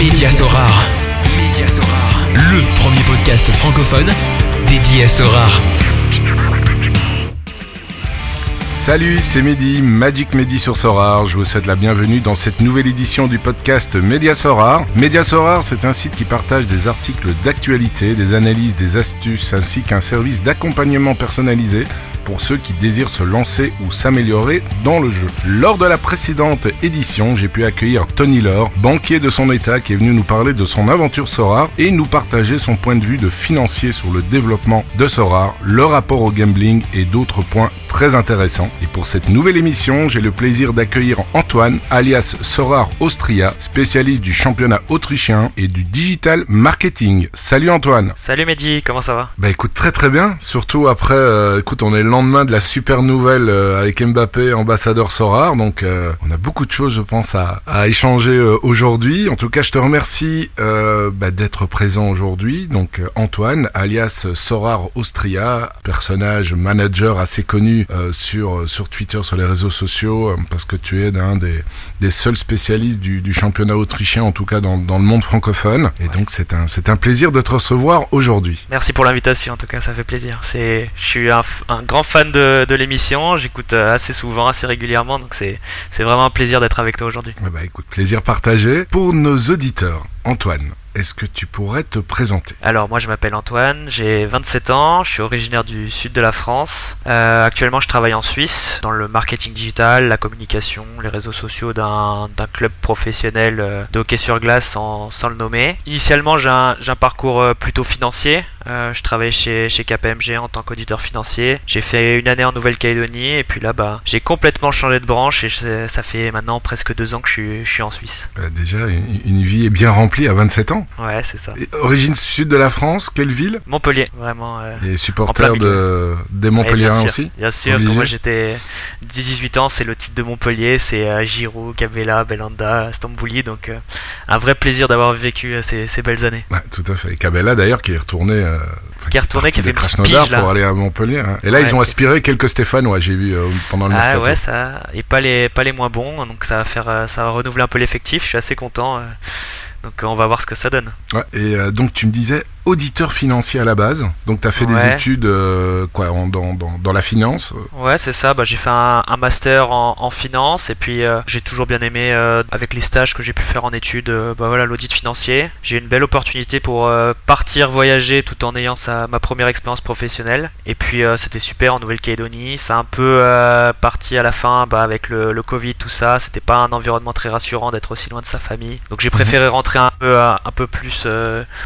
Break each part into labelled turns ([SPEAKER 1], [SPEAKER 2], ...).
[SPEAKER 1] Média Sorare. Sorare. Le premier podcast francophone dédié à Sorare.
[SPEAKER 2] Salut, c'est Mehdi, Magic Mehdi sur Sorar. Je vous souhaite la bienvenue dans cette nouvelle édition du podcast Média Sorar. Média Sorar, c'est un site qui partage des articles d'actualité, des analyses, des astuces, ainsi qu'un service d'accompagnement personnalisé pour ceux qui désirent se lancer ou s'améliorer dans le jeu. Lors de la précédente édition, j'ai pu accueillir Tony Lore, banquier de son état, qui est venu nous parler de son aventure Sorar et nous partager son point de vue de financier sur le développement de Sorar, le rapport au gambling et d'autres points très intéressants. Et pour cette nouvelle émission, j'ai le plaisir d'accueillir Antoine, alias Sorar Austria, spécialiste du championnat autrichien et du digital marketing. Salut Antoine
[SPEAKER 3] Salut Mehdi, comment ça va?
[SPEAKER 2] Bah écoute, très très bien, surtout après, euh, écoute, on est le lendemain de la super nouvelle euh, avec Mbappé, ambassadeur Sorar, donc euh, on a beaucoup de choses, je pense, à, à échanger euh, aujourd'hui. En tout cas, je te remercie euh, bah, d'être présent aujourd'hui. Donc Antoine, alias Sorar Austria, personnage manager assez connu euh, sur sur Twitter, sur les réseaux sociaux, parce que tu es un des, des seuls spécialistes du, du championnat autrichien, en tout cas dans, dans le monde francophone. Et donc c'est un c'est un plaisir de te recevoir aujourd'hui.
[SPEAKER 3] Merci pour l'invitation, en tout cas, ça fait plaisir. C'est, je suis un, un grand fan de, de l'émission, j'écoute euh, assez souvent, assez régulièrement, donc c'est, vraiment un plaisir d'être avec toi aujourd'hui.
[SPEAKER 2] Eh ben, écoute, plaisir partagé. Pour nos auditeurs, Antoine, est-ce que tu pourrais te présenter?
[SPEAKER 3] Alors, moi je m'appelle Antoine, j'ai 27 ans, je suis originaire du sud de la France. Euh, actuellement, je travaille en Suisse, dans le marketing digital, la communication, les réseaux sociaux d'un, club professionnel euh, de hockey sur glace sans, sans le nommer. Initialement, j'ai un, j'ai un parcours euh, plutôt financier. Euh, je travaillais chez, chez KPMG en tant qu'auditeur financier. J'ai fait une année en Nouvelle-Calédonie et puis là, bah, j'ai complètement changé de branche et je- ça fait maintenant presque deux ans que je suis, je suis en Suisse.
[SPEAKER 2] Euh, Déjà, une, une vie est bien remplie à 27 ans.
[SPEAKER 3] Ouais, c'est ça.
[SPEAKER 2] Et origine sud de la France, quelle ville?
[SPEAKER 3] Montpellier, vraiment. euh,
[SPEAKER 2] Et supporter de, des Montpelliérains aussi?
[SPEAKER 3] Bien sûr,
[SPEAKER 2] Obligé.
[SPEAKER 3] moi j'étais 18 ans, c'est le titre de Montpellier, c'est euh, Giroud, Capella, Belanda, Stambouli, donc euh, un vrai plaisir d'avoir vécu ces, ces belles années.
[SPEAKER 2] Ouais, tout à fait. Et Cabella d'ailleurs qui est retourné, euh,
[SPEAKER 3] Qui est retourné, qui a fait
[SPEAKER 2] Krasnodar
[SPEAKER 3] pige,
[SPEAKER 2] pour aller à Montpellier. hein. Et là,
[SPEAKER 3] Ouais.
[SPEAKER 2] ils ont aspiré quelques Stéphanois, j'ai vu euh, pendant le
[SPEAKER 3] Ah ouais, ça, et pas les, pas les moins bons, donc ça va faire, euh, ça va renouveler un peu l'effectif, je suis assez content, donc on va voir ce que ça donne.
[SPEAKER 2] Ouais, et donc tu me disais auditeur financier à la base. Donc tu as fait des études euh, quoi en- dans, dans, dans la finance.
[SPEAKER 3] Ouais, c'est ça. Bah, j'ai fait un, un master en, en finance et puis euh, j'ai toujours bien aimé euh, avec les stages que j'ai pu faire en études. bah voilà, l'audit financier. J'ai eu une belle opportunité pour partir voyager tout en ayant sa, ma première expérience professionnelle. Et puis c'était super en Nouvelle-Calédonie. C'est un peu parti à la fin bah, avec le, le Covid, tout ça. C'était pas un environnement très rassurant d'être aussi loin de sa famille. Donc j'ai préféré rentrer un peu, un peu plus,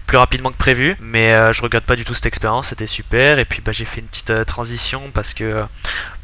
[SPEAKER 3] plus rapidement que prévu. Mais euh, je regrette pas du tout cette expérience. C'était super. Et puis bah, j'ai fait une petite euh, transition parce que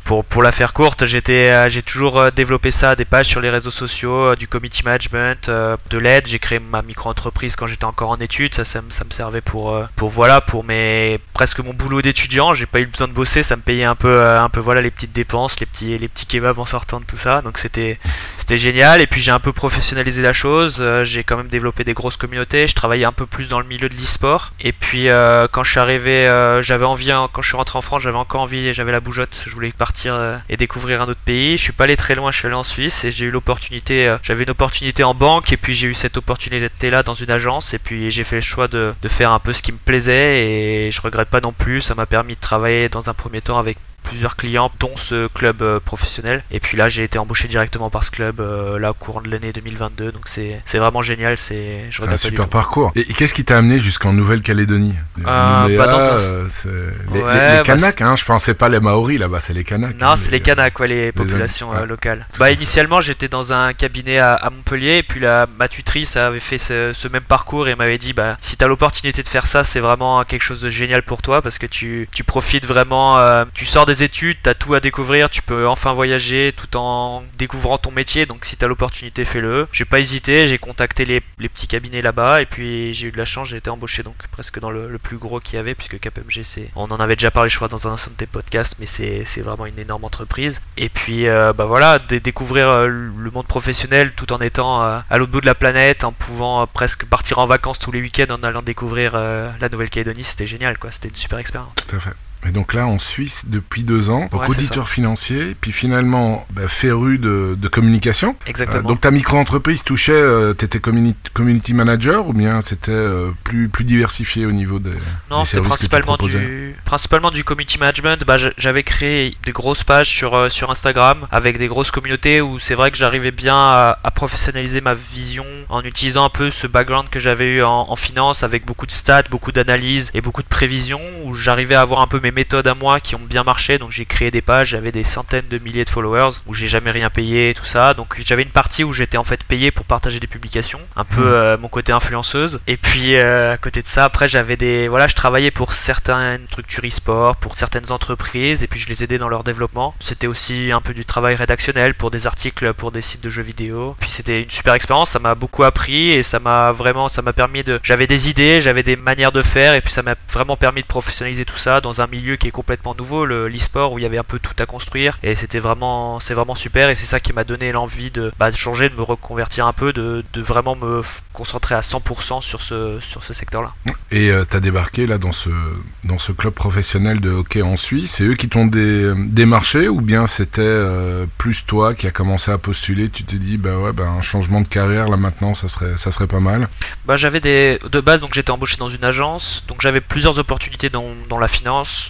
[SPEAKER 3] pour, pour la faire courte, j'étais, euh, j'ai toujours euh, développé ça, des pages sur les réseaux sociaux, euh, du community management, de l'aide. J'ai créé ma micro-entreprise quand j'étais encore en études. Ça, ça, ça me servait pour, pour voilà, pour mes presque mon boulot d'étudiant. J'ai pas eu besoin de bosser, ça me payait un peu, un peu voilà les petites dépenses, les petits, les petits kebabs en sortant de tout ça. Donc c'était, c'était génial. Et puis j'ai un peu professionnalisé la chose. J'ai quand même développé des grosses communautés. Je travaillais un peu plus dans le milieu de l'e-sport. Et puis quand je suis arrivé, j'avais envie, quand je suis rentré en France, j'avais encore envie, j'avais la bougeotte. Je voulais euh, et découvrir un autre pays. Je suis pas allé très loin. Je suis allé en Suisse et j'ai eu l'opportunité. euh, j'avais une opportunité en banque et puis j'ai eu cette opportunité là dans une agence. Et puis j'ai fait le choix de, de faire un peu ce qui me plaisait et je regrette pas non plus. Ça m'a permis de travailler dans un premier temps avec plusieurs clients, dont ce club euh, professionnel. Et puis là, j'ai été embauché directement par ce club euh, là au courant de l'année 2022. Donc c'est c'est vraiment génial. C'est je
[SPEAKER 2] C'est un super parcours. Et, et qu'est-ce qui t'a amené jusqu'en Nouvelle-Calédonie?
[SPEAKER 3] Euh,
[SPEAKER 2] Nouméa,
[SPEAKER 3] bah, dans un-
[SPEAKER 2] c'est- les,
[SPEAKER 3] Ouais,
[SPEAKER 2] les- les
[SPEAKER 3] bah,
[SPEAKER 2] Kanaks, hein, je pensais pas les Maoris là-bas, c'est les Kanaks.
[SPEAKER 3] Non,
[SPEAKER 2] hein,
[SPEAKER 3] c'est les Kanaks, quoi, les populations
[SPEAKER 2] ouais.
[SPEAKER 3] locales.
[SPEAKER 2] Tout
[SPEAKER 3] Bah, initialement, j'étais dans un cabinet à, à Montpellier, et puis la, ma tutrice avait fait ce, ce même parcours et m'avait dit, bah, si t'as l'opportunité de faire ça, c'est vraiment quelque chose de génial pour toi, parce que tu, tu profites vraiment, tu sors des études, t'as tout à découvrir, tu peux enfin voyager tout en découvrant ton métier, donc si t'as l'opportunité, fais-le. J'ai pas hésité, j'ai contacté les, petits cabinets là-bas, et puis j'ai eu de la chance, j'ai été embauché donc presque dans le, plus gros qu'il y avait, puisque KPMG, c'est, on en avait déjà parlé, je crois, dans un de tes podcasts, mais c'est, vraiment une énorme entreprise. Et puis, euh, bah voilà, dé- découvrir euh, le monde professionnel tout en étant euh, à l'autre bout de la planète, en pouvant euh, presque partir en vacances tous les week-ends en allant découvrir la Nouvelle-Calédonie, c'était génial, quoi. C'était une super expérience.
[SPEAKER 2] Tout à fait. Et donc là, en Suisse, depuis deux ans, donc
[SPEAKER 3] Ouais, c'est
[SPEAKER 2] auditeur financier, puis finalement, bah, féru de, de communication.
[SPEAKER 3] Exactement.
[SPEAKER 2] Euh, donc ta micro-entreprise touchait, euh, t'étais community, community manager ou bien c'était euh, plus, plus diversifié au niveau des,
[SPEAKER 3] Non, c'était
[SPEAKER 2] tu
[SPEAKER 3] principalement
[SPEAKER 2] proposais
[SPEAKER 3] du, principalement du community management. Bah, j'avais créé des grosses pages sur, euh, sur Instagram avec des grosses communautés où c'est vrai que j'arrivais bien à, à professionnaliser ma vision en utilisant un peu ce background que j'avais eu en, en finance avec beaucoup de stats, beaucoup d'analyses et beaucoup de prévisions où j'arrivais à avoir un peu mes méthodes à moi qui ont bien marché. Donc j'ai créé des pages, j'avais des centaines de milliers de followers où j'ai jamais rien payé, tout ça. Donc j'avais une partie où j'étais en fait payé pour partager des publications, un peu
[SPEAKER 2] Mhm.
[SPEAKER 3] euh, mon côté influenceuse. Et puis euh, à côté de ça, après j'avais des, voilà, je travaillais pour certaines structures e-sport, pour certaines entreprises, et puis je les aidais dans leur développement. C'était aussi un peu du travail rédactionnel pour des articles, pour des sites de jeux vidéo. Puis c'était une super expérience, ça m'a beaucoup appris et ça m'a vraiment, ça m'a permis de, j'avais des idées, j'avais des manières de faire, et puis ça m'a vraiment permis de professionnaliser tout ça dans un milieu qui est complètement nouveau, le l'e-sport où il y avait un peu tout à construire, et c'était vraiment, c'est vraiment super, et c'est ça qui m'a donné l'envie de, bah, de changer, de me reconvertir un peu, de, de vraiment me concentrer à 100% sur ce, sur ce secteur-là.
[SPEAKER 2] Et euh, t'as débarqué là dans ce, dans ce club professionnel de hockey en Suisse. C'est eux qui t'ont dé, démarché ou bien c'était euh, plus toi qui a commencé à postuler Tu t'es dit, bah ouais, bah, un changement de carrière là maintenant, ça serait, ça serait pas mal?
[SPEAKER 3] Bah, j'avais des de base donc j'étais embauché dans une agence donc j'avais plusieurs opportunités dans, dans la finance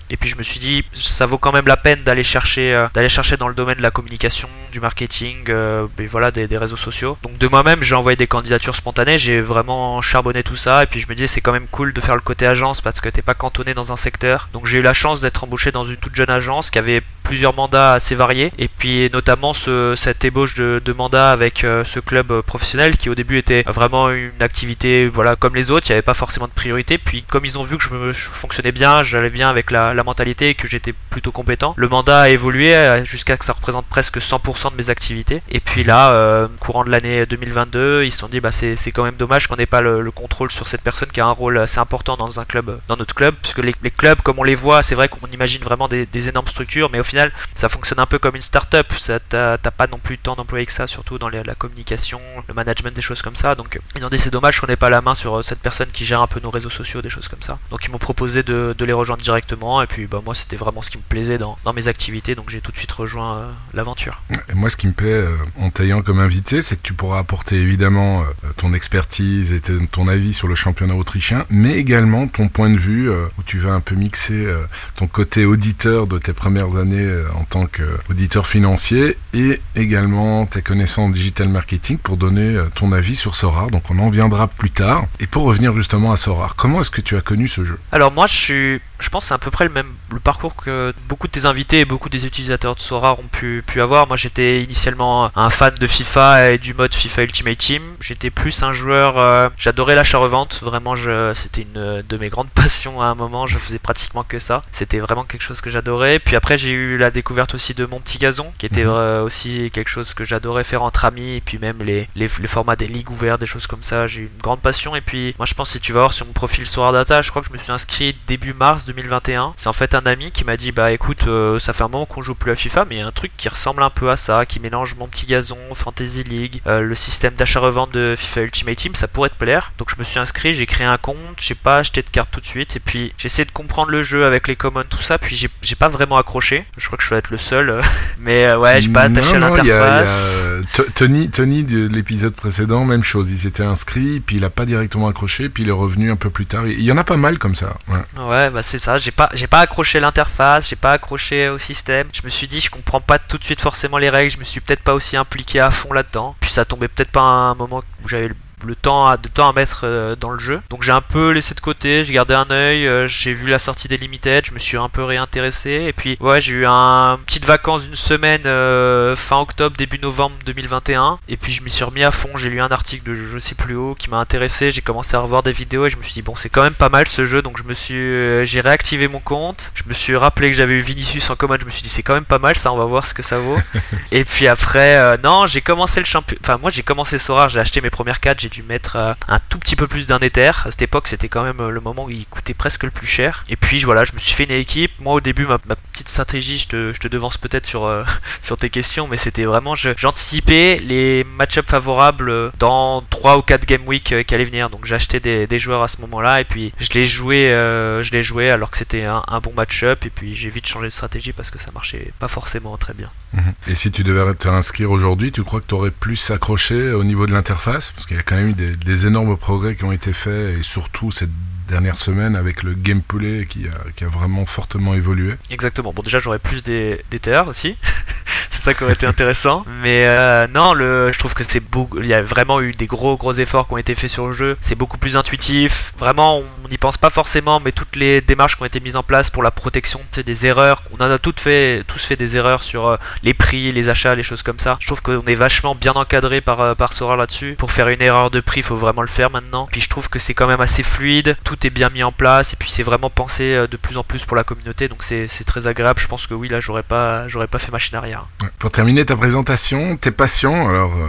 [SPEAKER 3] et puis je me suis dit ça vaut quand même la peine d'aller chercher euh, d'aller chercher dans le domaine de la communication du marketing euh, et voilà des, réseaux sociaux. Donc de moi-même j'ai envoyé des candidatures spontanées j'ai vraiment charbonné tout ça et puis je me disais c'est quand même cool de faire le côté agence parce que t'es pas cantonné dans un secteur. Donc j'ai eu la chance d'être embauché dans une toute jeune agence qui avait plusieurs mandats assez variés et puis notamment ce, cette ébauche de, mandat avec euh, ce club professionnel qui au début était vraiment une activité voilà comme les autres il n'y avait pas forcément de priorité. Puis comme ils ont vu que je, me, fonctionnais bien j'allais bien avec la mentalité et que j'étais plutôt compétent le mandat a évolué euh, jusqu'à que ça représente presque 100% de mes activités et puis là euh, courant de l'année 2022 ils se sont dit bah c'est quand même dommage qu'on n'ait pas le, le contrôle sur cette personne qui a un rôle assez important dans un club dans notre club puisque les, les clubs comme on les voit c'est vrai qu'on imagine vraiment des, énormes structures mais au final ça fonctionne un peu comme une start-up. T'as pas non plus tant d'employés que ça, surtout dans la communication, le management, des choses comme ça. Donc, ils ont dit c'est dommage qu'on n'ait pas la main sur euh, cette personne qui gère un peu nos réseaux sociaux, des choses comme ça. Donc, ils m'ont proposé de, les rejoindre directement. Puis, bah, moi, c'était vraiment ce qui me plaisait dans, dans mes activités. Donc, j'ai tout de suite rejoint euh, l'aventure.
[SPEAKER 2] Et moi, ce qui me plaît euh, en t'ayant comme invité, c'est que tu pourras apporter évidemment euh, ton expertise et ton avis sur le championnat autrichien, mais également ton point de vue euh, où tu vas un peu mixer ton côté auditeur de tes premières années en tant qu'auditeur financier et également tes connaissances en digital marketing pour donner ton avis sur Sorar. Donc, on en viendra plus tard. Et pour revenir justement à Sorar, comment est-ce que tu as connu ce jeu?
[SPEAKER 3] Alors moi je suis, je pense que c'est à peu près le même le parcours que beaucoup de tes invités et beaucoup des utilisateurs de Sora ont pu, pu avoir. Moi j'étais initialement un fan de FIFA et du mode FIFA Ultimate Team. J'étais plus un joueur, euh, j'adorais l'achat-revente, vraiment je, c'était une de mes grandes passions à un moment, je faisais pratiquement que ça. C'était vraiment quelque chose que j'adorais. Puis après j'ai eu la découverte aussi de mon petit gazon, qui était
[SPEAKER 2] Mhm.
[SPEAKER 3] euh, aussi quelque chose que j'adorais faire entre amis, et puis même les, les, les formats des ligues ouvertes, des choses comme ça. J'ai eu une grande passion. Et puis moi je pense si tu vas voir sur mon profil Sora Data, je crois que je me suis inscrit début mars 2021. C'est en fait un ami qui m'a dit bah écoute, euh, ça fait un moment qu'on joue plus à FIFA, mais il y a un truc qui ressemble un peu à ça, qui mélange mon petit gazon, Fantasy League, euh, le système d'achat-revente de FIFA Ultimate Team, ça pourrait te plaire. Donc je me suis inscrit, j'ai créé un compte, j'ai pas acheté de carte tout de suite, et puis j'ai essayé de comprendre le jeu avec les commons, tout ça, puis j'ai pas vraiment accroché. Je crois que je dois être le seul, euh, mais euh, ouais, j'ai pas attaché
[SPEAKER 2] Non,
[SPEAKER 3] à
[SPEAKER 2] a-
[SPEAKER 3] l'interface.
[SPEAKER 2] Tony, Tony de l'épisode précédent, même chose. Il s'était inscrit, puis il a pas directement accroché, puis il est revenu un peu plus tard. Il y en a pas mal comme ça. ouais.
[SPEAKER 3] Ouais, bah c'est ça. J'ai pas, j'ai pas accroché l'interface, j'ai pas accroché au système. Je me suis dit, je comprends pas tout de suite forcément les règles. Je me suis peut-être pas aussi impliqué à fond là-dedans. Puis ça tombait peut-être pas à un moment où j'avais le le temps à, de temps à mettre euh, dans le jeu. Donc j'ai un peu laissé de côté, j'ai gardé un œil, euh, j'ai vu la sortie des Limited, je me suis un peu réintéressé. Et puis ouais, j'ai eu un petite vacances d'une semaine euh, fin octobre, début novembre 2021. Et puis je m'y suis remis à fond, j'ai lu un article de je sais plus où qui m'a intéressé, j'ai commencé à revoir des vidéos et je me suis dit bon c'est quand même pas mal ce jeu. Donc je me suis, euh, j'ai réactivé mon compte, je me suis rappelé que j'avais eu Vinicius en commande, je me suis dit c'est quand même pas mal ça, on va voir ce que ça vaut. et puis après, euh, non, j'ai commencé le champion, enfin moi j'ai commencé Sora, j'ai acheté mes premières cartes, j'ai dû mettre euh, un tout petit peu plus d'un Ether. À cette époque, c'était quand même le moment où il coûtait presque le plus cher. Et puis voilà, je me suis fait une équipe. Moi, au début, ma, petite stratégie, je te, je te devance peut-être sur, sur tes questions, mais c'était vraiment, j'anticipais les match-ups favorables dans 3 ou 4 game week qui allaient venir. Donc j'achetais des, des joueurs à ce moment-là et puis je les jouais, je les jouais alors que c'était un, un bon match-up. Et puis j'ai vite changé de stratégie parce que ça marchait pas forcément très bien.
[SPEAKER 2] Mhm. Et si tu devais te inscrire aujourd'hui, tu crois que tu aurais plus accroché au niveau de l'interface? Parce qu'il y a quand même eu des, des, énormes progrès qui ont été faits, et surtout cette dernière semaine avec le gameplay qui a, vraiment fortement évolué.
[SPEAKER 3] Exactement. Bon, déjà, j'aurais plus des, des TR aussi. c'est ça qui aurait été intéressant. Mais euh, non, je trouve que c'est beaucoup. Il y a vraiment eu des gros gros efforts qui ont été faits sur le jeu. C'est beaucoup plus intuitif. Vraiment, on n'y pense pas forcément, mais toutes les démarches qui ont été mises en place pour la protection des erreurs, on en a toutes fait, tous fait des erreurs sur euh, les prix, les achats, les choses comme ça. Je trouve qu'on est vachement bien encadré par euh, par Sora là-dessus. Pour faire une erreur de prix, il faut vraiment le faire maintenant. Puis je trouve que c'est quand même assez fluide. Tout bien mis en place et puis c'est vraiment pensé euh, de plus en plus pour la communauté donc c'est très agréable. Je pense que oui là j'aurais pas j'aurais pas fait machine arrière.
[SPEAKER 2] Pour terminer ta présentation tes passions alors euh,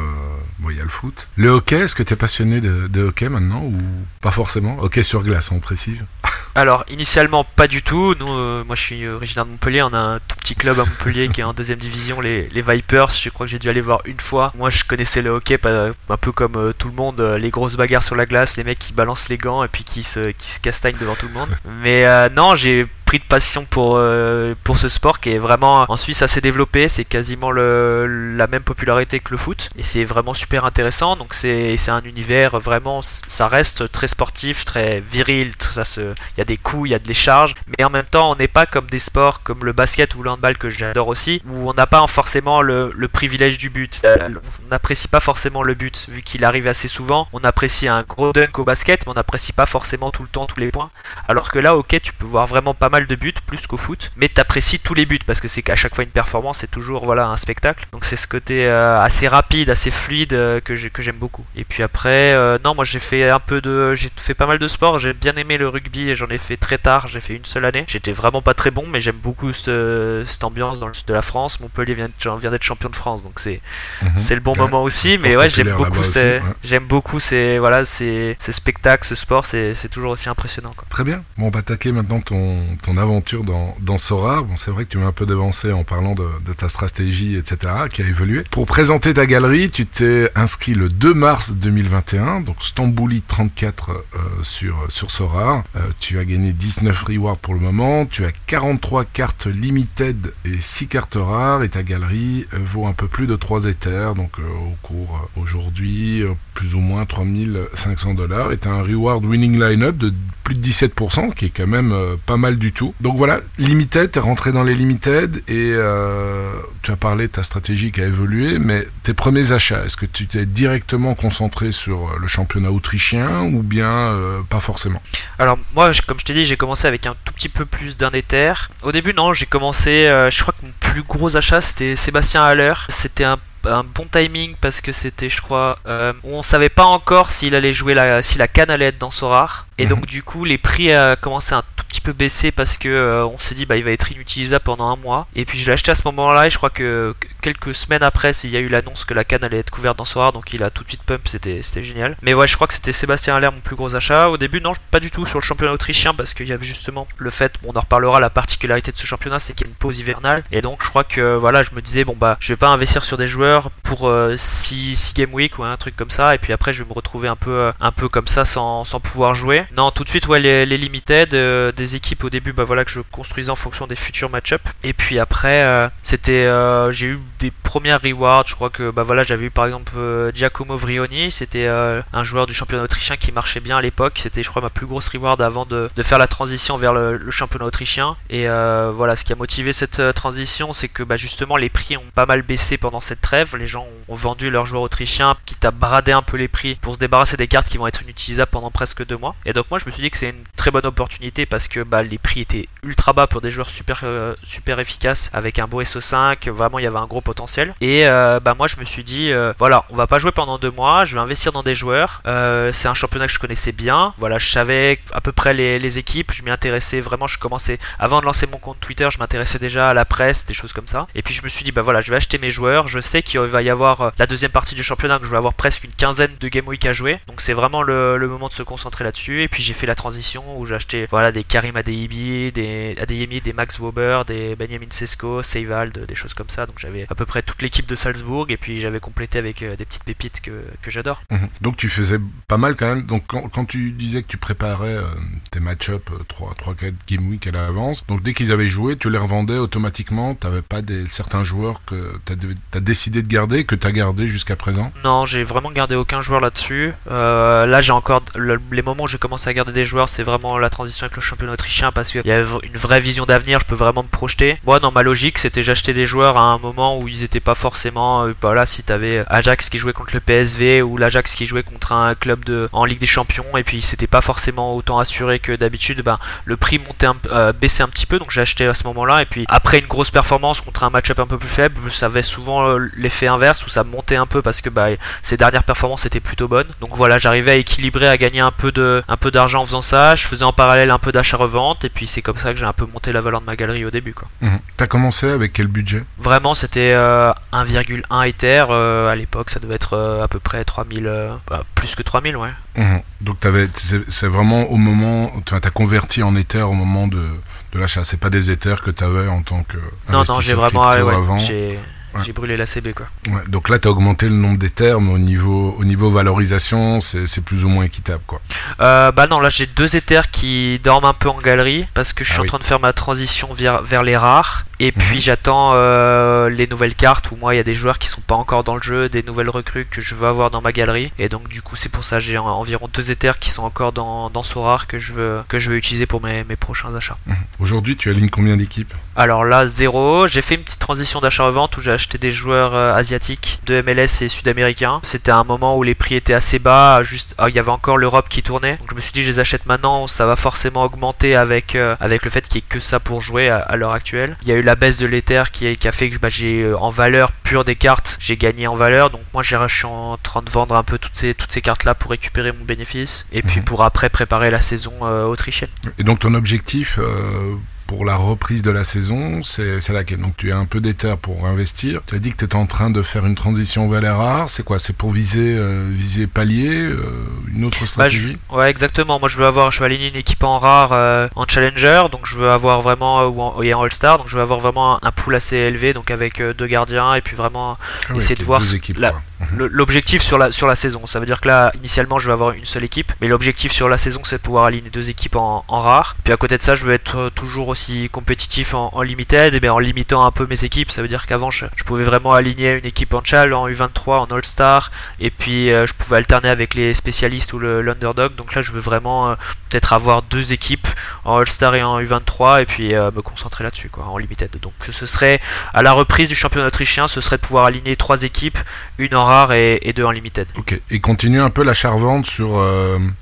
[SPEAKER 2] il y a le foot. Le hockey est-ce que tu es passionné de, hockey maintenant ou pas forcément? Hockey sur glace on précise.
[SPEAKER 3] Alors initialement pas du tout. Nous euh, moi je suis originaire de Montpellier. On a un tout petit club à Montpellier qui est en deuxième division les, les Vipers. Je crois que j'ai dû aller voir une fois. Moi je connaissais le hockey un peu comme tout le monde les grosses bagarres sur la glace les mecs qui balancent les gants et puis qui se, qui se castagne devant tout le monde. Mais euh, non, j'ai de passion pour, euh, pour ce sport qui est vraiment en Suisse assez développé. C'est quasiment le, la même popularité que le foot. Et c'est vraiment super intéressant. Donc c'est un univers vraiment, ça reste très sportif, très viril. Ça se, il y a des coups, il y a des charges. Mais en même temps, on n'est pas comme des sports comme le basket ou le handball que j'adore aussi, où on n'a pas forcément le, le, privilège du but. Euh, on n'apprécie pas forcément le but, vu qu'il arrive assez souvent. On apprécie un gros dunk au basket, mais on n'apprécie pas forcément tout le temps tous les points. Alors que là, ok, tu peux voir vraiment pas mal de buts plus qu'au foot, mais t'apprécies tous les buts parce que c'est qu'à chaque fois une performance, c'est toujours voilà un spectacle. Donc c'est ce côté euh, assez rapide, assez fluide euh, que j'aime beaucoup. Et puis après, euh, non, moi j'ai fait un peu de, j'ai fait pas mal de sport. J'ai bien aimé le rugby et j'en ai fait très tard. J'ai fait une seule année. J'étais vraiment pas très bon, mais j'aime beaucoup cette, ambiance dans le sud de la France. Montpellier vient, vient d'être champion de France, donc c'est mhm. c'est le bon moment aussi. Mais ouais, j'aime beaucoup, j'aime beaucoup ces voilà ces, ces spectacles, ce sport, c'est toujours aussi impressionnant. Quoi.
[SPEAKER 2] Très bien. Bon, on va attaquer maintenant ton, ton aventure dans, dans Sora. Bon, c'est vrai que tu m'as un peu devancé en parlant de, ta stratégie, etc., qui a évolué. Pour présenter ta galerie, tu t'es inscrit le 2 mars 2021, donc Stambouli 34 euh, sur, sur Sora. Euh, tu as gagné 19 rewards pour le moment. Tu as 43 cartes limited et 6 cartes rares. Et ta galerie euh, vaut un peu plus de 3 Ethers, donc au cours aujourd'hui, plus ou moins 3500 dollars. Et tu as un reward winning line-up de plus de 17%, qui est quand même pas mal du tout donc voilà, Limited, tu es rentré dans les Limited et euh, tu as parlé de ta stratégie qui a évolué, mais tes premiers achats, est-ce que tu t'es directement concentré sur le championnat autrichien ou bien euh, pas forcément?
[SPEAKER 3] Alors moi, comme je t'ai dit, j'ai commencé avec un tout petit peu plus d'un Ether. Au début, non, j'ai commencé, euh, je crois que mon plus gros achat c'était Sébastien Haller. C'était un un bon timing parce que c'était, je crois, euh, on savait pas encore s'il allait jouer la, si la canne allait être dans Sorar. Et donc mhm. du coup, les prix a commencé un tout petit peu baisser parce que euh, on s'est dit bah il va être inutilisable pendant un mois. Et puis je l'ai acheté à ce moment-là et je crois que quelques semaines après, il y a eu l'annonce que la canne allait être couverte dans Sorar, donc il a tout de suite pump, c'était c'était génial. Mais ouais, je crois que c'était Sébastien Haller mon plus gros achat. Au début, non, pas du tout sur le championnat autrichien parce qu'il y avait justement le fait, on en reparlera, la particularité de ce championnat, c'est qu'il y a une pause hivernale. Et donc je crois que voilà, je me disais bon bah je vais pas investir sur des joueurs pour 6, euh, game week ou un truc comme ça. Et puis après je vais me retrouver un peu euh, un peu comme ça sans, sans pouvoir jouer. Non tout de suite ouais les, limited euh, des équipes au début bah voilà que je construisais en fonction des futurs match-up. Et puis après c'était j'ai eu des premières rewards. Je crois que bah voilà j'avais eu par exemple Giacomo Vrioni. C'était un joueur du championnat autrichien qui marchait bien à l'époque. C'était je crois ma plus grosse reward avant de, de faire la transition vers le, le championnat autrichien. Et voilà ce qui a motivé cette transition c'est que bah justement les prix ont pas mal baissé pendant cette trêve les gens ont, vendu leurs joueurs autrichiens, qui t'a bradé un peu les prix pour se débarrasser des cartes qui vont être inutilisables pendant presque deux mois. Et donc moi je me suis dit que c'est une très bonne opportunité parce que bah, les prix étaient ultra bas pour des joueurs super, euh, super efficaces avec un beau SO5, vraiment il y avait un gros potentiel. Et euh, bah, moi je me suis dit, euh, voilà, on va pas jouer pendant deux mois, je vais investir dans des joueurs. c'est un championnat que je connaissais bien, voilà, je savais à peu près les, équipes, je m'y intéressais vraiment, je commençais, avant de lancer mon compte Twitter, je m'intéressais déjà à la presse, des choses comme ça. Et puis je me suis dit, bah voilà, je vais acheter mes joueurs, je sais qu'il va y avoir la deuxième partie du championnat, que je vais avoir presque une quinzaine de Game Week à jouer. Donc c'est vraiment le, moment de se concentrer là-dessus. Et puis j'ai fait la transition où j'ai acheté voilà, des Karim Adeyemi, des, Adeyemi, des Max Wober, des Benjamin Sesko, Seivald, des choses comme ça. Donc j'avais à peu près toute l'équipe de Salzbourg et puis j'avais complété avec euh, des petites pépites que, que j'adore.
[SPEAKER 2] Mhm. Donc tu faisais pas mal quand même. Donc quand, tu disais que tu préparais euh, tes match-up 3, 3, 4 game week à l'avance, donc dès qu'ils avaient joué, tu les revendais automatiquement. Tu n'avais pas des, certains joueurs que tu as, décidé de garder, que tu as gardé jusqu'à présent
[SPEAKER 3] Non, j'ai vraiment gardé aucun joueur là-dessus. Euh, là, j'ai encore les moments où j'ai commencé à garder des joueurs, c'est vraiment la transition avec le championnat autrichien parce qu'il y a une vraie vision d'avenir, je peux vraiment me projeter. Moi, dans ma logique, c'était j'achetais des joueurs à un moment où ils n'étaient pas forcément. Euh, bah si t'avais Ajax qui jouait contre le PSV ou l'Ajax qui jouait contre un club de, en Ligue des Champions et puis c'était pas forcément autant assuré que d'habitude, ben, le prix montait euh, baissait un petit peu donc j'ai acheté à ce moment-là et puis après une grosse performance contre un match-up un peu plus faible, ça avait souvent l'effet inverse où ça montait un peu parce que bah, ces dernières performances étaient plutôt bonnes. Donc voilà, j'arrivais à équilibrer, à gagner un peu de, un peu d'argent en faisant ça. Je faisais en parallèle un peu d'achat-revente et puis c'est comme ça que j'ai un peu monté la valeur de ma galerie au début. Quoi.
[SPEAKER 2] Mhm. T'as commencé avec quel budget?
[SPEAKER 3] Vraiment, c'était 1,1 euh, Ether. Euh, à l'époque, ça devait être euh, à peu près 3000, bah, plus que 3000, ouais.
[SPEAKER 2] Mhm. Donc c'est vraiment au moment, tu as converti en Ether au moment de, de l'achat. C'est pas des Ethers que tu avais en tant que.
[SPEAKER 3] Non, non, j'ai vraiment. Ouais, j'ai brûlé la CB quoi.
[SPEAKER 2] Ouais, donc là, tu as augmenté le nombre des termes au niveau, au niveau valorisation, c'est plus ou moins équitable quoi.
[SPEAKER 3] Euh, bah non, là j'ai deux éthers qui dorment un peu en galerie parce que je suis ah en train de faire ma transition vers, vers les rares. Et mhm. puis j'attends euh, les nouvelles cartes où moi il y a des joueurs qui sont pas encore dans le jeu, des nouvelles recrues que je veux avoir dans ma galerie. Et donc du coup c'est pour ça j'ai environ deux éthers qui sont encore dans, dans rare que je veux, que je veux utiliser pour mes, mes prochains achats.
[SPEAKER 2] Mhm. Aujourd'hui tu alignes combien d'équipes?
[SPEAKER 3] Alors là zéro. J'ai fait une petite transition d'achat-revente où j'ai des joueurs euh, asiatiques de MLS et sud-américains. C'était un moment où les prix étaient assez bas, juste ah, il y avait encore l'Europe qui tournait. Donc je me suis dit je les achète maintenant, ça va forcément augmenter avec, euh, avec le fait qu'il n'y ait que ça pour jouer à, l'heure actuelle. Il y a eu la baisse de l'Ether qui, a fait que bah, j'ai euh, en valeur pure des cartes, j'ai gagné en valeur. Donc moi je suis en train de vendre un peu toutes ces, toutes ces cartes là pour récupérer mon bénéfice et puis mhm. pour après préparer la saison autrichienne.
[SPEAKER 2] Et donc ton objectif pour la reprise de la saison, c'est laquelle? Donc tu as un peu d'éther pour investir. Tu as dit que tu étais en train de faire une transition vers les rares. C'est quoi? C'est pour viser, euh, viser palier euh, Une autre bah, stratégie?
[SPEAKER 3] Ouais, exactement. Moi, je veux avoir, je veux aligner une équipe en rare, euh, en challenger. Donc, je veux avoir vraiment, ou en, et en all-star. Donc, je veux avoir vraiment un pool assez élevé. Donc, avec deux gardiens. Et puis vraiment ah essayer de voir mhm. L'objectif sur la, sur la saison. Ça veut dire que là, initialement, je veux avoir une seule équipe. Mais l'objectif sur la saison, c'est de pouvoir aligner deux équipes en, rare. Puis à côté de ça, je veux être toujours aussi compétitif en, limited, et bien en limitant un peu mes équipes. Ça veut dire qu'avant je, pouvais vraiment aligner une équipe en chal, en U23, en All-Star, et puis euh, je pouvais alterner avec les spécialistes ou l'underdog. Donc là je veux vraiment euh, peut-être avoir deux équipes en All-Star et en U23 et puis euh, me concentrer là-dessus quoi, en limited. Donc ce serait à la reprise du championnat autrichien, ce serait de pouvoir aligner trois équipes, une en rare et, deux en limited.
[SPEAKER 2] Ok. Et continuer un peu la charvente sur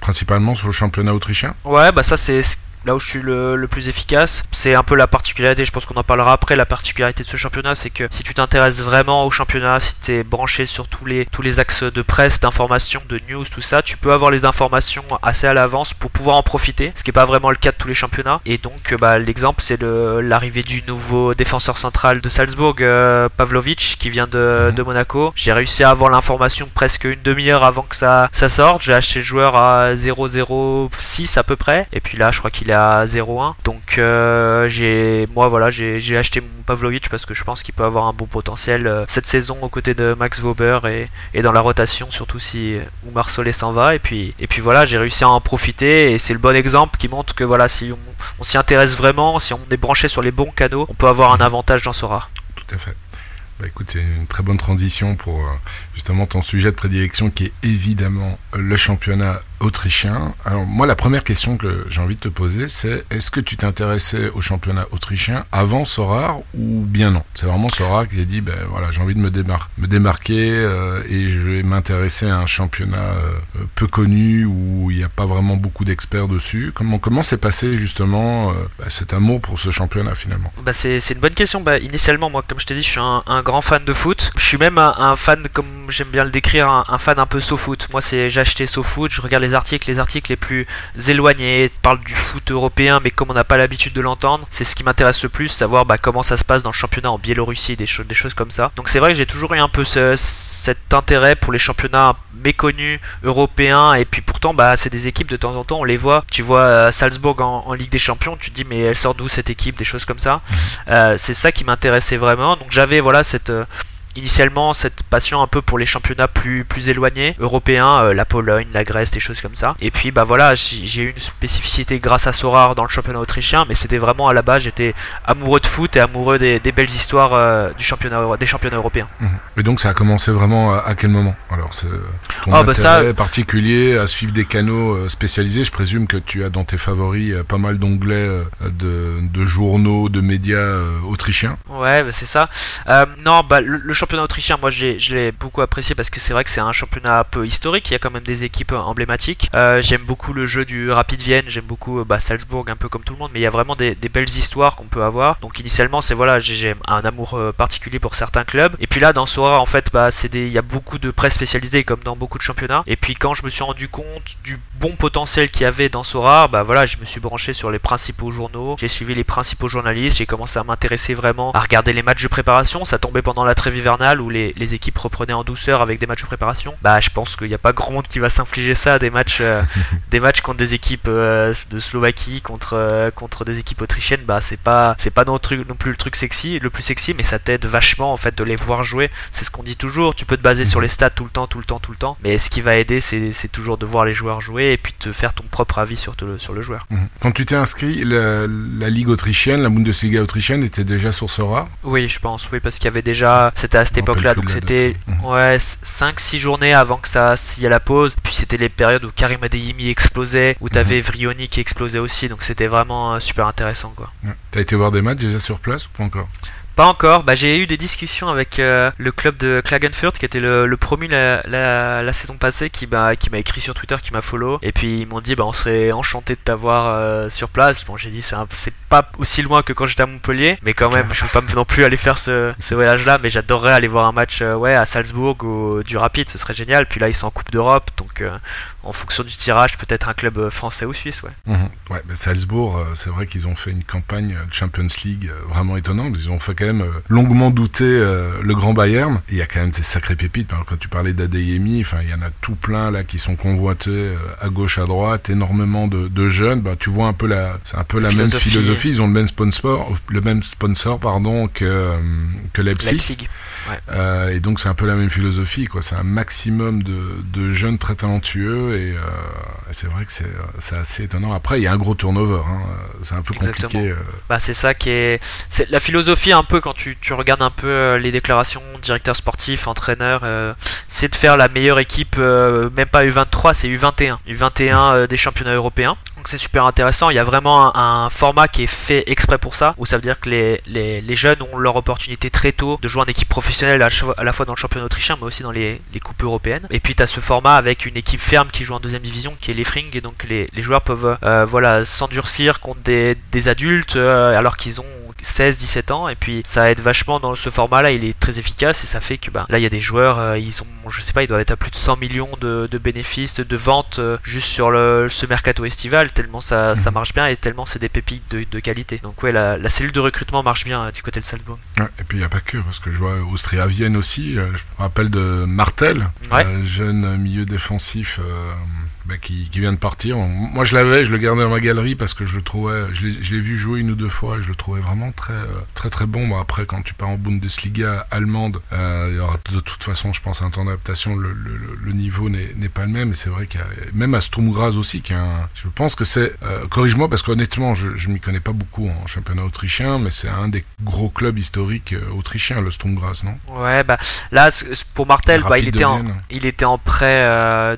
[SPEAKER 2] principalement sur le championnat autrichien?
[SPEAKER 3] Ouais, bah ça c'est là où je suis le, plus efficace. C'est un peu la particularité, je pense qu'on en parlera après, la particularité de ce championnat, c'est que si tu t'intéresses vraiment au championnat, si tu es branché sur tous les, tous les axes de presse, d'information, de news, tout ça, tu peux avoir les informations assez à l'avance pour pouvoir en profiter, ce qui n'est pas vraiment le cas de tous les championnats. Et donc bah, l'exemple c'est l'arrivée du nouveau défenseur central de Salzbourg, euh, Pavlovic, qui vient de, mhm. de Monaco. J'ai réussi à avoir l'information presque une demi-heure avant que ça, ça sorte. J'ai acheté le joueur à 0,06 à peu près. Et puis là, je crois qu'il à 0,1. Donc euh, j'ai moi voilà j'ai acheté mon Pavlovic parce que je pense qu'il peut avoir un bon potentiel euh, cette saison aux côtés de Max et, et dans la rotation surtout si Oumar Solé s'en va et puis et puis voilà j'ai réussi à en profiter et c'est le bon exemple qui montre que voilà si on, s'y intéresse vraiment si on est branché sur les bons canaux on peut avoir un avantage dans ce rare.
[SPEAKER 2] Tout à fait. Bah écoute, c'est une très bonne transition pour euh, justement ton sujet de prédilection qui est évidemment le championnat autrichien. Alors moi, la première question que j'ai envie de te poser, c'est est-ce que tu t'intéressais au championnat autrichien avant Sorar ou bien non? C'est vraiment Sorar qui a dit, ben voilà, j'ai envie de me, me démarquer euh, et je vais m'intéresser à un championnat euh, peu connu où il n'y a pas vraiment beaucoup d'experts dessus. Comment comment s'est passé justement bah, cet amour pour ce championnat finalement?
[SPEAKER 3] Bah, c'est, une bonne question. Bah, initialement, moi, comme je t'ai dit, je suis un, grand fan de foot. Je suis même un, fan, comme j'aime bien le décrire, un, fan un peu SoFoot. Moi, c'est j'ai acheté SoFoot, je regarde les articles, les articles les plus éloignés, parlent du foot européen, mais comme on n'a pas l'habitude de l'entendre, c'est ce qui m'intéresse le plus, savoir bah, comment ça se passe dans le championnat en Biélorussie, des, choses, des choses comme ça. Donc c'est vrai que j'ai toujours eu un peu cet intérêt pour les championnats méconnus européens, et puis pourtant, bah, c'est des équipes de temps en temps, on les voit. Tu vois euh, Salzbourg en, Ligue des Champions, tu te dis, mais elle sort d'où cette équipe, des choses comme ça. Mhm. Euh, c'est ça qui m'intéressait vraiment. Donc j'avais voilà cette euh, initialement cette passion un peu pour les championnats plus, plus éloignés, européens, euh, la Pologne, la Grèce, des choses comme ça. Et puis bah voilà, j'ai eu une spécificité grâce à Sorar dans le championnat autrichien, mais c'était vraiment à la base, j'étais amoureux de foot et amoureux des, belles histoires euh, du championnat, des championnats européens.
[SPEAKER 2] Mmh. Et donc ça a commencé vraiment à, quel moment Alors c'est ton bah, intérêt particulier à suivre des canaux euh, spécialisés, je présume que tu as dans tes favoris pas mal d'onglets de, de, journaux, de médias autrichiens.
[SPEAKER 3] Ouais, bah, c'est ça. non, bah le, le championnat autrichien, moi je l'ai beaucoup apprécié parce que c'est vrai que c'est un championnat un peu historique. Il y a quand même des équipes emblématiques. Euh, j'aime beaucoup le jeu du Rapid Vienne, j'aime beaucoup euh, bah, Salzbourg un peu comme tout le monde, mais il y a vraiment des, belles histoires qu'on peut avoir. Donc initialement, c'est voilà, j'ai un amour euh, particulier pour certains clubs. Et puis là, dans Sora, en fait, bah, il y a beaucoup de presse spécialisée comme dans beaucoup de championnats. Et puis quand je me suis rendu compte du bon potentiel qu'il y avait dans Sora, bah voilà, je me suis branché sur les principaux journaux, j'ai suivi les principaux journalistes, j'ai commencé à m'intéresser vraiment à regarder les matchs de préparation. Ça tombait pendant la trêve où les, équipes reprenaient en douceur avec des matchs de préparation, bah je pense qu'il n'y a pas grand monde qui va s'infliger ça, des matchs, euh, des matchs contre des équipes euh, de Slovaquie, contre, euh, contre des équipes autrichiennes, bah c'est pas, c'est pas non, non, plus le truc sexy, le plus sexy, mais ça t'aide vachement en fait de les voir jouer. C'est ce qu'on dit toujours, tu peux te baser sur les stats tout le temps, tout le temps, tout le temps, mais ce qui va aider c'est, toujours de voir les joueurs jouer et puis de faire ton propre avis sur, le, sur le joueur.
[SPEAKER 2] Mhm. Quand tu t'es inscrit, la, Ligue autrichienne, la Bundesliga autrichienne était déjà sur Sora?
[SPEAKER 3] Oui, je pense, oui, parce qu'il y avait déjà, c'était à cette époque-là, donc c'était mhm. ouais, 5-6 journées avant que ça s'y à la pause. Puis c'était les périodes où Karim Adeyemi explosait, où t'avais mhm. Vrioni qui explosait aussi, donc c'était vraiment euh, super intéressant. quoi.
[SPEAKER 2] T'as été voir des matchs déjà sur place ou pas encore?
[SPEAKER 3] Pas encore. Bah, j'ai eu des discussions avec euh, le club de Klagenfurt qui était le, promu la, saison passée qui m'a qui m'a écrit sur Twitter, qui m'a follow et puis ils m'ont dit bah on serait enchanté de t'avoir euh, sur place. Bon j'ai dit c'est c'est pas aussi loin que quand j'étais à Montpellier, mais quand même je peux pas non plus aller faire ce, ce voyage là, mais j'adorerais aller voir un match euh, ouais à Salzbourg ou du Rapide, ce serait génial. Puis là ils sont en Coupe d'Europe donc en fonction du tirage, peut-être un club euh, français ou suisse. Ouais,
[SPEAKER 2] mhm. ouais Salzbourg, euh, c'est vrai qu'ils ont fait une campagne de Champions League euh, vraiment étonnante. Ils ont fait quand même longuement douter le grand Bayern. Il y a quand même des sacrées pépites. Quand tu parlais d'Adeyemi, enfin, il y en a tout plein là qui sont convoités à gauche, à droite, énormément de, jeunes. Bah, tu vois un peu la, c'est un peu la, même philosophie. Ils ont le même sponsor, le même sponsor pardon que que Leipzig.
[SPEAKER 3] Leipzig.
[SPEAKER 2] Ouais. et donc c'est un peu la même philosophie. Quoi. C'est un maximum de, jeunes très talentueux euh, et, c'est vrai que c'est assez étonnant. Après, il y a un gros turnover, hein. C'est un peu compliqué. Euh.
[SPEAKER 3] Bah, c'est ça qui est... La philosophie, un peu, quand tu, tu, regardes un peu euh, les déclarations directeur sportif, entraîneur, c'est de faire la meilleure équipe, même pas U23, c'est U21. U21 des championnats européens. Donc c'est super intéressant. Il y a vraiment un, format qui est fait exprès pour ça, où ça veut dire que les, les, les, jeunes ont leur opportunité très tôt de jouer en équipe professionnelle à, la fois dans le championnat autrichien, mais aussi dans les, les coupes européennes. Et puis tu as ce format avec une équipe ferme qui joue en deuxième division, qui est l'Efring, et donc les, les, joueurs peuvent euh, voilà s'endurcir contre des, des adultes euh, alors qu'ils ont 16-17 ans et puis ça aide vachement dans ce format là il est très efficace et ça fait que bah, là il y a des joueurs euh, ils ont je sais pas ils doivent être à plus de 100 millions de, de bénéfices de ventes juste sur le, ce mercato estival tellement ça, ça mhm. marche bien et tellement c'est des pépites de, de, qualité. Donc ouais la, la, cellule de recrutement marche bien du côté de Salzbourg.
[SPEAKER 2] Et puis il n'y a pas que parce que je vois Austria Vienne aussi je me rappelle de Martel jeune milieu défensif bah, qui, vient de partir. Moi, je l'avais, je le gardais dans ma galerie parce que je le trouvais, je l'ai vu jouer une ou deux fois, je le trouvais vraiment très, euh, très, très bon. après, quand tu pars en Bundesliga allemande, euh, il y aura de toute façon, je pense, un temps d'adaptation. Le, niveau n'est pas le même. Et c'est vrai qu'il y a, même à Sturm aussi, qui je pense que c'est, euh, corrige-moi parce qu'honnêtement, je, je m'y connais pas beaucoup en championnat autrichien, mais c'est un des gros clubs historiques autrichiens, le Sturm non?
[SPEAKER 3] Ouais, bah là, pour Martel, bah, il était en, il était en prêt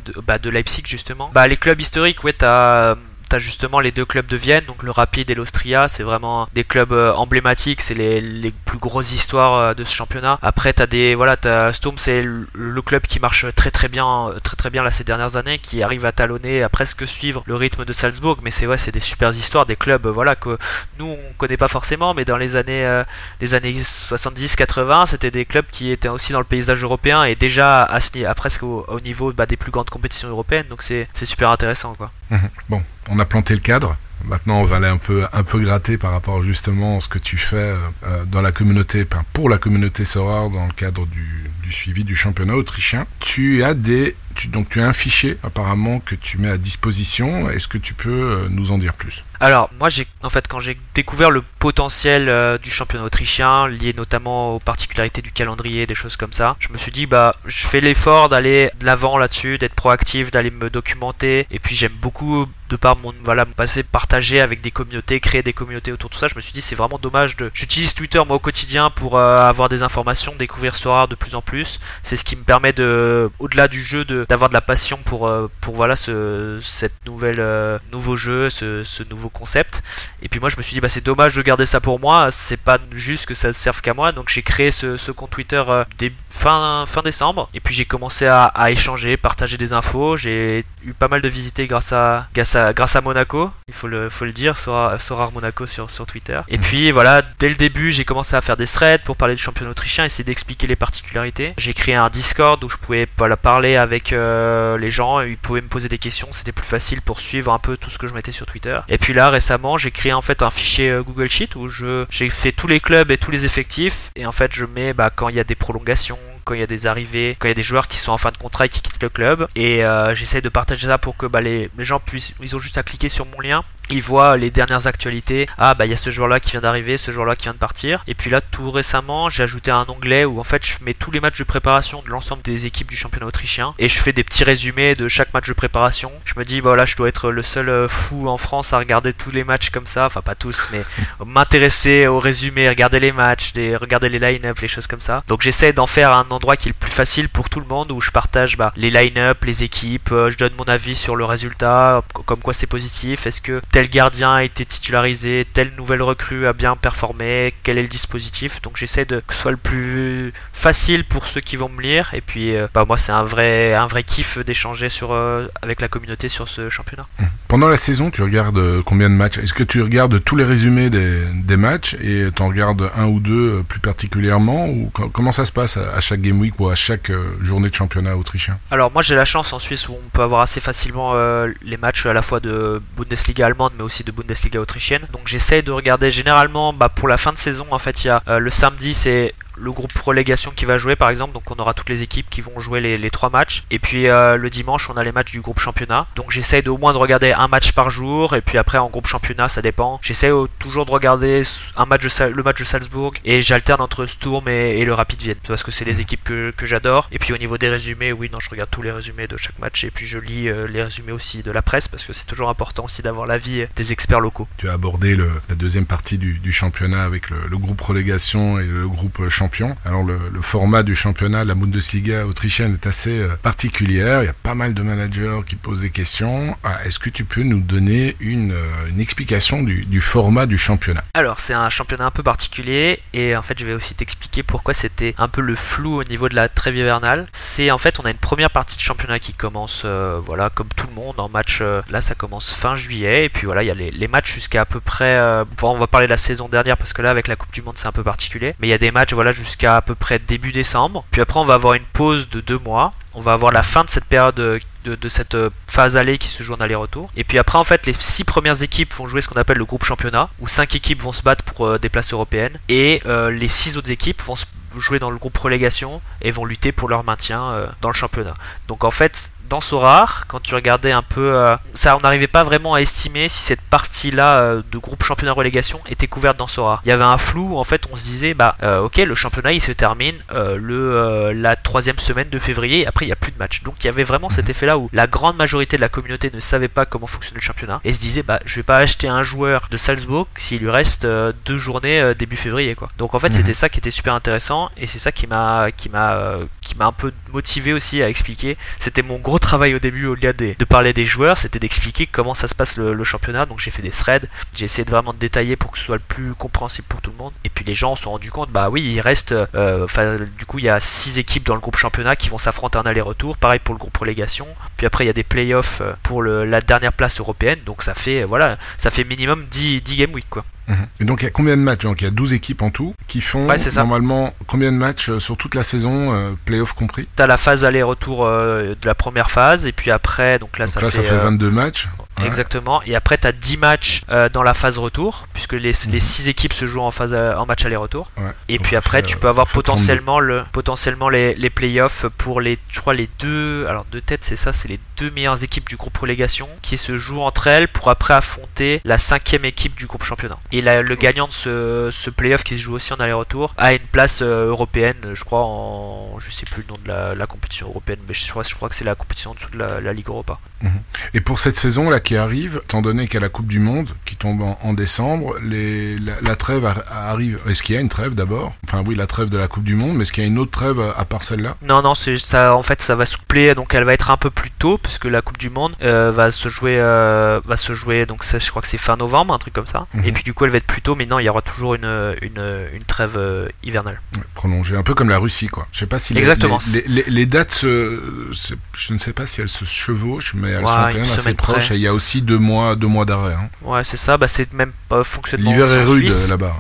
[SPEAKER 3] de, bah, de Leipzig justement. Bah les clubs historiques, ouais, t'as justement les deux clubs de Vienne, donc le Rapide et l'Austria, c'est vraiment des clubs euh, emblématiques, c'est les, les, plus grosses histoires euh, de ce championnat. Après, t'as des voilà, t'as Storm, c'est le, club qui marche très très bien, très très bien là ces dernières années, qui arrive à talonner, à presque suivre le rythme de Salzbourg. Mais c'est ouais, c'est des super histoires, des clubs voilà que nous on connaît pas forcément, mais dans les années euh, années 70-80, c'était des clubs qui étaient aussi dans le paysage européen et déjà à, à presque au, niveau bah, des plus grandes compétitions européennes. Donc c'est super intéressant quoi.
[SPEAKER 2] Bon, on a planté le cadre. Maintenant, on va aller un peu, un peu gratter par rapport justement à ce que tu fais euh, dans la communauté, pour la communauté Sorare dans le cadre du suivi du championnat autrichien. Tu as des donc tu as un fichier apparemment que tu mets à disposition. Est-ce que tu peux euh, nous en dire plus?
[SPEAKER 3] Alors moi j'ai en fait quand j'ai découvert le potentiel euh, du championnat autrichien lié notamment aux particularités du calendrier, des choses comme ça, je me suis dit bah je fais l'effort d'aller de l'avant là-dessus, d'être proactif, d'aller me documenter. Et puis j'aime beaucoup de par mon voilà mon passé partager avec des communautés, créer des communautés autour de tout ça. Je me suis dit c'est vraiment dommage de. J'utilise Twitter moi au quotidien pour euh, avoir des informations, découvrir Sora de plus en plus. C'est ce qui me permet de au-delà du jeu de d'avoir de la passion pour, euh, pour voilà ce cette nouvelle euh, nouveau jeu, ce, ce, nouveau concept. Et puis moi je me suis dit bah c'est dommage de garder ça pour moi, c'est pas juste que ça serve qu'à moi. Donc j'ai créé ce, ce, compte Twitter euh, fin fin décembre et puis j'ai commencé à, à, échanger, partager des infos. J'ai eu pas mal de visités grâce à grâce à grâce à Monaco, il faut le faut le dire, Sora, Monaco sur sur Twitter. Et puis voilà, dès le début j'ai commencé à faire des threads pour parler du championnat autrichien, essayer d'expliquer les particularités. J'ai créé un Discord où je pouvais voilà, parler avec euh, les gens, ils pouvaient me poser des questions, c'était plus facile pour suivre un peu tout ce que je mettais sur Twitter. Et puis là récemment, j'ai créé en fait un fichier euh, Google Sheet où je j'ai fait tous les clubs et tous les effectifs et en fait je mets bah, quand il y a des prolongations, quand il y a des arrivées, quand il y a des joueurs qui sont en fin de contrat et qui quittent le club. Et euh, j'essaie de partager ça pour que bah, les, les, gens puissent, ils ont juste à cliquer sur mon lien il voit les dernières actualités. Ah bah il y a ce joueur là qui vient d'arriver, ce joueur là qui vient de partir. Et puis là tout récemment j'ai ajouté un onglet où en fait je mets tous les matchs de préparation de l'ensemble des équipes du championnat autrichien et je fais des petits résumés de chaque match de préparation. Je me dis bah là je dois être le seul euh, fou en France à regarder tous les matchs comme ça, enfin pas tous mais m'intéresser aux résumés, regarder les matchs, regarder les line-up, les choses comme ça. Donc j'essaie d'en faire un endroit qui est le plus facile pour tout le monde où je partage bah, les line-up, les équipes, euh, je donne mon avis sur le résultat, comme quoi c'est positif, est-ce que tel gardien a été titularisé, telle nouvelle recrue a bien performé, quel est le dispositif. Donc j'essaie de que ce soit le plus facile pour ceux qui vont me lire. Et puis euh, bah, moi c'est un vrai, un vrai kiff d'échanger sur, euh, avec la communauté sur ce championnat.
[SPEAKER 2] Mmh. Pendant la saison, tu regardes euh, combien de matchs? Est-ce que tu regardes tous les résumés des, des matchs et tu en regardes un ou deux plus particulièrement? Ou comment ça se passe à, chaque game week ou à chaque journée de championnat autrichien?
[SPEAKER 3] Alors moi j'ai la chance en Suisse où on peut avoir assez facilement les matchs à la fois de Bundesliga allemande mais aussi de Bundesliga autrichienne. Donc j'essaie de regarder généralement bah, pour la fin de saison en fait il y a euh, le samedi c'est le groupe relégation qui va jouer par exemple. Donc on aura toutes les équipes qui vont jouer les, trois matchs. Et puis euh, le dimanche on a les matchs du groupe championnat. Donc j'essaie au moins de regarder un match par jour. Et puis après en groupe championnat ça dépend. J'essaie toujours de regarder un match le match de Salzbourg. Et j'alterne entre Sturm et, le Rapid Vienne parce que c'est les équipes que, j'adore. Et puis au niveau des résumés oui non je regarde tous les résumés de chaque match. Et puis je lis euh, les résumés aussi de la presse. Parce que c'est toujours important aussi d'avoir l'avis des experts locaux.
[SPEAKER 2] Tu as abordé la deuxième partie du, championnat avec le, le, groupe relégation et le groupe championnat alors le, format du championnat, la Bundesliga autrichienne est assez euh, particulière. Il y a pas mal de managers qui posent des questions. Ah, est-ce que tu peux nous donner une, euh, explication du, format du championnat?
[SPEAKER 3] Alors c'est un championnat un peu particulier et en fait je vais aussi t'expliquer pourquoi c'était un peu le flou au niveau de la trêve hivernale. C'est en fait on a une première partie de championnat qui commence euh, voilà comme tout le monde en match. là ça commence fin juillet et puis voilà il y a les, matchs jusqu'à à peu près. on va parler de la saison dernière parce que là avec la Coupe du Monde c'est un peu particulier. Mais il y a des matchs voilà jusqu'à à peu près début décembre. Puis après, on va avoir une pause de deux mois. On va avoir la fin de cette période de, cette phase aller qui se joue en aller-retour. Et puis après, en fait, les six premières équipes vont jouer ce qu'on appelle le groupe championnat, où cinq équipes vont se battre pour euh, des places européennes. Et euh, les six autres équipes vont jouer dans le groupe relégation et vont lutter pour leur maintien euh, dans le championnat. Donc en fait, dans Sorar, quand tu regardais un peu, euh, ça, on n'arrivait pas vraiment à estimer si cette partie-là euh, de groupe championnat relégation était couverte dans Sorar. Il y avait un flou où en fait on se disait, bah euh, ok, le championnat il se termine le la troisième semaine de février, et après il n'y a plus de match. Donc il y avait vraiment cet effet-là où la grande majorité de la communauté ne savait pas comment fonctionnait le championnat et se disait, bah je vais pas acheter un joueur de Salzbourg s'il lui reste deux journées début février quoi. Donc en fait mhm. c'était ça qui était super intéressant et c'est ça qui m'a qui m'a qui m'a un peu motivé aussi à expliquer. C'était mon gros travail au début, au-delà de, de parler des joueurs, c'était d'expliquer comment ça se passe le, championnat. Donc j'ai fait des threads, j'ai essayé de vraiment détailler pour que ce soit le plus compréhensible pour tout le monde. Et puis les gens se sont rendus compte, bah oui, il reste, euh, enfin du coup il y a 6 équipes dans le groupe championnat qui vont s'affronter en aller-retour. Pareil pour le groupe relégation. Puis après il y a des playoffs euh, pour la dernière place européenne. Donc ça fait, voilà, ça fait minimum 10, 10 game week quoi.
[SPEAKER 2] Mhm. Et donc il y a combien de matchs Donc il y a 12 équipes en tout qui font normalement combien de matchs euh, sur toute la saison, euh, playoff compris?
[SPEAKER 3] T'as la phase aller-retour euh, de la première phase et puis après, donc là, ça,
[SPEAKER 2] fait,
[SPEAKER 3] ça
[SPEAKER 2] fait 22 matchs.
[SPEAKER 3] Exactement. Et après, tu as 10 matchs dans la phase retour, puisque les, 6 mhm. équipes se jouent en, phase, en match aller-retour. Et puis après, tu peux avoir potentiellement, le, potentiellement les, les playoffs pour les, je crois, les deux. Alors, deux têtes, c'est ça, c'est les deux meilleures équipes du groupe relégation qui se jouent entre elles pour après affronter la cinquième équipe du groupe championnat. Et le gagnant de ce, ce playoff qui se joue aussi en aller-retour a une place euh, européenne, je crois, en. Je sais plus le nom de la, compétition européenne, mais je crois, je crois que c'est la compétition en dessous de la, Ligue Europa.
[SPEAKER 2] Mhm. Et pour cette saison là qui arrive, étant donné a la Coupe du Monde qui tombe en, décembre, les, la, trêve arrive. Est-ce qu'il y a une trêve d'abord? Enfin, oui, la trêve de la Coupe du Monde, mais est-ce qu'il y a une autre trêve à part celle-là?
[SPEAKER 3] Non, non, ça. En fait, ça va soupler, donc elle va être un peu plus tôt, parce que la Coupe du Monde euh, va se jouer, euh, va se jouer. Donc ça, je crois que c'est fin novembre, un truc comme ça. Mhm. Et puis du coup, elle va être plus tôt, mais non, il y aura toujours une, une, trêve euh, hivernale.
[SPEAKER 2] prolongée, un peu comme la Russie, quoi. Je sais pas si
[SPEAKER 3] Exactement.
[SPEAKER 2] Les, les, dates, je ne sais pas si elles se chevauchent, mais elles sont quand même assez proches. Et il y a aussi deux mois, deux mois d'arrêt. Hein.
[SPEAKER 3] Ouais, c'est ça. Bah, c'est même pas fonctionnement.
[SPEAKER 2] L'hiver est rude là-bas.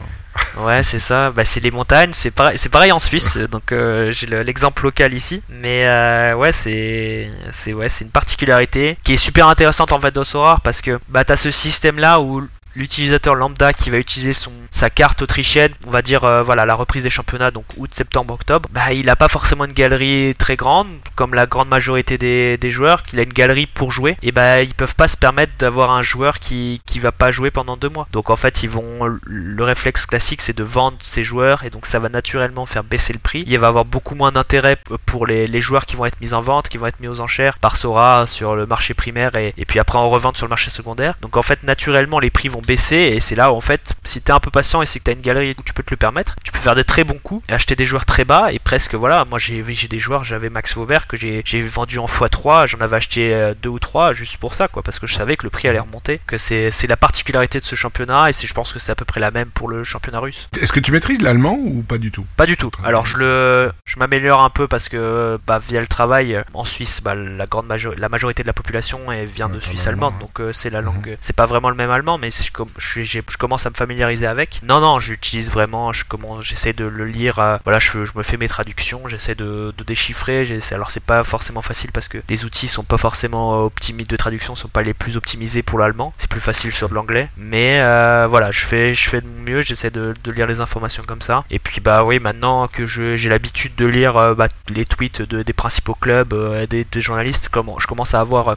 [SPEAKER 3] Ouais, c'est ça. Bah, c'est les montagnes. C'est pareil, c'est pareil en Suisse. Donc euh, j'ai l'exemple local ici. Mais euh, ouais, c'est c'est ouais, c'est une particularité qui est super intéressante en fait d'Ossorar parce que bah t'as ce système là où l'utilisateur lambda qui va utiliser son sa carte autrichienne, on va dire euh, voilà la reprise des championnats donc août, septembre, octobre, bah il n'a pas forcément une galerie très grande comme la grande majorité des, des joueurs, qu'il a une galerie pour jouer et bah ils peuvent pas se permettre d'avoir un joueur qui qui va pas jouer pendant deux mois. Donc en fait ils vont le réflexe classique c'est de vendre ses joueurs et donc ça va naturellement faire baisser le prix. Il va avoir beaucoup moins d'intérêt pour les, les, joueurs qui vont être mis en vente, qui vont être mis aux enchères par Sora sur le marché primaire et, et puis après en revente sur le marché secondaire. Donc en fait naturellement les prix vont baisser et c'est là où en fait si t'es un peu et c'est que tu as une galerie où tu peux te le permettre, tu peux faire des très bons coups et acheter des joueurs très bas et presque voilà, moi j'ai des joueurs, j'avais Max Vaubert que j'ai vendu en x3, j'en avais acheté euh, deux ou trois juste pour ça quoi parce que je savais que le prix allait remonter, que c'est la particularité de ce championnat et je pense que c'est à peu près la même pour le championnat russe.
[SPEAKER 2] Est-ce que tu maîtrises l'allemand ou pas du tout?
[SPEAKER 3] Pas du tout. Alors je le je m'améliore un peu parce que bah, via le travail en Suisse, bah, la grande la majorité de la population vient de Suisse allemande donc euh, c'est la mhm. langue, c'est pas vraiment le même allemand mais je, je, je commence à me familiariser avec. Non non, j'utilise vraiment, je j'essaie de le lire. Euh, voilà, je, je, me fais mes traductions, j'essaie de, de, déchiffrer. Alors c'est pas forcément facile parce que les outils sont pas forcément optimisés de traduction, sont pas les plus optimisés pour l'allemand. C'est plus facile sur de l'anglais, mais euh, voilà, je fais je fais de mon mieux, j'essaie de, de, lire les informations comme ça. Et puis bah oui, maintenant que j'ai l'habitude de lire euh, bah, les tweets de, des principaux clubs, des, des, journalistes, comment je commence à avoir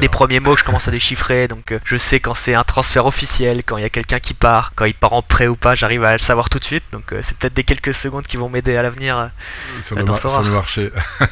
[SPEAKER 3] des premiers mots, je commence à déchiffrer. Donc je sais quand c'est un transfert officiel, quand il y a quelqu'un qui part, quand il part en prêt ou pas, j'arrive à le savoir tout de suite. Donc euh, c'est peut-être des quelques secondes qui vont m'aider à l'avenir euh,
[SPEAKER 2] sur, le, marché.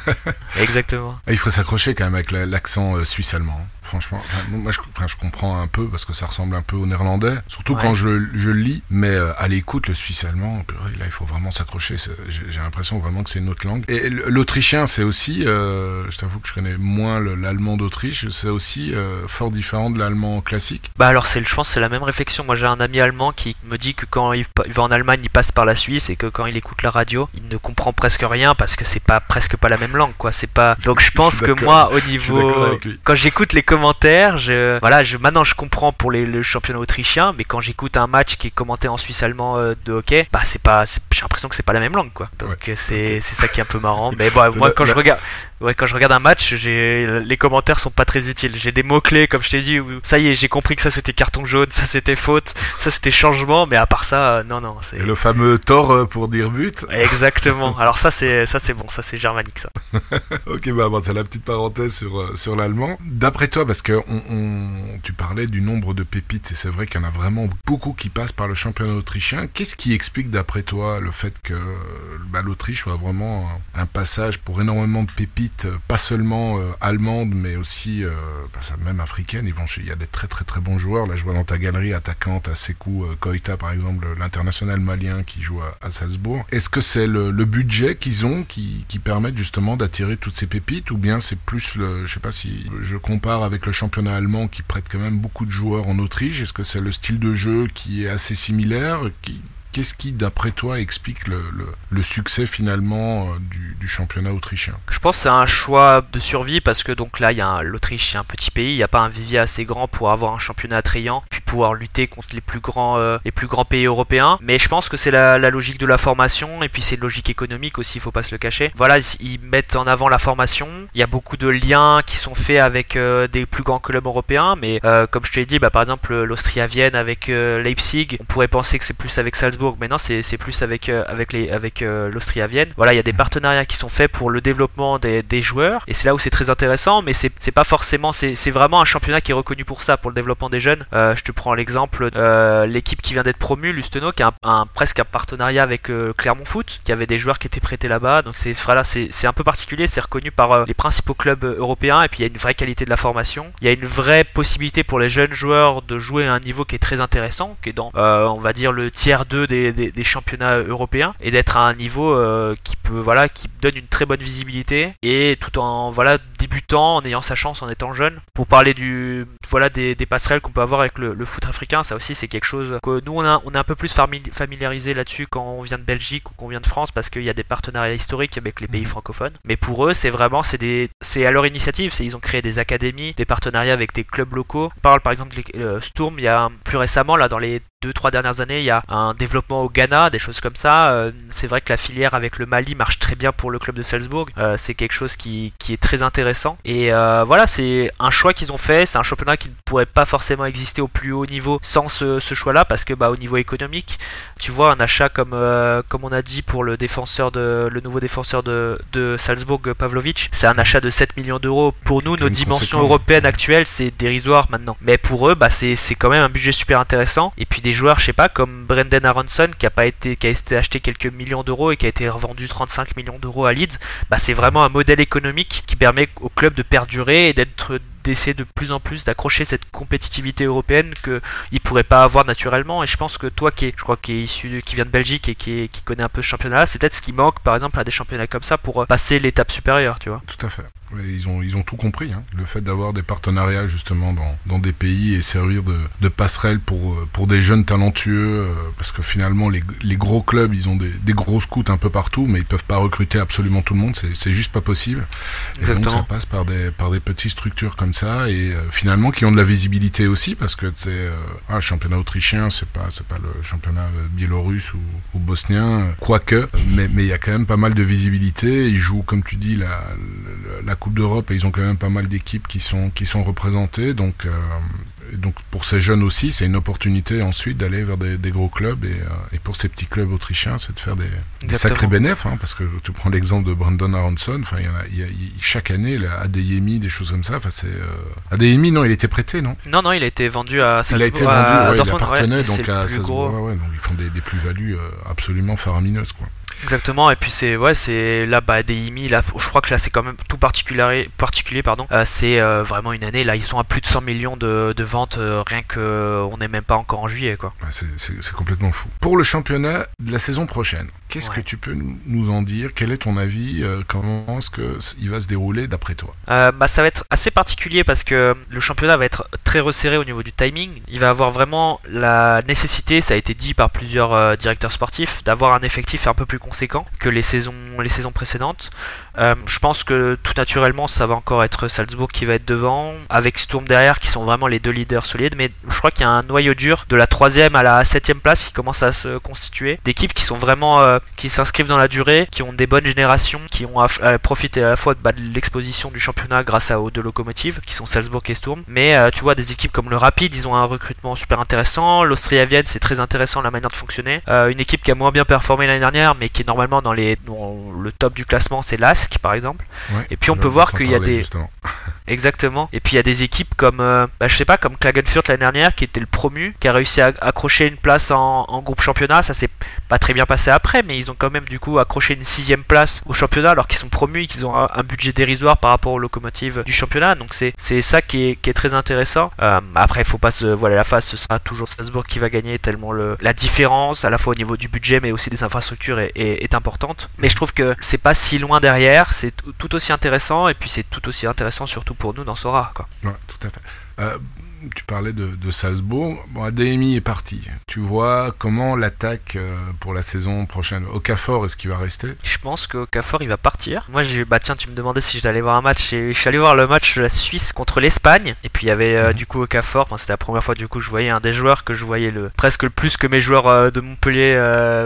[SPEAKER 3] Exactement.
[SPEAKER 2] Il faut s'accrocher quand même avec l'accent euh, suisse-allemand franchement. moi, je, je, comprends un peu parce que ça ressemble un peu au néerlandais, surtout quand je, je, le lis. Mais euh, à l'écoute, le suisse allemand, là, il faut vraiment s'accrocher. J'ai l'impression vraiment que c'est une autre langue. Et l'autrichien, c'est aussi, euh, je t'avoue que je connais moins l'allemand d'Autriche, c'est aussi euh, fort différent de l'allemand classique.
[SPEAKER 3] Bah alors, c'est je pense c'est la même réflexion. Moi, j'ai un ami allemand qui me dit que quand il, va en Allemagne, il passe par la Suisse et que quand il écoute la radio, il ne comprend presque rien parce que c'est pas presque pas la même langue, quoi. C'est pas. Donc, je pense que moi, au niveau, quand j'écoute les commentaires. Je, voilà, je, maintenant je comprends pour les, le championnat autrichien, mais quand j'écoute un match qui est commenté en suisse allemand euh, de hockey, bah c'est pas, j'ai l'impression que c'est pas la même langue, quoi. Donc c'est, c'est ça qui est un peu marrant. Mais bon, moi quand je regarde, ouais, quand je regarde un match, j'ai les commentaires sont pas très utiles. J'ai des mots clés, comme je t'ai dit. Où, ça y est, j'ai compris que ça c'était carton jaune, ça c'était faute, ça c'était changement, mais à part ça, euh, non non.
[SPEAKER 2] C'est le fameux tort euh, pour dire but.
[SPEAKER 3] Exactement. Alors ça c'est ça c'est bon, ça c'est germanique ça.
[SPEAKER 2] ok, bah bon, c'est la petite parenthèse sur sur l'allemand. D'après toi, parce que on, tu parlais du nombre de pépites, et c'est vrai qu'il y en a vraiment beaucoup qui passent par le championnat autrichien. Qu'est-ce qui explique, d'après toi, le fait que bah, l'Autriche soit vraiment un, passage pour énormément de pépites élites, pas seulement allemandes, mais aussi bah, même africaines. Ils vont il y a des très très très bons joueurs. Là, je vois dans ta galerie attaquante à Sekou Koita, par exemple, l'international malien qui joue à, Salzbourg. Est-ce que c'est le, budget qu'ils ont qui, qui permet justement d'attirer toutes ces pépites, ou bien c'est plus le, je sais pas si je compare avec le championnat allemand qui prête quand même beaucoup de joueurs en Autriche. Est-ce que c'est le style de jeu qui est assez similaire qui, Qu'est-ce qui, d'après toi, explique le, succès finalement euh, du, championnat autrichien?
[SPEAKER 3] Je pense que c'est un choix de survie parce que donc là, il y a l'Autriche, c'est un petit pays, il n'y a pas un vivier assez grand pour avoir un championnat attrayant, puis pouvoir lutter contre les plus grands, euh, les plus grands pays européens. Mais je pense que c'est la, logique de la formation et puis c'est une logique économique aussi, il faut pas se le cacher. Voilà, ils mettent en avant la formation. Il y a beaucoup de liens qui sont faits avec euh, des plus grands clubs européens, mais comme je te l'ai dit, bah, par exemple l'Austria-Vienne avec Leipzig, on pourrait penser que c'est plus avec Salzbourg Maintenant, c'est plus avec, euh, avec, les, avec euh, l'Austria-Vienne. Voilà, il y a des partenariats qui sont faits pour le développement des, des joueurs. Et c'est là où c'est très intéressant, mais c'est pas forcément. C'est vraiment un championnat qui est reconnu pour ça, pour le développement des jeunes. Euh, je te prends l'exemple, l'équipe qui vient d'être promue, Lusteno, qui a un, presque un partenariat avec Clermont Foot, qui avait des joueurs qui étaient prêtés là-bas. Donc c'est voilà, c'est un peu particulier, c'est reconnu par les principaux clubs européens. Et puis il y a une vraie qualité de la formation. Il y a une vraie possibilité pour les jeunes joueurs de jouer à un niveau qui est très intéressant, qui est dans, on va dire, le tiers 2 des, championnats européens et d'être à un niveau euh, qui peut voilà qui donne une très bonne visibilité et tout en voilà débutant en ayant sa chance en étant jeune. Pour parler du voilà des, passerelles qu'on peut avoir avec le, foot africain ça aussi c'est quelque chose que nous on, a, on est un peu plus familiarisé là-dessus quand on vient de Belgique ou qu'on vient de France parce qu'il y a des partenariats historiques avec les pays mhm. francophones. Mais pour eux c'est vraiment c'est des c'est à leur initiative. C'est ils ont créé des académies des partenariats avec des clubs locaux. On parle par exemple de euh, Sturm il y a plus récemment là dans les deux trois dernières années il y a un développement au Ghana des choses comme ça euh, c'est vrai que la filière avec le Mali marche très bien pour le club de Salzbourg. Euh, c'est quelque chose qui, qui, est très intéressant. Et euh, voilà c'est un choix qu'ils ont fait. C'est un championnat qui ne pourrait pas forcément exister au plus haut niveau sans ce, ce choix là parce que bah au niveau économique tu vois un achat comme comme on a dit pour le défenseur de le nouveau défenseur de, de Salzbourg Pavlovic c'est un achat de 7 millions d'euros. Pour nous nos dimensions européennes actuelles c'est dérisoire maintenant. Mais pour eux bah c'est quand même un budget super intéressant. Et puis des joueurs, je sais pas, comme Brendan Aronson qui a pas été, qui a été acheté quelques millions d'euros et qui a été revendu 35 millions d'euros à Leeds, bah c'est vraiment un modèle économique qui permet au club de perdurer et d'être d'essayer de plus en plus d'accrocher cette compétitivité européenne que il pourrait pas avoir naturellement. Et je pense que toi qui est, je crois qui est issu vient de Belgique et qui, qui connaît un peu ce championnat c'est peut-être ce qui manque par exemple à des championnats comme ça pour passer l'étape supérieure tu vois.
[SPEAKER 2] Tout à fait ils ont, ils ont tout compris. Hein. Le fait d'avoir des partenariats justement dans, dans, des pays et servir de, de passerelle pour, euh, pour des jeunes talentueux, euh, parce que finalement les, les, gros clubs, ils ont des, des, gros scouts un peu partout, mais ils peuvent pas recruter absolument tout le monde, c'est juste pas possible. Et donc ça passe par des, par des petites structures comme ça, et euh, finalement qui ont de la visibilité aussi, parce que c'est ah, le championnat autrichien, c'est pas, c'est pas le championnat biélorusse ou, ou bosnien, quoique, mais il y a quand même pas mal de visibilité. Ils jouent, comme tu dis, la, la Coupe d'Europe et ils ont quand même pas mal d'équipes qui sont, qui sont représentées. Donc, euh, donc pour ces jeunes aussi, c'est une opportunité ensuite d'aller vers des, gros clubs. Et, euh, et, pour ces petits clubs autrichiens, c'est de faire des, sacrés bénéfices. Hein, parce que tu prends l'exemple de Brandon Aronson, enfin, il y, a, chaque année, là, Adeyemi, des choses comme ça. C'est, euh... Adeyemi, non, il était prêté, non?
[SPEAKER 3] Non, non, il a été vendu à
[SPEAKER 2] Il a été vendu, il appartenait donc à Salzbourg. donc ils font des, des plus-values euh, absolument faramineuses. Quoi.
[SPEAKER 3] Exactement, et puis c'est ouais, c'est là bah DIMI, là je crois que là c'est quand même tout particulier, particulier pardon. Euh, c'est euh, vraiment une année là, ils sont à plus de 100 millions de, de ventes euh, rien que on n'est même pas encore en juillet quoi.
[SPEAKER 2] c'est complètement fou. Pour le championnat de la saison prochaine, Qu'est-ce que tu peux nous en dire? Quel est ton avis Comment est-ce qu'il va se dérouler d'après toi?
[SPEAKER 3] Bah, Ça va être assez particulier parce que le championnat va être très resserré au niveau du timing. Il va avoir vraiment la nécessité, ça a été dit par plusieurs directeurs sportifs, d'avoir un effectif un peu plus conséquent que les saisons, les saisons précédentes. Euh, je pense que tout naturellement, ça va encore être Salzbourg qui va être devant, avec Sturm derrière qui sont vraiment les deux leaders solides. Mais je crois qu'il y a un noyau dur de la troisième à la septième place qui commence à se constituer. D'équipes qui sont vraiment, euh, qui s'inscrivent dans la durée, qui ont des bonnes générations, qui ont profité à la fois bah, de l'exposition du championnat grâce à aux deux locomotives, qui sont Salzbourg et Sturm. Mais euh, tu vois, des équipes comme le Rapid, ils ont un recrutement super intéressant. L'Austria Vienne, c'est très intéressant la manière de fonctionner. une équipe qui a moins bien performé l'année dernière, mais qui est normalement dans les, dans le top du classement, c'est l'AS par exemple. et puis on peut voir qu'il y a des exactement. Et puis il y a des équipes comme euh, bah, je sais pas comme Klagenfurt l'année dernière qui était le promu, qui a réussi à accrocher une place en, groupe championnat. Ça s'est pas très bien passé après, mais ils ont quand même du coup accroché une sixième place au championnat alors qu'ils sont promus et qu'ils ont un, budget dérisoire par rapport aux locomotives du championnat. Donc c'est ça qui est, qui est, très intéressant. Euh, après, il faut pas se voilà la face, ce sera toujours Strasbourg qui va gagner tellement le, la différence à la fois au niveau du budget mais aussi des infrastructures est, est, importante. Mais je trouve que c'est pas si loin derrière, c'est tout aussi intéressant et puis c'est tout aussi intéressant surtout pour nous dans Sora. Quoi.
[SPEAKER 2] Euh, tu parlais de, Salzbourg. Bon, ADMI est parti. Tu vois comment l'attaque euh, pour la saison prochaine Okafor, est-ce qu'il va rester?
[SPEAKER 3] Je pense qu'Okafor, il va partir. Moi, j'ai bah tiens, tu me demandais si j'allais voir un match. je suis allé voir le match de la Suisse contre l'Espagne. Et puis, il y avait euh, du coup Okafor. Enfin, c'était la première fois, du coup, je voyais un des joueurs que je voyais le, presque le plus que mes joueurs euh, de Montpellier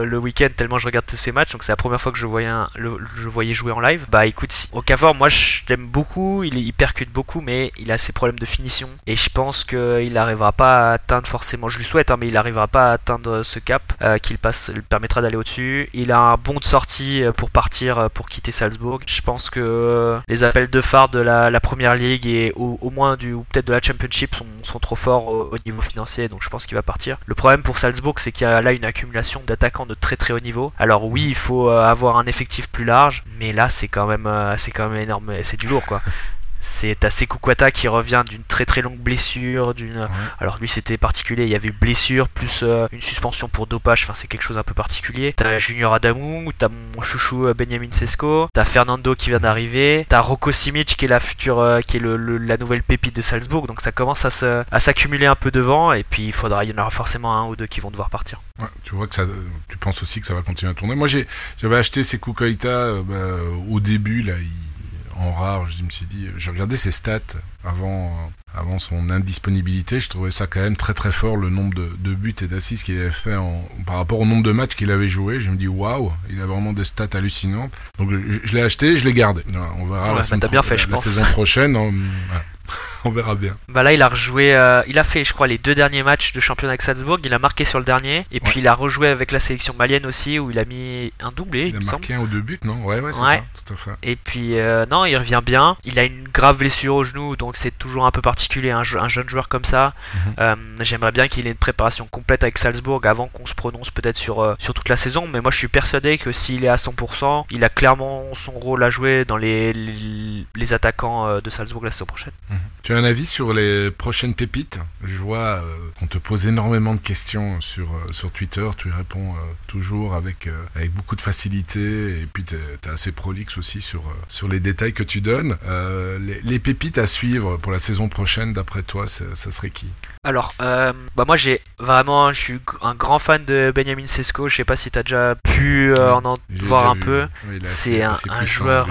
[SPEAKER 3] le week-end, tellement je regarde tous ces matchs. Donc, c'est la première fois que je voyais, un, je voyais jouer en live. Bah, écoute, Okafor, moi, je l'aime beaucoup. Il, il percute beaucoup, mais il a ses problèmes de finition. Et je pense qu'il arrivera pas à atteindre forcément, je lui souhaite, hein, mais il n'arrivera pas à atteindre ce cap euh, qui passe, permettra d'aller au-dessus. Il a un bon de sortie euh, pour partir, euh, pour quitter Salzbourg. Je pense que les appels de phare de la, première ligue et au, moins du, ou peut-être de la championship sont, sont trop forts au, niveau financier, donc je pense qu'il va partir. Le problème pour Salzbourg, c'est qu'il y a là une accumulation d'attaquants de très très haut niveau. Alors oui, il faut avoir un effectif plus large, mais là c'est quand même, c'est quand même énorme, c'est du lourd quoi. C'est assez Kukwata qui revient d'une très très longue blessure. D'une... Alors lui c'était particulier, il y avait blessure plus euh, une suspension pour dopage, enfin c'est quelque chose un peu particulier. T'as Junior Adamou, t'as mon chouchou euh, Benjamin Sesko, t'as Fernando qui vient d'arriver, t'as Rocco Simic qui est la future, euh, qui est le, la nouvelle pépite de Salzbourg, donc ça commence à, à s'accumuler un peu devant et puis il faudra, il y en aura forcément un ou deux qui vont devoir partir.
[SPEAKER 2] tu vois que ça, tu penses aussi que ça va continuer à tourner. Moi j'avais acheté ces Kukoita bah, au début là. Il en rare. Je me suis dit, j'ai regardé ses stats avant, avant son indisponibilité. Je trouvais ça quand même très très fort le nombre de, buts et d'assises qu'il avait fait par rapport au nombre de matchs qu'il avait joué. Je me dis, waouh, il a vraiment des stats hallucinantes. Donc je, l'ai acheté, je l'ai gardé. On verra
[SPEAKER 3] la, bien fait, je pense.
[SPEAKER 2] saison prochaine. on verra bien.
[SPEAKER 3] Bah là, il a rejoué, euh, il a fait, je crois, les deux derniers matchs de championnat avec Salzbourg. Il a marqué sur le dernier, et puis il a rejoué avec la sélection malienne aussi, où il a mis un doublé.
[SPEAKER 2] Il, a marqué un ou deux buts, non? Ouais, ouais, c'est ça, tout à fait.
[SPEAKER 3] Et puis euh, non, il revient bien. Il a une grave blessure au genou, donc c'est toujours un peu particulier un, un jeune joueur comme ça. Mhm. Euh, j'aimerais bien qu'il ait une préparation complète avec Salzbourg avant qu'on se prononce peut-être sur sur toute la saison. Mais moi, je suis persuadé que s'il est à 100%, il a clairement son rôle à jouer dans les les, attaquants de Salzbourg la saison prochaine.
[SPEAKER 2] Mhm. Tu as un avis sur les prochaines pépites? Je vois euh, qu'on te pose énormément de questions sur, euh, sur Twitter. Tu réponds euh, toujours avec, avec beaucoup de facilité et puis tu es, assez prolixe aussi sur, sur les détails que tu donnes. Les, pépites à suivre pour la saison prochaine, d'après toi, ça, serait qui
[SPEAKER 3] Alors, bah moi j'ai vraiment, je suis un grand fan de Benjamin Sesko. Je sais pas si tu as déjà pu en, voir un peu. C'est un, un joueur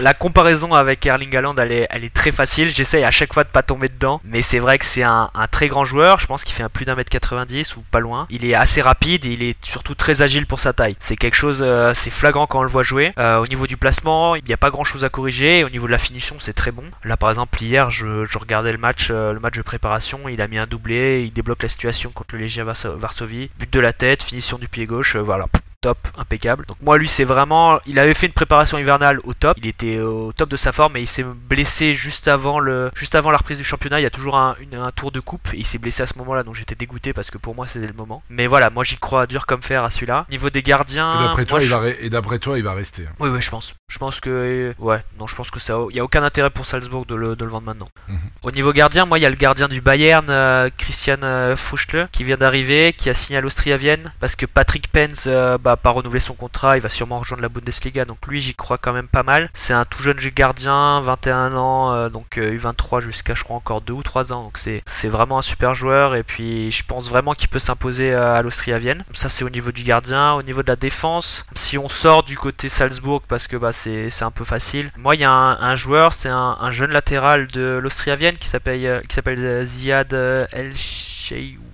[SPEAKER 3] la comparaison avec Erling Haaland, elle est, elle est très facile. J'essaye à chaque fois de pas tomber dedans. Mais c'est vrai que c'est un, très grand joueur. Je pense qu'il fait un plus d'un mètre 90 ou pas loin. Il est assez rapide et il est surtout très agile pour sa taille. C'est quelque chose, euh, c'est flagrant quand on le voit jouer. Euh, au niveau du placement, il n'y a pas grand chose à corriger. au niveau de la finition, c'est très bon. Là, par exemple, hier, je, regardais le match, euh, le match de préparation. Il a mis un doublé. Il débloque la situation contre le Legia Varsovie. But de la tête, finition du pied gauche. voilà top, impeccable. Donc moi lui c'est vraiment, il avait fait une préparation hivernale au top, il était au top de sa forme et il s'est blessé juste avant le, juste avant la reprise du championnat. Il y a toujours un, tour de coupe et il s'est blessé à ce moment-là, donc j'étais dégoûté parce que pour moi c'était le moment. Mais voilà, moi j'y crois dur comme fer à celui-là. Niveau des gardiens,
[SPEAKER 2] et d'après toi, toi il va rester.
[SPEAKER 3] Oui oui je pense. Je pense que ouais, non je pense que ça, il y a aucun intérêt pour Salzbourg de le, vendre maintenant. Mhm. Au niveau gardien, moi il y a le gardien du Bayern, euh, Christian euh, qui vient d'arriver, qui a signé à l'Austria Vienne parce que Patrick Pence euh, bah, pas renouvelé son contrat, il va sûrement rejoindre la Bundesliga, donc lui j'y crois quand même pas mal. C'est un tout jeune gardien, 21 ans, euh, donc U23 euh, jusqu'à je crois encore 2 ou 3 ans, donc c'est, vraiment un super joueur et puis je pense vraiment qu'il peut s'imposer à l'Austria Vienne. Ça c'est au niveau du gardien, au niveau de la défense, si on sort du côté Salzbourg parce que bah, c'est, un peu facile, moi il y a un, joueur, c'est un, un, jeune latéral de l'Austria Vienne qui s'appelle, qui s'appelle Ziad El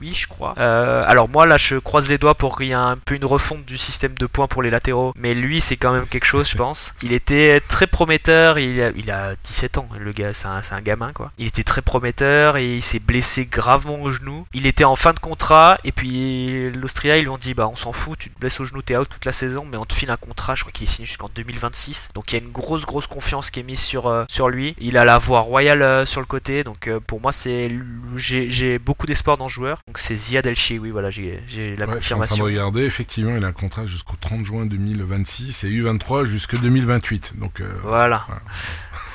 [SPEAKER 3] oui, je crois. Euh, alors moi là, je croise les doigts pour qu'il y ait un peu une refonte du système de points pour les latéraux. Mais lui, c'est quand même quelque chose, je pense. Il était très prometteur. Il a, il a 17 ans, le gars, c'est un, un, gamin quoi. Il était très prometteur et il s'est blessé gravement au genou. Il était en fin de contrat et puis l'Austria ils lui ont dit bah on s'en fout, tu te blesses au genou, t'es out toute la saison, mais on te file un contrat. Je crois qu'il est signé jusqu'en 2026. Donc il y a une grosse grosse confiance qui est mise sur euh, sur lui. Il a la voix royale euh, sur le côté. Donc pour moi c'est j'ai beaucoup d'espoir dans grand joueur. Donc c'est Ziad El oui, voilà, j'ai la
[SPEAKER 2] Ouais, je suis en
[SPEAKER 3] confirmation.
[SPEAKER 2] train de regarder, effectivement, il a un contrat jusqu'au 30 juin 2026 et U23 jusque 2028. Donc euh,
[SPEAKER 3] Voilà.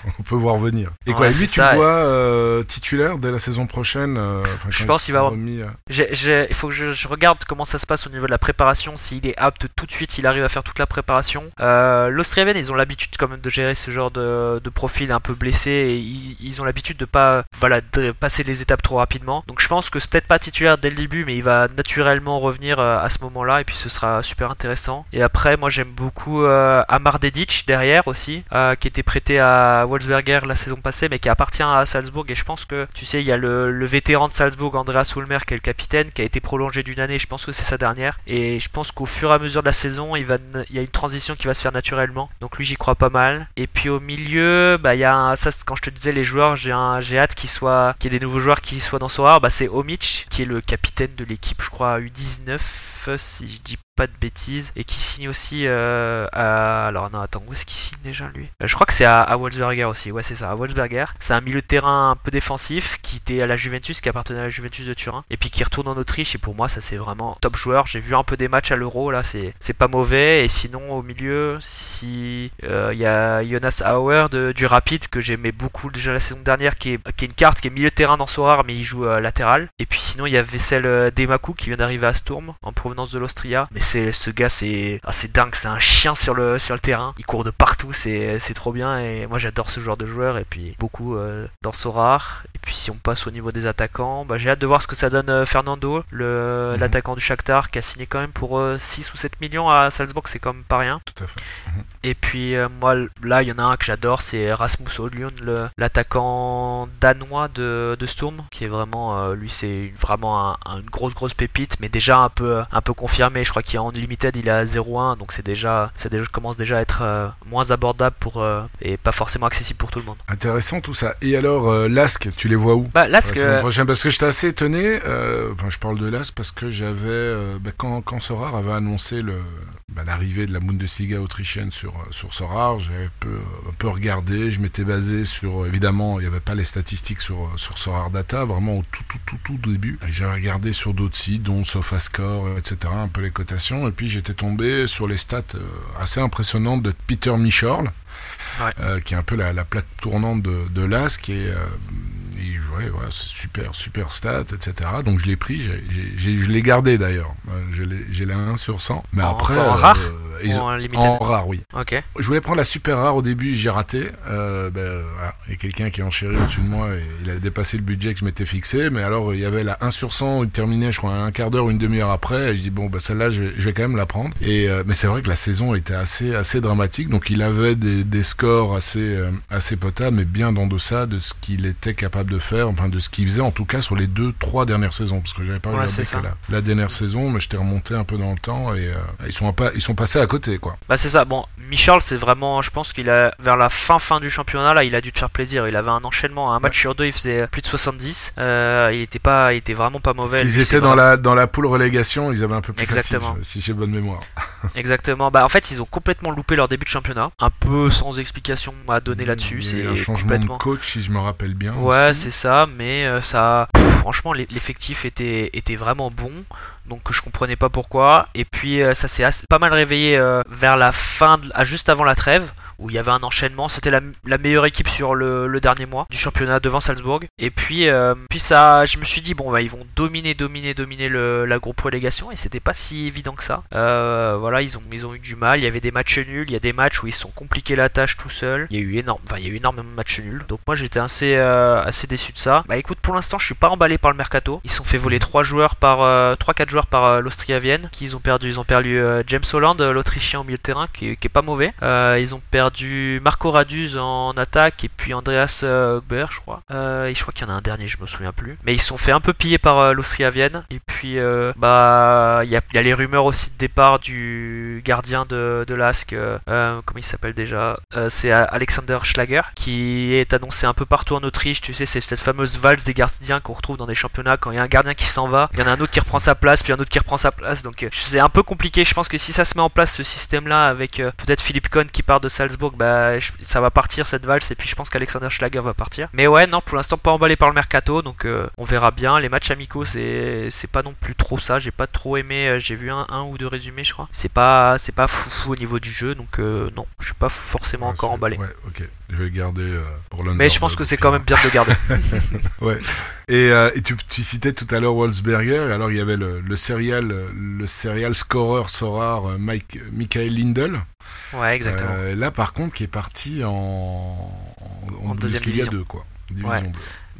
[SPEAKER 2] on peut voir venir. Et
[SPEAKER 3] Ouais,
[SPEAKER 2] quoi, lui,
[SPEAKER 3] c'est
[SPEAKER 2] tu
[SPEAKER 3] ça,
[SPEAKER 2] le vois euh, titulaire dès la saison prochaine euh,
[SPEAKER 3] Je pense
[SPEAKER 2] il
[SPEAKER 3] qu'il va
[SPEAKER 2] remis, euh,
[SPEAKER 3] il faut que je, je regarde comment ça se passe au niveau de la préparation, s'il est apte tout de suite, s'il arrive à faire toute la préparation. Euh, L'Austriaven, ils ont l'habitude quand même de gérer ce genre de, de profil un peu blessé et ils, ils ont l'habitude de pas voilà de passer les étapes trop rapidement. Donc je pense que c'est peut-être pas titulaire dès le début, mais il va naturellement revenir à ce moment-là et puis ce sera super intéressant. Et après, moi j'aime beaucoup Amar Dedic derrière aussi, qui était prêté à La saison passée, mais qui appartient à Salzbourg. Et je pense que tu sais, il y a le, vétéran de Salzbourg, Andreas Ulmer, qui est le capitaine, qui a été prolongé d'une année. Je pense que c'est sa dernière. Et je pense qu'au fur et à mesure de la saison, il va, il y a une transition qui va se faire naturellement. Donc lui, j'y crois pas mal. Et puis au milieu, bah il y a ça, quand je te disais les joueurs, j'ai hâte qu'il soit, qu'il y ait des nouveaux joueurs qui soient dans Sorare. Bah c'est Omic, qui est le capitaine de l'équipe, je crois U19 si je dis pas de bêtises et qui signe aussi euh, à alors non attends où est-ce qu'il signe déjà lui? Euh, je crois que c'est à, Wolfsberger aussi. Ouais c'est ça à Wolfsberger. C'est un milieu de terrain un peu défensif qui était à la Juventus qui appartenait à la Juventus de Turin et puis qui retourne en Autriche et pour moi ça c'est vraiment top joueur. J'ai vu un peu des matchs à l'Euro là c'est pas mauvais et sinon au milieu si euh, il y a Jonas Auer de, du Rapid que j'aimais beaucoup déjà la saison dernière qui est, qui est une carte qui est milieu de terrain dans Sorar mais il joue latéral. Et puis sinon il y a Vessel Demaku qui vient d'arriver à Sturm en provenance de l'Austria c'est ce gars c'est ah, c'est dingue c'est un chien sur le sur le terrain. Il court de partout c'est c'est trop bien. Et moi j'adore ce genre de joueur. Et puis beaucoup euh, dans Sorar et puis si on passe au niveau des attaquants bah, j'ai hâte de voir ce que ça donne euh, Fernando le
[SPEAKER 2] Mhm.
[SPEAKER 3] l'attaquant du Shakhtar qui a signé quand même pour euh, 6 ou 7 millions à Salzbourg. C'est quand même pas rien.
[SPEAKER 2] Tout à fait.
[SPEAKER 3] et puis euh, moi là il y en a un que j'adore. C'est Rasmus Højlund l'attaquant danois de, de Sturm qui est vraiment euh, lui c'est vraiment un- un- une grosse grosse pépite mais déjà un peu un peu confirmé. Je crois qu'il est en limited il est à 0-1 donc c'est déjà ça déjà commence déjà à être euh, moins abordable pour euh, et pas forcément accessible pour tout le monde
[SPEAKER 2] Intéressant tout ça. Et alors, euh, Lask, tu les vois où?
[SPEAKER 3] Bah là
[SPEAKER 2] la
[SPEAKER 3] ce
[SPEAKER 2] saison
[SPEAKER 3] que
[SPEAKER 2] prochaine Parce que j'étais assez étonné. euh, je parle de Lask parce que j'avais. bah, quand, quand Sorar avait annoncé le, bah, l'arrivée de la Bundesliga autrichienne sur, euh, sur Sorar, j'avais un peu, un peu regardé. Je m'étais basé sur. Évidemment, il n'y avait pas les statistiques sur, sur Sorar Data, vraiment au tout, tout, tout, tout début. J'ai regardé sur d'autres sites, dont SofaScore, euh, etc., un peu les cotations. Et puis j'étais tombé sur les stats euh, assez impressionnantes de Peter Michorl.
[SPEAKER 3] Ouais.
[SPEAKER 2] euh, qui est un peu la, la plaque tournante de, de et, euh, et ouais, ouais, c'est super, super stats, etc. Donc je l'ai pris, je l'ai gardé d'ailleurs. Euh, J'ai la 1 sur 100. Mais
[SPEAKER 3] En-
[SPEAKER 2] après.
[SPEAKER 3] en rare ou
[SPEAKER 2] ont-
[SPEAKER 3] en limited
[SPEAKER 2] en rare, oui.
[SPEAKER 3] ok
[SPEAKER 2] Je voulais prendre la super rare au début, j'ai raté. Euh, ben, voilà. Il y a quelqu'un qui est enchéri au-dessus de moi et il a dépassé le budget que je m'étais fixé. Mais alors, il y avait la 1 sur 100, il terminait, je crois, un quart d'heure ou une demi-heure après. Et je dis, bon, bah, celle-là, je, vais- je vais quand même la prendre. Et, euh, mais c'est vrai que la saison était assez, assez dramatique. Donc, il avait des, des scores assez, euh, assez potables, mais bien en deçà de ce qu'il était capable de faire, enfin, de ce qu'il faisait, en tout cas, sur les deux, trois dernières saisons. Parce que j'avais pas regardé que la, la dernière saison, mais j'étais remonté un peu dans le temps et euh, ils, sont pas, ils sont passés à côté, quoi.
[SPEAKER 3] Bah c'est ça. Bon, Michel, c'est vraiment, je pense qu'il a vers la fin fin du championnat là, il a dû te faire plaisir. Il avait un enchaînement, un match sur deux, il faisait plus de 70. Euh, il était pas, il était vraiment pas mauvais.
[SPEAKER 2] Ils étaient dans
[SPEAKER 3] vraiment-
[SPEAKER 2] la, dans la poule relégation, ils avaient un peu plus
[SPEAKER 3] Exactement.
[SPEAKER 2] facile, si j'ai bonne mémoire.
[SPEAKER 3] Exactement. Bah en fait, ils ont complètement loupé leur début de championnat, un peu sans explication à donner là-dessus.
[SPEAKER 2] Il y a
[SPEAKER 3] C'est
[SPEAKER 2] un changement
[SPEAKER 3] complètement.
[SPEAKER 2] de coach, si je me rappelle bien.
[SPEAKER 3] Ouais, c'est ça, mais euh, ça, franchement, l'e- l'effectif était, vraiment bon, donc je comprenais pas pourquoi. Et puis euh, ça s'est pas mal réveillé euh, vers la fin, à juste avant la trêve, où il y avait un enchaînement. C'était la, meilleure équipe sur le, dernier mois du championnat devant Salzbourg. Et puis, euh, puis ça, je me suis dit bon, bah ils vont dominer, dominer, dominer le, la groupe relégation, et c'était pas si évident que ça. Euh, voilà, ils ont, ils ont eu du mal. Il y avait des matchs nuls, il y a des matchs où ils se sont compliqués la tâche tout seuls. Il y a eu énorme, enfin il y a eu énormément de matchs nuls. Donc moi j'étais assez, euh, assez déçu de ça. Bah écoute, pour l'instant je suis pas emballé par le mercato. Ils se sont fait voler trois joueurs par, euh, trois quatre joueurs par l'Austria Vienne. Qui ils ont perdu, ils ont perdu James Holland, l'Autrichien au milieu de terrain, qui, est- pas mauvais. Ils ont perdu Marco Raduz en attaque et puis Andreas euh, je crois. Euh, et je crois qu'il y en a un dernier, je me souviens plus. Mais ils se sont fait un peu piller par euh, l'Austria Vienne. Et puis euh, bah il y a, les rumeurs aussi de départ du gardien de, de l'ASC. euh, comment il s'appelle déjà? C'est Alexander Schlager qui est annoncé un peu partout en Autriche. Tu sais, c'est cette fameuse valse des gardiens qu'on retrouve dans des championnats. Quand il y a un gardien qui s'en va, il y en a un autre qui reprend sa place, puis un autre qui reprend sa place. Donc c'est un peu compliqué. Je pense que si ça se met en place ce système-là avec peut-être Philippe Cohn qui part de Salzbourg Salzbourg, bah, ça va partir cette valse et puis je pense qu'Alexander Schlager va partir. Mais ouais, non, pour l'instant pas emballé par le mercato, donc euh, on verra bien. Les matchs amicaux, c'est c'est pas non plus trop ça. J'ai pas trop aimé. euh, J'ai vu un, un ou deux résumés, je crois. C'est pas c'est pas foufou au niveau du jeu, donc euh, non, je suis pas forcément
[SPEAKER 2] Ouais,
[SPEAKER 3] encore emballé.
[SPEAKER 2] Ouais, ok. Je vais le garder euh, pour l'underdog.
[SPEAKER 3] Mais je pense que c'est quand même bien de le garder.
[SPEAKER 2] Ouais. Et, euh, et tu, tu citais tout à l'heure Wolfsberger. Alors il y avait le, le serial, le serial scorer Sorar euh, Mike, Michael Lindel.
[SPEAKER 3] ouais, exactement.
[SPEAKER 2] Euh, là par contre qui est parti en, en,
[SPEAKER 3] En deuxième
[SPEAKER 2] Bundesliga
[SPEAKER 3] division.
[SPEAKER 2] 2 quoi. Division
[SPEAKER 3] Ouais.
[SPEAKER 2] 2.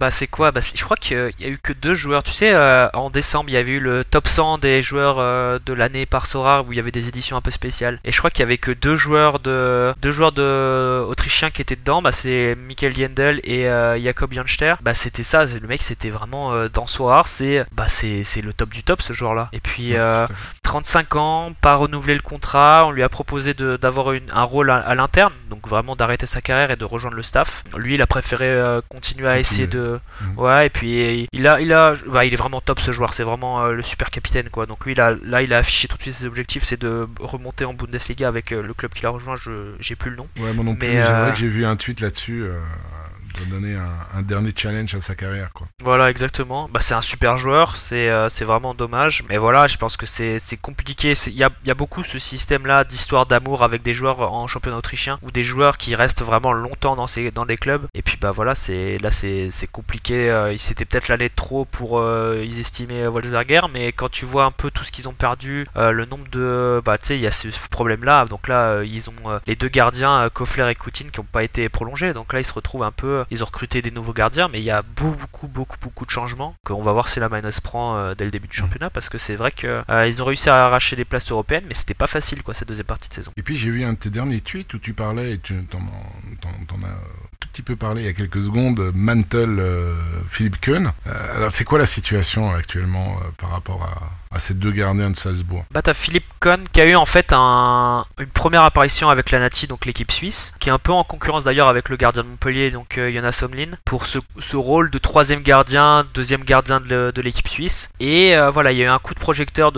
[SPEAKER 3] Bah c'est quoi? Bah, Je crois qu'il y a eu que deux joueurs. Tu sais, euh, en décembre, il y avait eu le top 100 des joueurs euh, de l'année par Sorar où il y avait des éditions un peu spéciales. Et je crois qu'il y avait que deux joueurs de deux joueurs de autrichiens qui étaient dedans. Bah c'est Michael Yendel et euh, Jakob Janster. Bah c'était ça. c'est- Le mec c'était vraiment euh, dans Sorar. C'est bah c'est c'est le top du top ce joueur-là. Et puis
[SPEAKER 2] Ouais,
[SPEAKER 3] euh,
[SPEAKER 2] tout à fait.
[SPEAKER 3] 35 ans, pas renouvelé le contrat. On lui a proposé d'avoir un rôle à, à l'interne, donc vraiment d'arrêter sa carrière et de rejoindre le staff. Lui, il a préféré continuer à essayer de.
[SPEAKER 2] Mhm.
[SPEAKER 3] Ouais, et puis il a, il a, bah, il est vraiment top ce joueur. C'est vraiment euh, le super capitaine, quoi. Donc lui, là, là, il a affiché tout de suite ses objectifs, c'est de remonter en Bundesliga avec euh, le club qu'il a rejoint. Je, j'ai plus le nom.
[SPEAKER 2] Ouais, moi non plus.
[SPEAKER 3] Mais,
[SPEAKER 2] Mais c'est
[SPEAKER 3] euh,
[SPEAKER 2] vrai que j'ai vu un tweet là-dessus. De donner un, dernier challenge à sa carrière quoi.
[SPEAKER 3] Voilà, exactement. Bah, c'est un super joueur, c'est euh, vraiment dommage. Mais voilà, je pense que c'est compliqué. Il y a, y a beaucoup ce système-là d'histoire d'amour avec des joueurs en championnat autrichien ou des joueurs qui restent vraiment longtemps dans, ces, dans des clubs. Et puis bah voilà, là c'est compliqué. Euh, C'était peut-être l'année trop pour euh, ils estimer Wolfsberger, mais quand tu vois un peu tout ce qu'ils ont perdu, euh, le nombre de. Bah tu sais, il y a ce problème-là. Donc là, ils ont les deux gardiens, Kofler et Coutin, qui n'ont pas été prolongés. Donc là, ils se retrouvent un peu. Ils ont recruté des nouveaux gardiens, mais il y a beaucoup, beaucoup, beaucoup de changements. Qu'on va voir si la Minus prend euh, dès le début du championnat, parce que c'est vrai que euh, ils ont réussi à arracher des places européennes, mais c'était pas facile quoi cette deuxième partie de saison.
[SPEAKER 2] Et puis j'ai vu un de tes derniers tweets où tu parlais, et tu t'en, as tout petit peu parlé il y a quelques secondes, Mantle, euh, Philippe Kuhn. Alors c'est quoi la situation actuellement par rapport à, à ces deux gardiens de Salzbourg?
[SPEAKER 3] Bah t'as Philippe Kohn qui a eu en fait un, une première apparition avec la Nati, donc l'équipe suisse, qui est un peu en concurrence d'ailleurs avec le gardien de Montpellier, donc Jonas Somlin, pour ce, rôle de troisième gardien, deuxième gardien de, l'équipe suisse. Et euh, voilà, il y a eu un coup de projecteur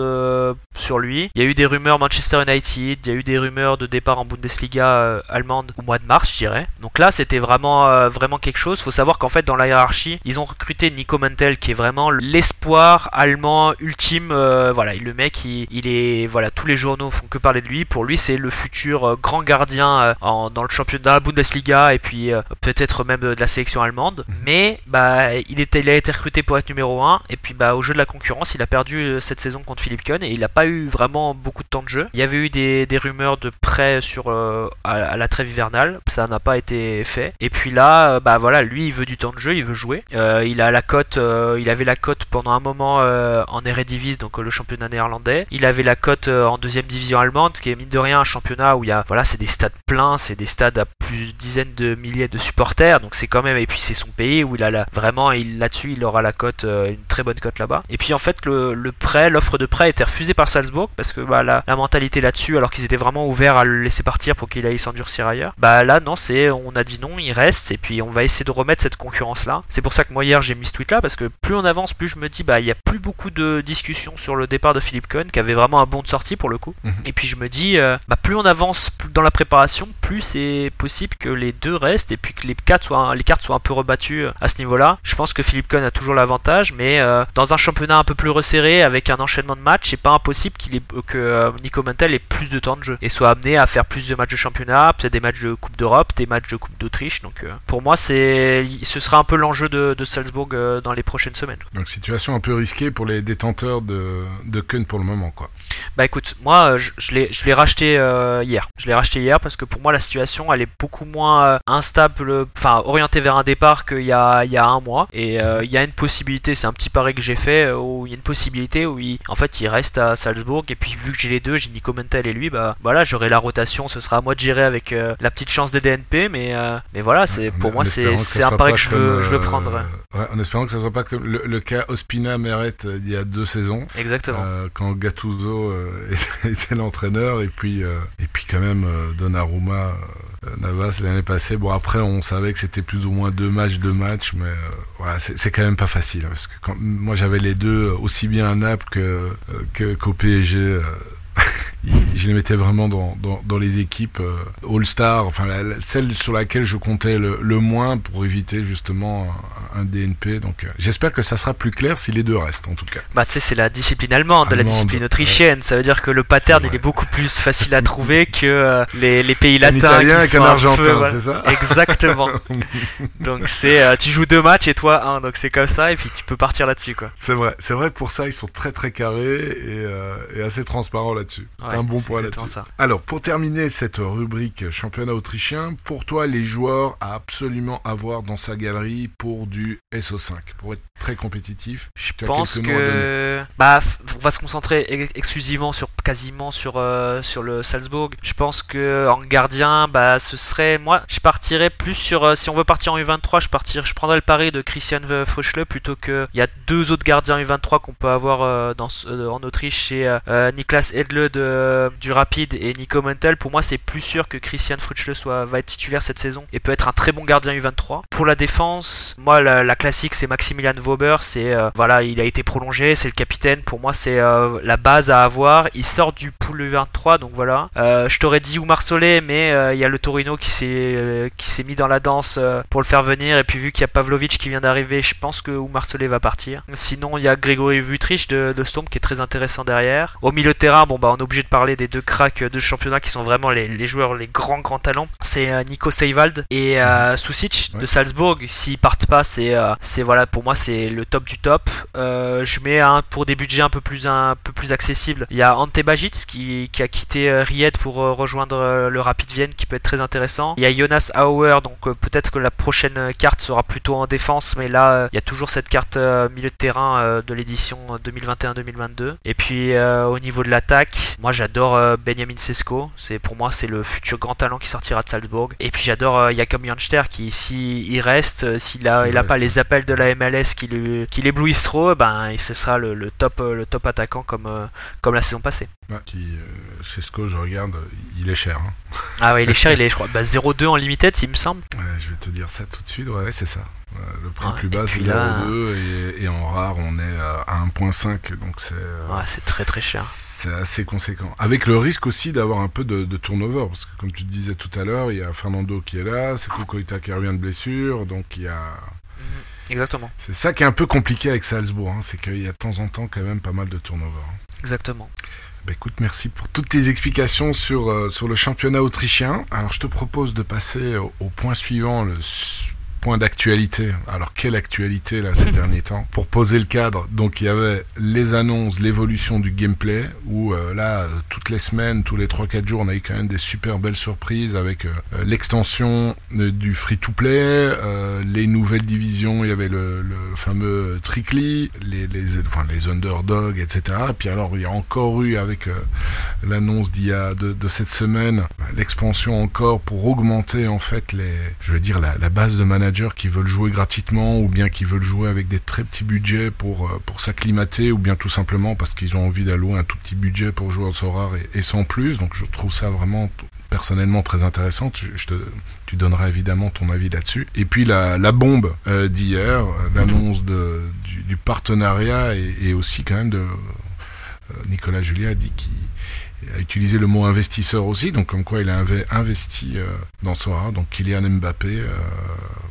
[SPEAKER 3] sur lui. Il y a eu des rumeurs Manchester United, il y a eu des rumeurs de départ en Bundesliga euh, allemande au mois de mars, je dirais. Donc là, c'était vraiment, euh, vraiment quelque chose. Faut savoir qu'en fait, dans la hiérarchie, ils ont recruté Nico Mantel, qui est vraiment l'espoir allemand ultime. voilà, le mec, il, il est, voilà, tous les journaux font que parler de lui. Pour lui, c'est le futur grand gardien en- dans le championnat, la Bundesliga et puis peut-être même de la sélection allemande. Mais bah, il était, il a été recruté pour être numéro 1 et puis bah, au jeu de la concurrence, il a perdu euh, cette saison contre Philippe Kohn et il n'a pas eu vraiment beaucoup de temps de jeu. Il y avait eu des, des rumeurs de prêt sur euh, à, à la trêve hivernale, ça n'a pas été fait. Et puis là, euh, bah voilà, lui, il veut du temps de jeu, il veut jouer. Il a la cote, il avait la cote pendant un moment en Eredivisie, donc le championnat néerlandais. Il avait la cote en deuxième division allemande, qui est mine de rien un championnat où il y a, voilà, c'est des stades pleins, c'est des stades à plus de dizaines de milliers de supporters, donc c'est quand même, et puis c'est son pays où il a la, vraiment, il là-dessus, il aura la cote, euh, une très bonne cote là-bas. Et puis en fait, le, le prêt, l'offre de prêt a été refusée par Salzbourg parce que bah, la, la mentalité là-dessus, alors qu'ils étaient vraiment ouverts à le laisser partir pour qu'il aille s'endurcir ailleurs, bah là non, c'est on a dit non, il reste et puis on va essayer de remettre cette concurrence là. C'est pour ça que moi hier j'ai mis ce tweet là parce que plus on avance, plus je me dis bah il y a plus beaucoup de discussions sur le départ de Philippe Cohn qui avait vraiment un bon de sortie pour le coup.
[SPEAKER 2] Mhm.
[SPEAKER 3] Et puis je me dis euh, bah plus on avance dans la préparation, plus c'est possible que les deux restent et puis que les cartes soient les cartes soient un peu rebattues euh, à ce niveau-là. Je pense que Philippe Cohn a toujours l'avantage, mais euh, dans un championnat un peu plus resserré avec un enchaînement de matchs, c'est pas impossible qu'il ait, que euh, Nico Mantel ait plus de temps de jeu et soit amené à faire plus de matchs de championnat, peut-être des matchs de Coupe d'Europe, des matchs de Coupe d'Autriche. Donc euh, pour moi, c'est ce sera un peu l'enjeu de, de Salzbourg dans les prochaines semaines.
[SPEAKER 2] Donc situation un peu risquée pour les détenteurs de, de Kuhn pour le moment quoi.
[SPEAKER 3] Bah écoute, moi je, je l'ai je l'ai racheté hier. Je l'ai racheté hier parce que pour moi la situation elle est beaucoup moins instable, enfin orientée vers un départ qu'il y a il y a un mois. Et euh, il y a une possibilité, c'est un petit pari que j'ai fait euh, où il y a une possibilité où il, en fait il reste à Salzbourg et puis vu que j'ai les deux, j'ai Nico Mentel et lui, bah voilà j'aurai la rotation, ce sera à moi de gérer avec euh, la petite chance des DNP, mais mais voilà c'est pour
[SPEAKER 2] en
[SPEAKER 3] moi c'est un pari que je veux je veux prendre.
[SPEAKER 2] ouais, en espérant que ça soit pas comme le, le cas Ospina Meret euh, il y a deux saisons.
[SPEAKER 3] Exactement.
[SPEAKER 2] Quand Gattuso était l'entraîneur et puis et puis quand même Donnarumma Navas l'année passée bon après on savait que c'était plus ou moins deux matchs deux matchs mais euh, voilà c'est quand même pas facile hein, parce que moi j'avais les deux aussi bien à Naples que euh, qu'au PSG euh, je les mettais vraiment dans, dans, dans les équipes euh, All-Star, enfin la, celle sur laquelle je comptais le, le, moins pour éviter justement un, un DNP. Donc euh, j'espère que ça sera plus clair si les deux restent en tout cas.
[SPEAKER 3] Bah tu sais c'est la discipline allemande, allemande, la discipline autrichienne. Ouais. Ça veut dire que le pattern est il est beaucoup plus facile à trouver que euh, les, les, pays latins.
[SPEAKER 2] Un italien
[SPEAKER 3] qui
[SPEAKER 2] qu'un argentin, c'est ça
[SPEAKER 3] Exactement. donc c'est euh, tu joues deux matchs et toi un, donc c'est comme ça et puis tu peux partir là-dessus quoi.
[SPEAKER 2] C'est vrai, c'est vrai que pour ça ils sont très très carrés et, et assez transparents là-dessus.
[SPEAKER 3] Ouais,
[SPEAKER 2] un bon point là-dessus. Alors pour terminer cette rubrique championnat autrichien, pour toi les joueurs à absolument avoir dans sa galerie pour du SO5, pour être très compétitif.
[SPEAKER 3] Je pense que bah on va se concentrer exclusivement sur quasiment sur euh, sur le Salzbourg. Je pense que en gardien, bah ce serait moi, je partirais plus sur euh, si on veut partir en U23, je partirais, je prendrais le pari de Christian Frischle plutôt que il y a deux autres gardiens U23 qu'on peut avoir euh, dans en Autriche, c'est Niklas Edle de du Rapid et Nico Mentel. Pour moi, c'est plus sûr que Christian Frischle soit va être titulaire cette saison et peut être un très bon gardien U23. Pour la défense, moi la, la classique c'est Maximilian Vauber, c'est voilà, il a été prolongé, c'est le capitaine. Pour moi, c'est la base à avoir. Il sort du pool U23, donc voilà. Euh, je t'aurais dit Oumar Solé, mais il euh, y a le Torino qui s'est euh, qui s'est mis dans la danse pour le faire venir. Et puis vu qu'il y a Pavlovic qui vient d'arriver, je pense que Oumar Solé va partir. Sinon, il y a Grégory Vutrich de, de qui est très intéressant derrière. Au milieu de terrain, bon bah on est obligé de parler des deux cracks de championnat qui sont vraiment les, les joueurs, les grands grands talents. C'est Nico Seivald et euh, Susic ouais. de Salzbourg. S'ils partent pas, c'est c'est voilà pour moi c'est le top du top. je mets un pour des budgets un peu plus un peu plus accessibles. Il y a Ante Bajic qui, qui a quitté Ried pour rejoindre le Rapid Vienne qui peut être très intéressant. Il y a Jonas Auer, donc peut-être que la prochaine carte sera plutôt en défense, mais là il y a toujours cette carte milieu de terrain de l'édition 2021-2022. Et puis au niveau de l'attaque, moi j'adore Benjamin Sesko. C'est pour moi c'est le futur grand talent qui sortira de Salzbourg. Et puis j'adore Jakob Janster qui s'il il reste, s'il a, il a pas les appels de la MLS qui, l'éblouissent trop, ben ce sera le, le, top le top attaquant comme comme la saison passée.
[SPEAKER 2] Qui, euh, Cesco, je regarde, il est cher. Hein.
[SPEAKER 3] Ah ouais, il est cher, il est, je crois, bah, 0,2 en limited, il me semble.
[SPEAKER 2] Ouais, je vais te dire ça tout de suite, ouais, c'est ça. le prix ouais, plus bas, c'est 0,2 là... et, et, en rare, on est à 1,5, donc c'est.
[SPEAKER 3] Ouais, c'est très très cher.
[SPEAKER 2] C'est assez conséquent. Avec le risque aussi d'avoir un peu de, de, turnover, parce que comme tu te disais tout à l'heure, il y a Fernando qui est là, c'est Kokoita qui revient de blessure, donc il y a.
[SPEAKER 3] Exactement.
[SPEAKER 2] C'est ça qui est un peu compliqué avec Salzbourg, hein, c'est qu'il y a de temps en temps quand même pas mal de turnover. Hein.
[SPEAKER 3] Exactement.
[SPEAKER 2] Bah écoute, merci pour toutes tes explications sur, euh, sur le championnat autrichien. Alors je te propose de passer au, point suivant, point d'actualité. Alors quelle actualité là ces derniers temps? Pour poser le cadre, donc il y avait les annonces, l'évolution du gameplay, où euh, là, toutes les semaines, tous les 3-4 jours, on a eu quand même des super belles surprises avec euh, l'extension euh, du free-to-play, euh, les nouvelles divisions, il y avait le, le fameux Trickly, les, les, enfin, les underdogs, etc. Et puis alors il y a encore eu avec l'annonce d'il y a de, de, cette semaine, l'expansion encore pour augmenter en fait les, je veux dire la, la base de managers qui veulent jouer gratuitement ou bien qui veulent jouer avec des très petits budgets pour, pour s'acclimater ou bien tout simplement parce qu'ils ont envie d'allouer un tout petit budget pour jouer au Sorar et, et, sans plus. Donc je trouve ça vraiment personnellement très intéressant. Tu, je te, tu donneras évidemment ton avis là-dessus. Et puis la, la bombe euh, d'hier, l'annonce de, du, du, partenariat et, et, aussi quand même de... Euh, Nicolas Julia a dit qu'il a utilisé le mot investisseur aussi, donc comme quoi il a investi euh, dans Sora, donc Kylian Mbappé, euh,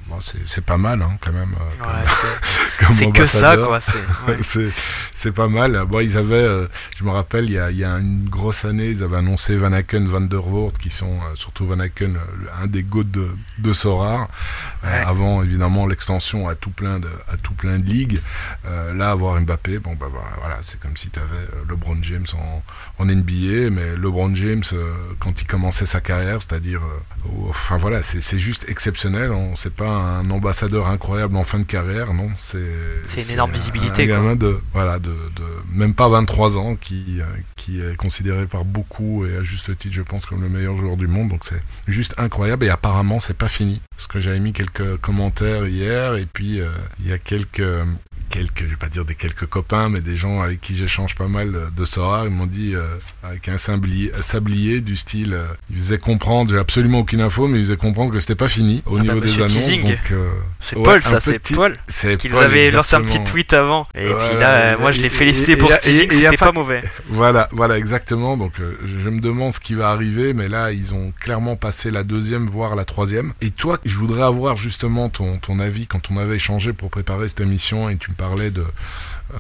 [SPEAKER 2] bon, c'est pas mal hein, quand même.
[SPEAKER 3] Euh, ouais, c'est que ça, quoi.
[SPEAKER 2] C'est ouais. pas mal. Bon, ils avaient, euh, je me rappelle, il y, a, il y, a, une grosse année, ils avaient annoncé Van Aken, Van der Voort, qui sont surtout Van Aken, un des goûts de, de ouais. avant évidemment l'extension à tout plein de, à tout plein de ligues. là, avoir Mbappé, bon bah voilà, c'est comme si tu avais LeBron James en, en NBA mais LeBron James, euh, quand il commençait sa carrière, c'est-à-dire, euh, enfin voilà, c'est juste exceptionnel. C'est pas un ambassadeur incroyable en fin de carrière, non. C'est
[SPEAKER 3] une énorme visibilité. Un,
[SPEAKER 2] un gamin de, voilà, de, de, même pas 23 ans, qui, euh, qui est considéré par beaucoup et à juste titre, je pense, comme le meilleur joueur du monde. Donc c'est juste incroyable. Et apparemment, c'est pas fini. Parce que j'avais mis quelques commentaires hier, et puis il y a quelques quelques, je vais pas dire des quelques copains, mais des gens avec qui j'échange pas mal de Sora, ils m'ont dit euh, avec un sablier, sablier du style, euh, ils faisaient comprendre, j'ai absolument aucune info, mais ils faisaient comprendre que c'était pas fini au
[SPEAKER 3] Ah
[SPEAKER 2] niveau
[SPEAKER 3] bah,
[SPEAKER 2] des annonces. Donc, euh,
[SPEAKER 3] C'est
[SPEAKER 2] ouais,
[SPEAKER 3] Paul, ça, c'est Paul.
[SPEAKER 2] c'est
[SPEAKER 3] Qui
[SPEAKER 2] Paul,
[SPEAKER 3] nous avait lancé un petit tweet avant. Et puis là, euh, moi je l'ai félicité
[SPEAKER 2] et-
[SPEAKER 3] pour
[SPEAKER 2] et-
[SPEAKER 3] ce teasing, c'était
[SPEAKER 2] pas
[SPEAKER 3] pas mauvais.
[SPEAKER 2] Voilà, voilà, exactement. Donc, euh, je me demande ce qui va arriver, mais là, ils ont clairement passé la deuxième, voire la troisième. Et toi, je voudrais avoir justement ton, ton avis quand on avait échangé pour préparer cette émission et tu me parlais de, euh,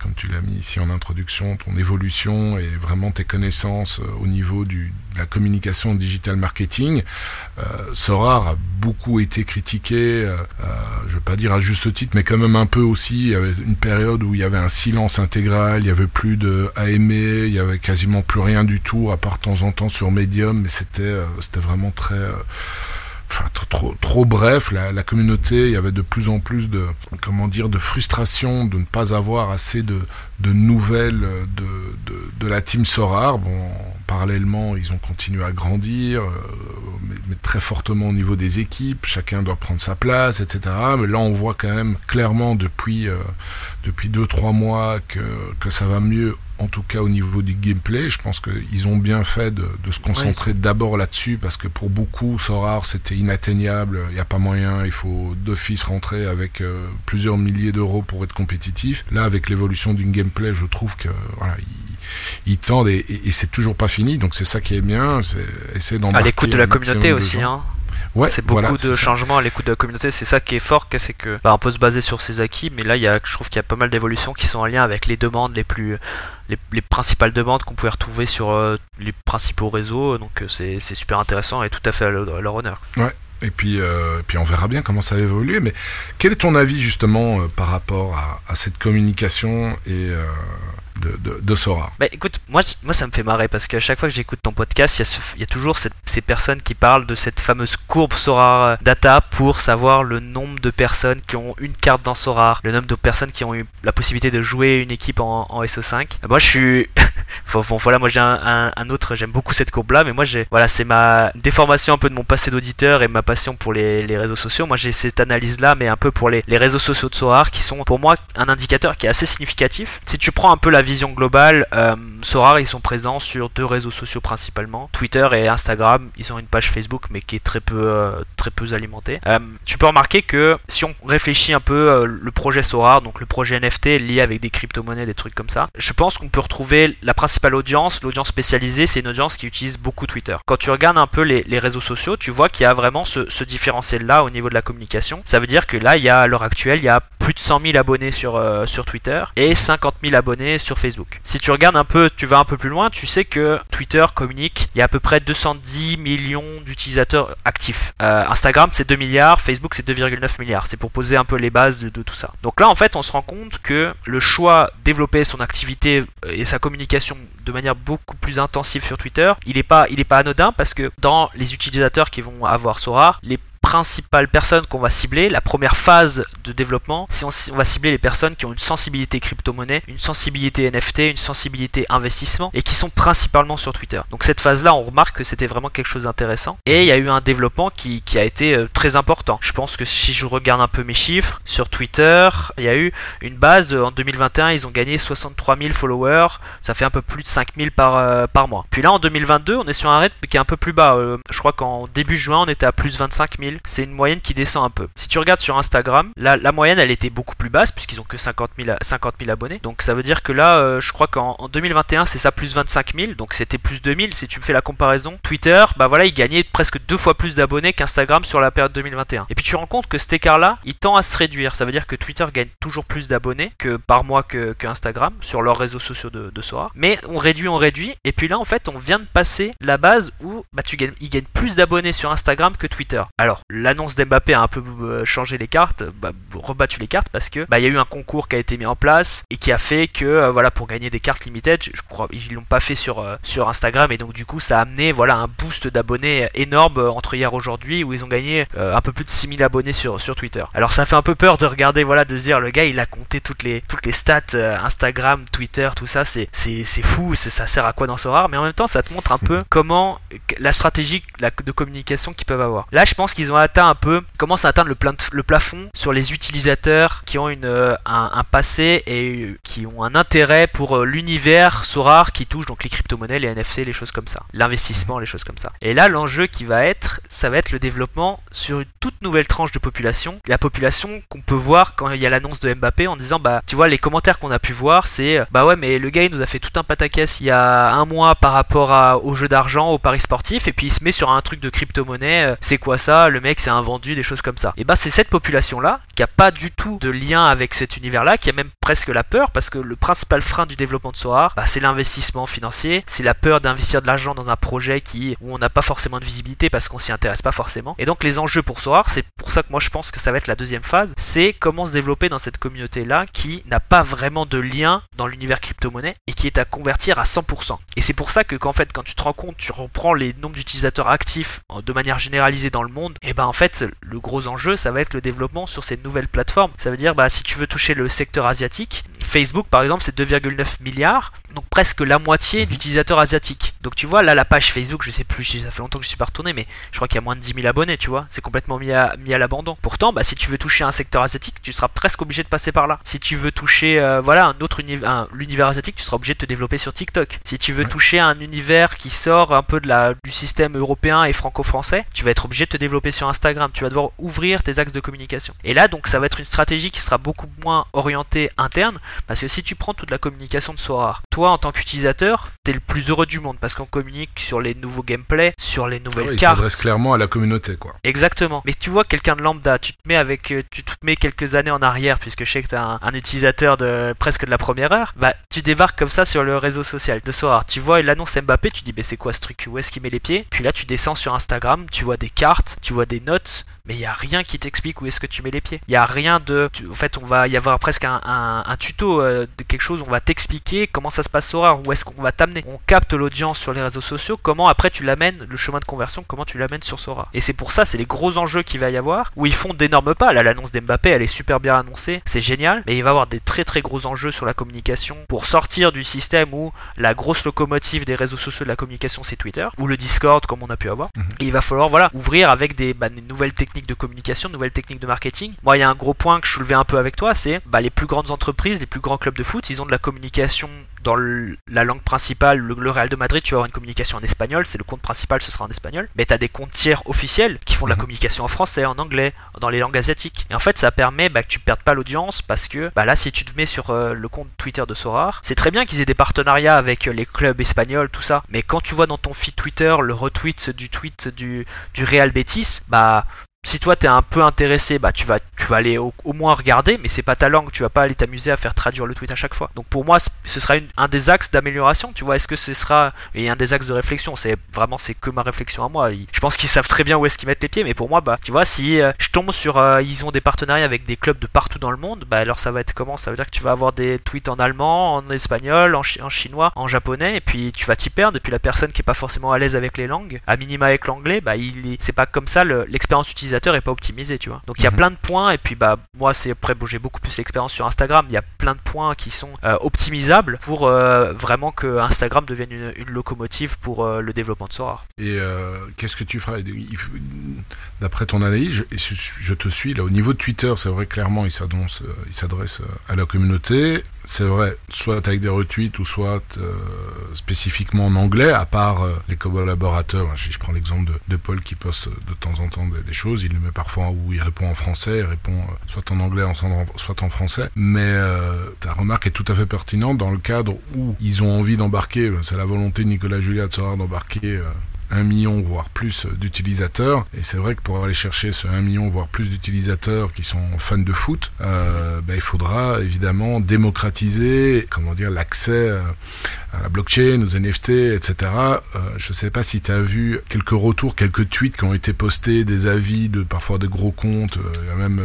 [SPEAKER 2] comme tu l'as mis ici en introduction, ton évolution et vraiment tes connaissances euh, au niveau du, de la communication digital marketing. Euh, Sorar a beaucoup été critiqué, euh, je ne veux pas dire à juste titre, mais quand même un peu aussi. Il y avait une période où il y avait un silence intégral, il y avait plus de AME, il y avait quasiment plus rien du tout, à part temps en temps sur Medium, mais c'était c'était vraiment très... trop, bref, la, communauté, il y avait de plus en plus de, comment dire, de frustration de ne pas avoir assez de, nouvelles de, la team Sorar. Bon, parallèlement, ils ont continué à grandir, euh, mais, très fortement au niveau des équipes. Chacun doit prendre sa place, etc. Mais là, on voit quand même clairement depuis euh, depuis deux trois mois que que ça va mieux. En tout cas au niveau du gameplay, je pense qu'ils ont bien fait de, de se concentrer d'abord là-dessus parce que pour beaucoup, Sorar c'était inatteignable, il n'y a pas moyen, il faut d'office rentrer avec euh, plusieurs milliers d'euros pour être compétitif. Là, avec l'évolution d'une gameplay, je trouve que voilà, ils, ils tendent et, et- et c'est toujours pas fini, donc c'est ça qui est bien, c'est essayer
[SPEAKER 3] À
[SPEAKER 2] d'embarquer
[SPEAKER 3] l'écoute de la communauté aussi, hein.
[SPEAKER 2] Ouais,
[SPEAKER 3] c'est beaucoup
[SPEAKER 2] voilà,
[SPEAKER 3] de changements à l'écoute de la communauté. C'est ça qui est fort, c'est que bah, on peut se baser sur ses acquis, mais là, il y a, je trouve qu'il y a pas mal d'évolutions qui sont en lien avec les demandes les plus, les, les principales demandes qu'on pouvait retrouver sur euh, les principaux réseaux. Donc euh, c'est super intéressant et tout à fait à leur, à leur honneur.
[SPEAKER 2] Et puis, euh, puis on verra bien comment ça va évoluer. Mais quel est ton avis justement euh, par rapport à, à cette communication et euh, de, Sora
[SPEAKER 3] Bah écoute, moi, moi ça me fait marrer parce qu'à chaque fois que j'écoute ton podcast, il y a, toujours ces personnes qui parlent de cette fameuse courbe Sora Data pour savoir le nombre de personnes qui ont une carte dans Sora, le nombre de personnes qui ont eu la possibilité de jouer une équipe en, en SO5. Moi je suis. Bon, voilà, moi j'ai un, autre, j'aime beaucoup cette courbe-là, mais moi j'ai, voilà, c'est ma déformation un peu de mon passé d'auditeur et ma passion pour les, réseaux sociaux. Moi j'ai cette analyse-là, mais un peu pour les, réseaux sociaux de Sora qui sont pour moi un indicateur qui est assez significatif. Si tu prends un peu la vision globale, euh, Sora ils sont présents sur deux réseaux sociaux principalement, Twitter et Instagram. Ils ont une page Facebook, mais qui est très peu, euh, très peu alimentée. Euh, tu peux remarquer que si on réfléchit un peu euh, le projet Sora, donc le projet NFT lié avec des crypto-monnaies, des trucs comme ça, je pense qu'on peut retrouver la principale audience, l'audience spécialisée, c'est une audience qui utilise beaucoup Twitter. Quand tu regardes un peu les, réseaux sociaux, tu vois qu'il y a vraiment ce, ce différentiel-là au niveau de la communication. Ça veut dire que là, il y a à l'heure actuelle, il y a plus de 100 000 abonnés sur, sur Twitter et 50 000 abonnés sur Facebook. Si tu regardes un peu, tu vas un peu plus loin, tu sais que Twitter communique, il y a à peu près 210 millions d'utilisateurs actifs. Euh, Instagram, c'est 2 milliards, Facebook, c'est 2,9 milliards. C'est pour poser un peu les bases de, tout ça. Donc là, en fait, on se rend compte que le choix développer son activité euh, et sa communication de manière beaucoup plus intensive sur Twitter, il n'est pas, il pas anodin parce que dans les utilisateurs qui vont avoir Sora, les principales personnes qu'on va cibler, la première phase de développement, c'est on, va cibler les personnes qui ont une sensibilité crypto-monnaie, une sensibilité NFT, une sensibilité investissement et qui sont principalement sur Twitter. Donc cette phase-là, on remarque que c'était vraiment quelque chose d'intéressant et il y a eu un développement qui, a été euh, très important. Je pense que si je regarde un peu mes chiffres sur Twitter, il y a eu une base euh, en 2021, ils ont gagné 63 000 followers, ça fait un peu plus de 5 000 par, euh, par mois. Puis là en 2022, on est sur un rythme qui est un peu plus bas. Je crois qu'en début juin, on était à plus 25 000 c'est une moyenne qui descend un peu. Si tu regardes sur Instagram, la, la moyenne elle était beaucoup plus basse puisqu'ils ont que 50 000, 50 000 abonnés. Donc ça veut dire que là, euh, je crois qu'en en 2021 c'est ça plus 25 000, donc c'était plus 2000. Si tu me fais la comparaison, Twitter, bah voilà, il gagnait presque deux fois plus d'abonnés qu'Instagram sur la période 2021. Et puis tu rends compte que cet écart-là, il tend à se réduire. Ça veut dire que Twitter gagne toujours plus d'abonnés que par mois que, Instagram sur leurs réseaux sociaux de, de Sora. Mais on réduit, on réduit, et puis là en fait on vient de passer la base où bah tu gagnes, plus d'abonnés sur Instagram que Twitter. Alors l'annonce d'Mbappé a un peu euh, changé les cartes, bah, rebattu les cartes parce que bah il y a eu un concours qui a été mis en place et qui a fait que euh, voilà pour gagner des cartes limited, je, je crois ils l'ont pas fait sur euh, sur Instagram et donc du coup ça a amené voilà un boost d'abonnés énorme entre hier et aujourd'hui où ils ont gagné un peu plus de 6000 abonnés sur sur Twitter. Alors ça fait un peu peur de regarder voilà de se dire le gars il a compté toutes les toutes les stats Instagram, Twitter, tout ça c'est c'est fou, ça sert à quoi dans Sora mais en même temps ça te montre un peu comment la stratégie de communication qu'ils peuvent avoir. Là je pense qu'ils ont atteint un peu, commencent à atteindre le, le plafond sur les utilisateurs qui ont une, euh, un, passé et qui ont un intérêt pour euh, l'univers Sorar qui touche donc les crypto-monnaies, les NFC, les choses comme ça, l'investissement, les choses comme ça. Et là, l'enjeu qui va être, ça va être le développement sur une toute nouvelle tranche de population, la population qu'on peut voir quand il y a l'annonce de Mbappé en disant bah tu vois les commentaires qu'on a pu voir c'est bah ouais mais le gars il nous a fait tout un pataquès il y a un mois par rapport à, au jeu d'argent, au paris sportif et puis il se met sur un truc de crypto-monnaie, euh, c'est quoi ça Le mec c'est un vendu, des choses comme ça. Et bah c'est cette population là qui a pas du tout de lien avec cet univers là, qui a même presque la peur parce que le principal frein du développement de Soar, bah, c'est l'investissement financier, c'est la peur d'investir de l'argent dans un projet qui où on n'a pas forcément de visibilité parce qu'on s'y intéresse pas forcément. Et donc les enjeux pour Soar, c'est pour ça que moi je pense que ça va être la deuxième phase, c'est comment se développer dans cette communauté là qui n'a pas vraiment de lien dans l'univers crypto-monnaie et qui est à convertir à 100%. Et c'est pour ça que qu'en fait quand tu te rends compte, tu reprends les nombres d'utilisateurs actifs de manière généralisée dans le monde, et ben en fait le gros enjeu ça va être le développement sur ces nouvelles plateformes. Ça veut dire bah si tu veux toucher le secteur asiatique, Facebook par exemple c'est 2,9 milliards, donc presque la moitié mhm. d'utilisateurs asiatiques. Donc tu vois là la page Facebook, je sais plus, ça fait longtemps que je suis pas retourné, mais je crois qu'il y a moins de 10 000 abonnés, tu vois, c'est complètement mis à, mis à l'abandon. Pourtant, bah, si tu veux toucher un secteur asiatique, tu seras presque obligé de passer par là. Si tu veux toucher euh, voilà un autre univers, l'univers asiatique, tu seras obligé de te développer sur TikTok. Si tu veux toucher un univers qui sort un peu de la, du système européen et franco-français, tu vas être obligé de te développer sur Instagram. Tu vas devoir ouvrir tes axes de communication. Et là, donc, ça va être une stratégie qui sera beaucoup moins orientée interne, parce que si tu prends toute la communication de Sora, toi en tant qu'utilisateur, t'es le plus heureux du monde parce qu'on communique sur les nouveaux gameplays, sur les nouvelles
[SPEAKER 2] ah
[SPEAKER 3] cartes.
[SPEAKER 2] Il s'adresse clairement à la communauté, quoi.
[SPEAKER 3] Exactement. Mais tu vois quelqu'un de lambda, tu te mets avec, euh, tu te mets quelques années en arrière, puisque je sais que t'es un, un utilisateur de presque de la première heure, bah tu débarques comme ça sur le réseau social de Sora. Tu vois l'annonce Mbappé, tu dis mais c'est quoi ce truc? Où est-ce qu'il met les pieds? Puis là tu descends sur Instagram, tu vois des cartes, tu vois des notes, mais il y a rien qui t'explique où est-ce que tu mets les pieds. Il y a rien de, en fait, on va y avoir presque un, un, tuto euh, de quelque chose. On va t'expliquer comment ça se passe Sora, où est-ce qu'on va t'amener. On capte l'audience sur les réseaux sociaux. Comment après tu l'amènes, le chemin de conversion, comment tu l'amènes sur Sora. Et c'est pour ça, c'est les gros enjeux qu'il va y avoir, où ils font d'énormes pas. Là, l'annonce d'Mbappé, elle est super bien annoncée, c'est génial. Mais il va y avoir des très très gros enjeux sur la communication pour sortir du système où la grosse locomotive des réseaux sociaux de la communication c'est Twitter ou le Discord comme on a pu avoir. Mhm. Et il va falloir voilà ouvrir avec des, bah, des nouvelles techniques de communication, de nouvelles techniques de marketing. Moi, il y a un gros point que je soulevais un peu avec toi, c'est bah, les plus grandes entreprises, les plus grands clubs de foot, ils ont de la communication dans la langue principale, le, Real de Madrid, tu vas avoir une communication en espagnol, c'est le compte principal, ce sera en espagnol. Mais tu as des comptes tiers officiels qui font de la mhm. communication en français, en anglais, dans les langues asiatiques. Et en fait, ça permet bah, que tu perdes pas l'audience parce que bah, là, si tu te mets sur euh, le compte Twitter de Sorar, c'est très bien qu'ils aient des partenariats avec euh, les clubs espagnols, tout ça. Mais quand tu vois dans ton feed Twitter le retweet du tweet du, du Real Betis, bah si toi t'es un peu intéressé, bah tu vas, tu vas aller au, moins regarder, mais c'est pas ta langue, tu vas pas aller t'amuser à faire traduire le tweet à chaque fois. Donc pour moi, ce sera un des axes d'amélioration, tu vois. Est-ce que ce sera et un des axes de réflexion C'est vraiment c'est que ma réflexion à moi. Je pense qu'ils savent très bien où est-ce qu'ils mettent les pieds, mais pour moi, bah tu vois, si euh, je tombe sur, euh, ils ont des partenariats avec des clubs de partout dans le monde, bah alors ça va être comment? Ça veut dire que tu vas avoir des tweets en allemand, en espagnol, en, en chinois, en japonais, et puis tu vas t'y perdre. Et puis la personne qui est pas forcément à l'aise avec les langues, à minima avec l'anglais, bah il, c'est pas comme ça l'expérience utilisateur est pas optimisé, tu vois. Donc il y a mhm. plein de points, et puis bah moi c'est après bon, j'ai beaucoup plus d'expérience sur Instagram, il y a plein de points qui sont euh, optimisables pour euh, vraiment que Instagram devienne une, locomotive pour euh, le développement de Sora.
[SPEAKER 2] Et qu'est-ce que tu feras D'après ton analyse, je, je, te suis là au niveau de Twitter, c'est vrai clairement il s'adresse à la communauté c'est vrai, soit avec des retweets ou soit euh, spécifiquement en anglais, à part euh, les collaborateurs. Si je prends l'exemple de, Paul qui poste de temps en temps des, choses, il le met parfois où il répond en français, il répond euh, soit en anglais, soit en français. Mais ta remarque est tout à fait pertinente dans le cadre où ils ont envie d'embarquer, c'est la volonté de Nicolas Julia de savoir d'embarquer million voire plus d'utilisateurs. Et c'est vrai que pour aller chercher ce 1 million voire plus d'utilisateurs qui sont fans de foot euh, ben, il faudra évidemment démocratiser comment dire l'accès euh, la blockchain, aux NFT, etc. Euh, je ne sais pas si tu as vu quelques retours, quelques tweets qui ont été postés, des avis de parfois des gros comptes, il y a même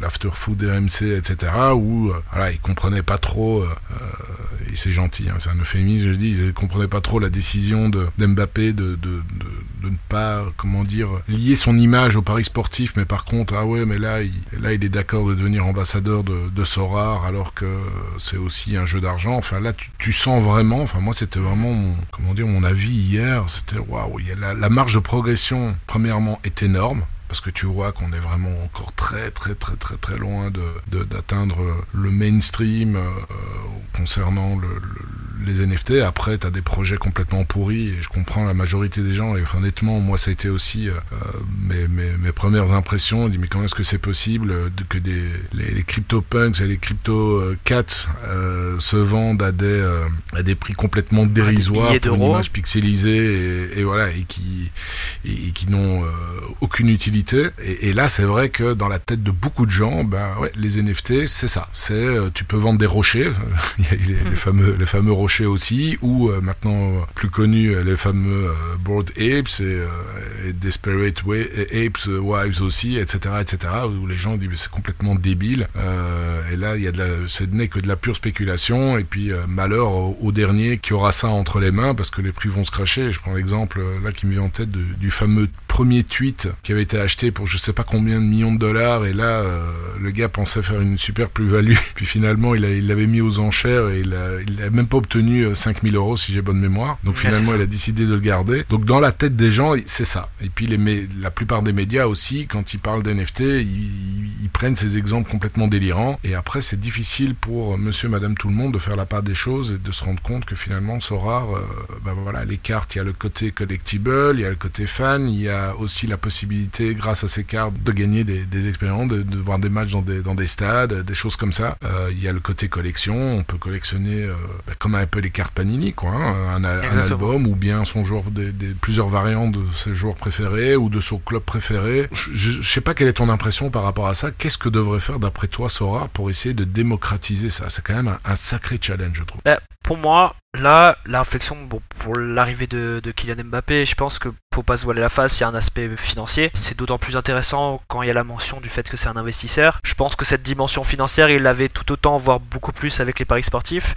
[SPEAKER 2] l'afterfood RMC, etc. où voilà, ils comprenaient pas trop, et c'est gentil, hein, c'est un euphémisme, je dis, ils comprenaient pas trop la décision de d'Mbappé de, de, de, ne pas, comment dire, lier son image au paris sportif, mais par contre, ah ouais, mais là, il, est d'accord de devenir ambassadeur de, de alors que c'est aussi un jeu d'argent. Enfin, là, tu, sens vraiment, enfin, moi, c'était vraiment, mon, comment dire, mon avis hier, c'était waouh, la, la marge de progression, premièrement, est énorme parce que tu vois qu'on est vraiment encore très très très très très loin de d'atteindre le mainstream concernant le, les NFT. Après, tu as des projets complètement pourris et je comprends la majorité des gens. Et honnêtement, moi, ça a été aussi mes, mes, mes, premières impressions. On dit, mais comment est-ce que c'est possible de, que des, les, les CryptoPunks et les CryptoCats euh, se vendent à des, à des prix complètement dérisoires pour une image pixelisée et, et, voilà, et qui, et, qui n'ont aucune utilité. Et, et là, c'est vrai que dans la tête de beaucoup de gens, ben, ouais, les NFT, c'est ça. C'est tu peux vendre des rochers, les, les, fameux, les fameux rochers aussi, ou euh, maintenant plus connus les fameux euh, Bored Apes et, et Desperate Apes Wives aussi, etc., etc., où les gens disent c'est complètement débile. et là, il y a de la, ce n'est que de la pure spéculation. Et puis malheur au, dernier qui aura ça entre les mains parce que les prix vont se cracher. Je prends l'exemple là qui me vient en tête du fameux premier tweet qui avait été acheté pour je sais pas combien de millions de dollars et là euh, le gars pensait faire une super plus-value puis finalement il l'avait mis aux enchères et il a, il a même pas obtenu 5000 euros si j'ai bonne mémoire. Donc finalement il a décidé de le garder. Donc dans la tête des gens c'est ça. Et puis les, la plupart des médias aussi quand ils parlent d'NFT ils, ils, prennent ces exemples complètement délirants. Et après c'est difficile pour monsieur madame tout le monde de faire la part des choses et de se rendre compte que finalement c'est rare euh, ben voilà les cartes il y a le côté collectible il y a le côté fan il y a aussi la possibilité, grâce à ces cartes, de gagner des, des expériences, de, de, voir des matchs dans des, dans des stades, des choses comme ça. Euh, il y a le côté collection, on peut collectionner euh, bah, comme un peu les cartes Panini, quoi, hein, un, un, album ou bien son joueur, des, des, plusieurs variantes de ses joueurs préférés ou de son club préféré. Je, je, sais pas quelle est ton impression par rapport à ça. Qu'est-ce que devrait faire d'après toi Sora pour essayer de démocratiser ça? C'est quand même un, un, sacré challenge, je trouve.
[SPEAKER 3] Bah, pour moi, là, la réflexion bon, pour l'arrivée de, de, Kylian Mbappé, je pense que faut pas se voiler la face, il y a un aspect financier. C'est d'autant plus intéressant quand il y a la mention du fait que c'est un investisseur. Je pense que cette dimension financière, il l'avait tout autant, voire beaucoup plus avec les paris sportifs.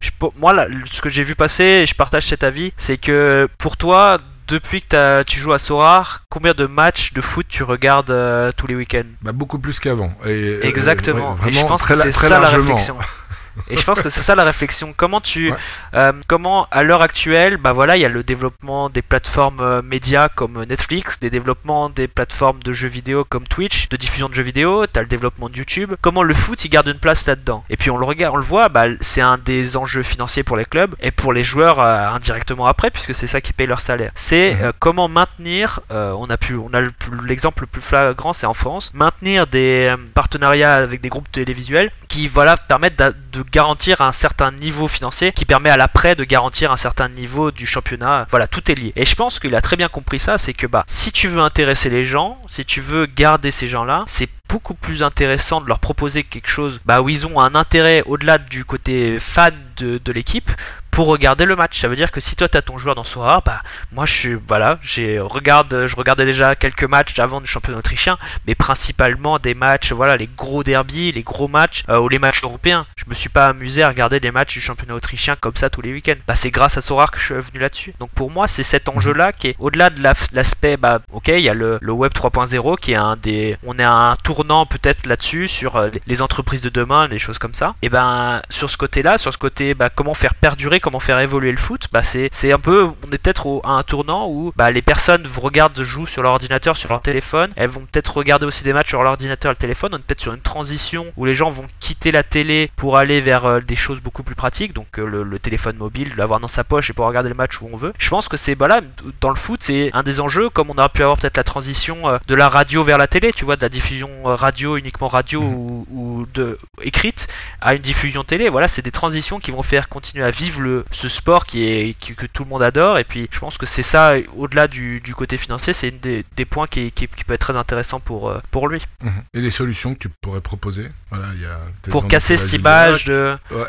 [SPEAKER 3] Je, moi, là, ce que j'ai vu passer, et je partage cet avis, c'est que pour toi, depuis que tu joues à Sorar, combien de matchs de foot tu regardes euh, tous les week-ends?
[SPEAKER 2] Bah, Beaucoup plus qu'avant.
[SPEAKER 3] Exactement.
[SPEAKER 2] ouais,
[SPEAKER 3] et je pense
[SPEAKER 2] très,
[SPEAKER 3] que c'est ça
[SPEAKER 2] largement.
[SPEAKER 3] la réflexion. Et je pense que c'est ça la réflexion. Comment tu, ouais. euh, comment à l'heure actuelle, bah voilà, il y a le développement des plateformes euh, médias comme Netflix, des développements des plateformes de jeux vidéo comme Twitch, de diffusion de jeux vidéo. T'as le développement de YouTube. Comment le foot il garde une place là-dedans Et puis on le regarde, on le voit, bah c'est un des enjeux financiers pour les clubs et pour les joueurs euh, indirectement après, puisque c'est ça qui paye leur salaire. C'est mmh. comment maintenir. euh, on a pu, on a l'exemple le, plus flagrant, c'est en France, maintenir des euh, partenariats avec des groupes télévisuels qui voilà permettent de, garantir un certain niveau financier qui permet à l'après de garantir un certain niveau du championnat. Voilà, tout est lié. Et je pense qu'il a très bien compris ça, c'est que bah si tu veux intéresser les gens, si tu veux garder ces gens-là, c'est beaucoup plus intéressant de leur proposer quelque chose bah, où ils ont un intérêt au-delà du côté fan de l'équipe pour regarder le match. Ça veut dire que si toi tu as ton joueur dans Sora, bah moi je suis voilà, j'ai regarde je regardais déjà quelques matchs avant du championnat autrichien, mais principalement des matchs voilà, les gros derbies, les gros matchs euh, ou les matchs européens. Je me suis pas amusé à regarder des matchs du championnat autrichien comme ça tous les week-ends. Bah c'est grâce à Sora que je suis venu là-dessus. Donc pour moi, c'est cet enjeu-là qui est au-delà de l'aspect bah OK, il y a le, le web 3.0 qui est un des on est un tournant peut-être là-dessus sur euh, les entreprises de demain, des choses comme ça. Et ben sur ce côté-là, sur ce côté bah, comment faire perdurer comment faire évoluer le foot, bah c'est c'est un peu on est peut-être à un tournant où bah les personnes regardent jouent sur leur ordinateur, sur leur téléphone, elles vont peut-être regarder aussi des matchs sur l'ordinateur et le téléphone, on est peut-être sur une transition où les gens vont quitter la télé pour aller vers euh, des choses beaucoup plus pratiques, donc euh, le, le, téléphone mobile, l'avoir dans sa poche et pour regarder le match où on veut. Je pense que c'est bah là dans le foot, c'est un des enjeux comme on aurait pu avoir peut-être la transition euh, de la radio vers la télé, tu vois, de la diffusion radio uniquement radio mmh. ou, ou de écrite à une diffusion télé. Voilà, c'est des transitions qui vont faire continuer à vivre le ce sport qui est qui, que tout le monde adore. Et puis je pense que c'est ça au-delà du, du, côté financier c'est une des, des points qui, qui, qui, peut être très intéressant pour euh, pour lui.
[SPEAKER 2] Mmh. et des solutions que tu pourrais proposer? Voilà il y a
[SPEAKER 3] pour casser cette image de
[SPEAKER 2] ouais.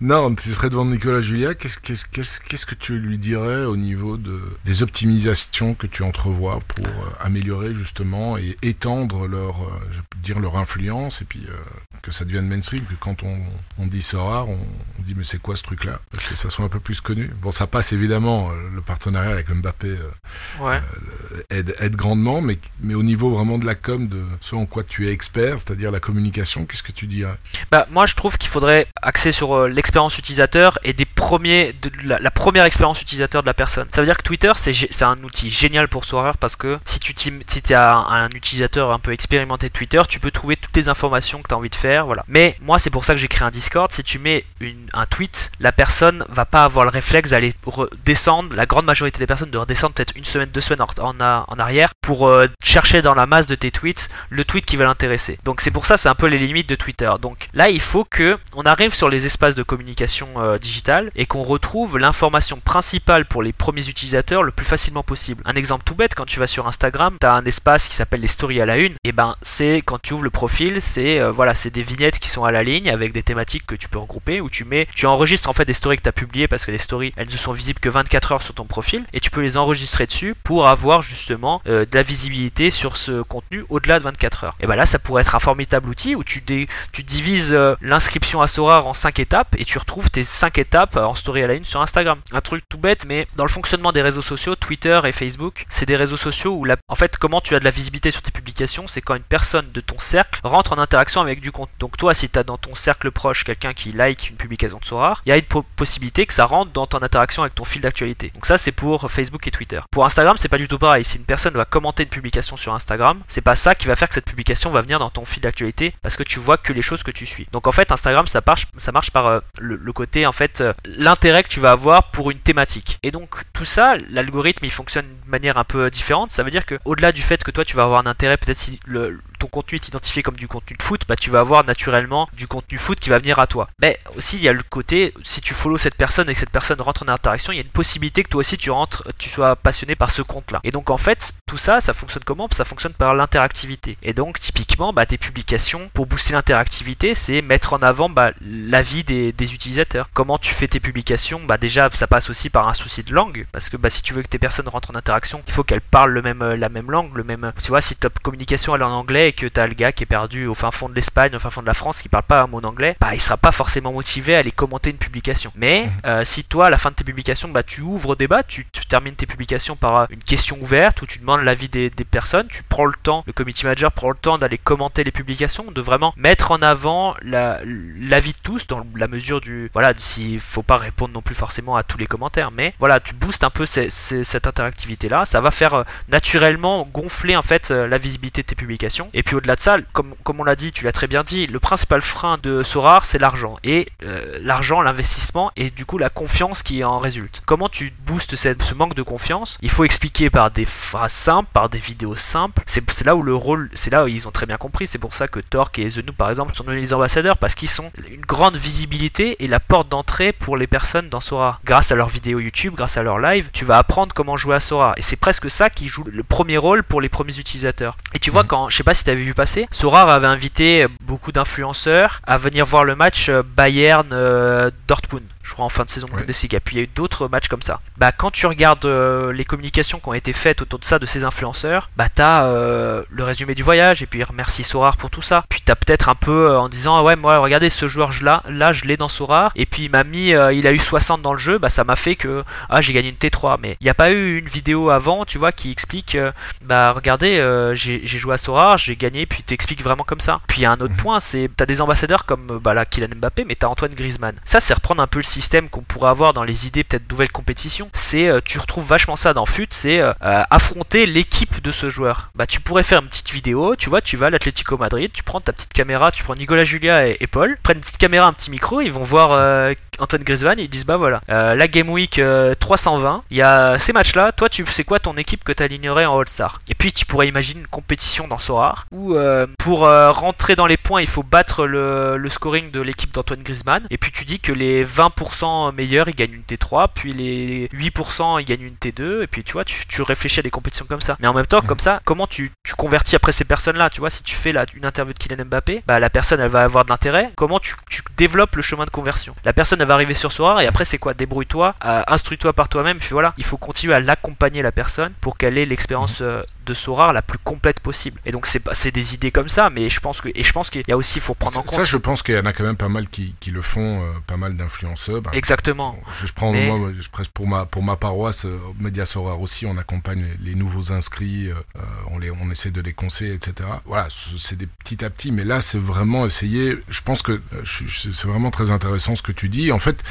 [SPEAKER 2] non tu serais devant Nicolas Julia. Qu'est-ce qu'est-ce qu'est-ce qu'est-ce que tu lui dirais au niveau de des optimisations que tu entrevois pour euh, améliorer justement et étendre leur euh, je peux dire leur influence et puis euh, que ça devienne mainstream que quand on, on dit ça rare on, on dit mais c'est quoi ce truc là parce que ça soit un peu plus connu. Bon, ça passe évidemment, euh, le partenariat avec Mbappé euh,
[SPEAKER 3] ouais.
[SPEAKER 2] euh, aide, aide, grandement, mais, mais au niveau vraiment de la com, de ce en quoi tu es expert, c'est-à-dire la communication, qu'est-ce que tu dirais
[SPEAKER 3] bah, Moi, je trouve qu'il faudrait axer sur l'expérience utilisateur et des premiers, de la, première expérience utilisateur de la personne. Ça veut dire que Twitter, c'est un outil génial pour Sourire parce que si tu si es un, utilisateur un peu expérimenté de Twitter, tu peux trouver toutes les informations que tu as envie de faire. Voilà. Mais moi, c'est pour ça que j'ai créé un Discord. Si tu mets un tweet, la personne va pas avoir le réflexe d'aller descendre. La grande majorité des personnes de redescendre peut-être une semaine, deux semaines en, en, arrière pour euh, chercher dans la masse de tes tweets le tweet qui va l'intéresser. Donc c'est pour ça, c'est un peu les limites de Twitter. Donc là, il faut que on arrive sur les espaces de communication euh, digitale et qu'on retrouve l'information principale pour les premiers utilisateurs le plus facilement possible. Un exemple tout bête, quand tu vas sur Instagram, tu as un espace qui s'appelle les stories à la une. Et ben c'est quand tu ouvres le profil, c'est euh, voilà, c'est des vignettes qui sont à la ligne avec des thématiques que tu peux regrouper où tu mets, tu enregistres en fait des stories que tu as publiées parce que les stories elles ne sont visibles que 24 heures sur ton profil et tu peux les enregistrer dessus pour avoir justement euh, de la visibilité sur ce contenu au-delà de 24 heures. Et ben là, ça pourrait être un formidable outil où tu, tu divises euh, l'inscription à Sora en 5 étapes et tu retrouves tes 5 étapes en story à la une sur Instagram. Un truc tout bête, mais dans le fonctionnement des réseaux sociaux, Twitter et Facebook, c'est des réseaux sociaux où la... en fait comment tu as de la visibilité sur tes publications, c'est quand une personne de ton cercle rentre en interaction avec du contenu. Donc toi, si tu as dans ton cercle proche quelqu'un qui like une publication de Sora, il y a une possibilité que ça rentre dans ton interaction avec ton fil d'actualité. Donc ça, c'est pour Facebook et Twitter. Pour Instagram, c'est pas du tout pareil. Si une personne va commenter une publication sur Instagram, c'est pas ça qui va faire que cette publication va venir dans ton fil d'actualité parce que tu vois que les choses que tu suis. Donc en fait, Instagram, ça marche, ça marche par euh, le, côté en fait euh, l'intérêt que tu vas avoir pour une thématique. Et donc tout ça, l'algorithme, il fonctionne de manière un peu différente. Ça veut dire que au-delà du fait que toi, tu vas avoir un intérêt, peut-être si le, contenu est identifié comme du contenu de foot, bah tu vas avoir naturellement du contenu foot qui va venir à toi. Mais aussi il y a le côté si tu follow cette personne et que cette personne rentre en interaction, il y a une possibilité que toi aussi tu rentres, tu sois passionné par ce compte-là. Et donc en fait tout ça, ça fonctionne comment? Ça fonctionne par l'interactivité. Et donc typiquement, bah, tes publications pour booster l'interactivité, c'est mettre en avant bah, la vie des, utilisateurs. Comment tu fais tes publications? Bah déjà ça passe aussi par un souci de langue parce que bah, si tu veux que tes personnes rentrent en interaction, il faut qu'elles parlent le même, la même langue, le même. Tu vois, si top communication elle est en anglais et que t'as le gars qui est perdu au fin fond de l'Espagne, au fin fond de la France, qui parle pas un mot d'anglais, bah il sera pas forcément motivé à aller commenter une publication. Mais mhm. euh, si toi, à la fin de tes publications, bah tu ouvres débat, tu, termines tes publications par euh, une question ouverte où tu demandes l'avis des, des, personnes, tu prends le temps, le committee manager prend le temps d'aller commenter les publications, de vraiment mettre en avant l'avis de tous dans la mesure du voilà, s'il faut pas répondre non plus forcément à tous les commentaires, mais voilà, tu boostes un peu cette interactivité là, ça va faire euh, naturellement gonfler en fait la visibilité de tes publications et puis au-delà de ça, comme, comme on l'a dit, tu l'as très bien dit, le principal frein de Sorar, c'est l'argent. Et euh, l'argent, l'investissement et du coup la confiance qui en résulte. Comment tu boostes cette, ce manque de confiance? Il faut expliquer par des phrases simples, par des vidéos simples. C'est là où le rôle, c'est là où ils ont très bien compris. C'est pour ça que Torque et The par exemple sont devenus les ambassadeurs parce qu'ils sont une grande visibilité et la porte d'entrée pour les personnes dans Sora. Grâce à leurs vidéos YouTube, grâce à leur live, tu vas apprendre comment jouer à Sora. Et c'est presque ça qui joue le premier rôle pour les premiers utilisateurs. Et tu vois, mmh. quand, je sais pas si tu vu passer, Sora avait invité beaucoup d'influenceurs à venir voir le match euh, Bayern euh, je crois en fin de saison de Bundesliga. Puis il y a eu d'autres matchs comme ça. Bah quand tu regardes euh, les communications qui ont été faites autour de ça de ces influenceurs, bah t'as euh, le résumé du voyage et puis remercie Sorar pour tout ça. Puis t'as peut-être un peu euh, en disant ah ouais moi regardez ce joueur là, là je l'ai dans Sorar et puis il m'a mis il a eu 60 dans le jeu, bah ça m'a fait que ah j'ai gagné une T3. Mais il n'y a pas eu une vidéo avant tu vois qui explique bah regardez j'ai joué à Sorar, j'ai gagné puis t'expliques vraiment comme ça. Puis il y a un autre mhm. point c'est t'as des ambassadeurs comme bah là Kylian Mbappé mais t'as Antoine Griezmann. Ça c'est reprendre un peu le système qu'on pourrait avoir dans les idées peut-être nouvelles compétitions, c'est euh, tu retrouves vachement ça dans FUT, c'est euh, euh, affronter l'équipe de ce joueur. Bah tu pourrais faire une petite vidéo, tu vois, tu vas à l'Atlético Madrid, tu prends ta petite caméra, tu prends Nicolas Julia et, Paul, prennent une petite caméra, un petit micro, ils vont voir Antoine Griezmann ils disent bah voilà, la Game Week 320, il y a ces matchs-là, toi tu sais quoi ton équipe que tu alignerais en All-Star? Et puis tu pourrais imaginer une compétition dans Sorar où pour rentrer dans les points il faut battre le, le scoring de l'équipe d'Antoine Griezmann et puis tu dis que les 20% meilleurs, ils gagnent une T3, puis les 8%, ils gagnent une T2, et puis tu vois, tu, réfléchis à des compétitions comme ça. Mais en même temps, comme ça, comment tu, convertis après ces personnes-là? Tu vois, si tu fais là, une interview de Kylian Mbappé, bah, la personne, elle va avoir de l'intérêt. Comment tu, développes le chemin de conversion? La personne, va arriver sur Sora, et après, c'est quoi? Débrouille-toi, euh, instruis-toi par toi-même, puis voilà, il faut continuer à l'accompagner, la personne, pour qu'elle ait l'expérience euh, de Sora la plus complète possible. Et donc c'est des idées comme ça, mais je pense que et je pense qu'il y a aussi faut prendre en compte.
[SPEAKER 2] Ça, je pense qu'il y en a quand même pas mal qui, qui le font, euh, pas mal d'influenceurs. Ben,
[SPEAKER 3] Exactement.
[SPEAKER 2] Je, je prends
[SPEAKER 3] Mais-
[SPEAKER 2] moi, je presse pour ma pour ma paroisse euh, Média Sorare aussi, on accompagne les, les nouveaux inscrits, euh, euh, on les on essaie de les conseiller, etc. Voilà, c'est des petit à petit, mais là c'est vraiment essayer. Je pense que c'est vraiment très intéressant ce que tu dis. En fait,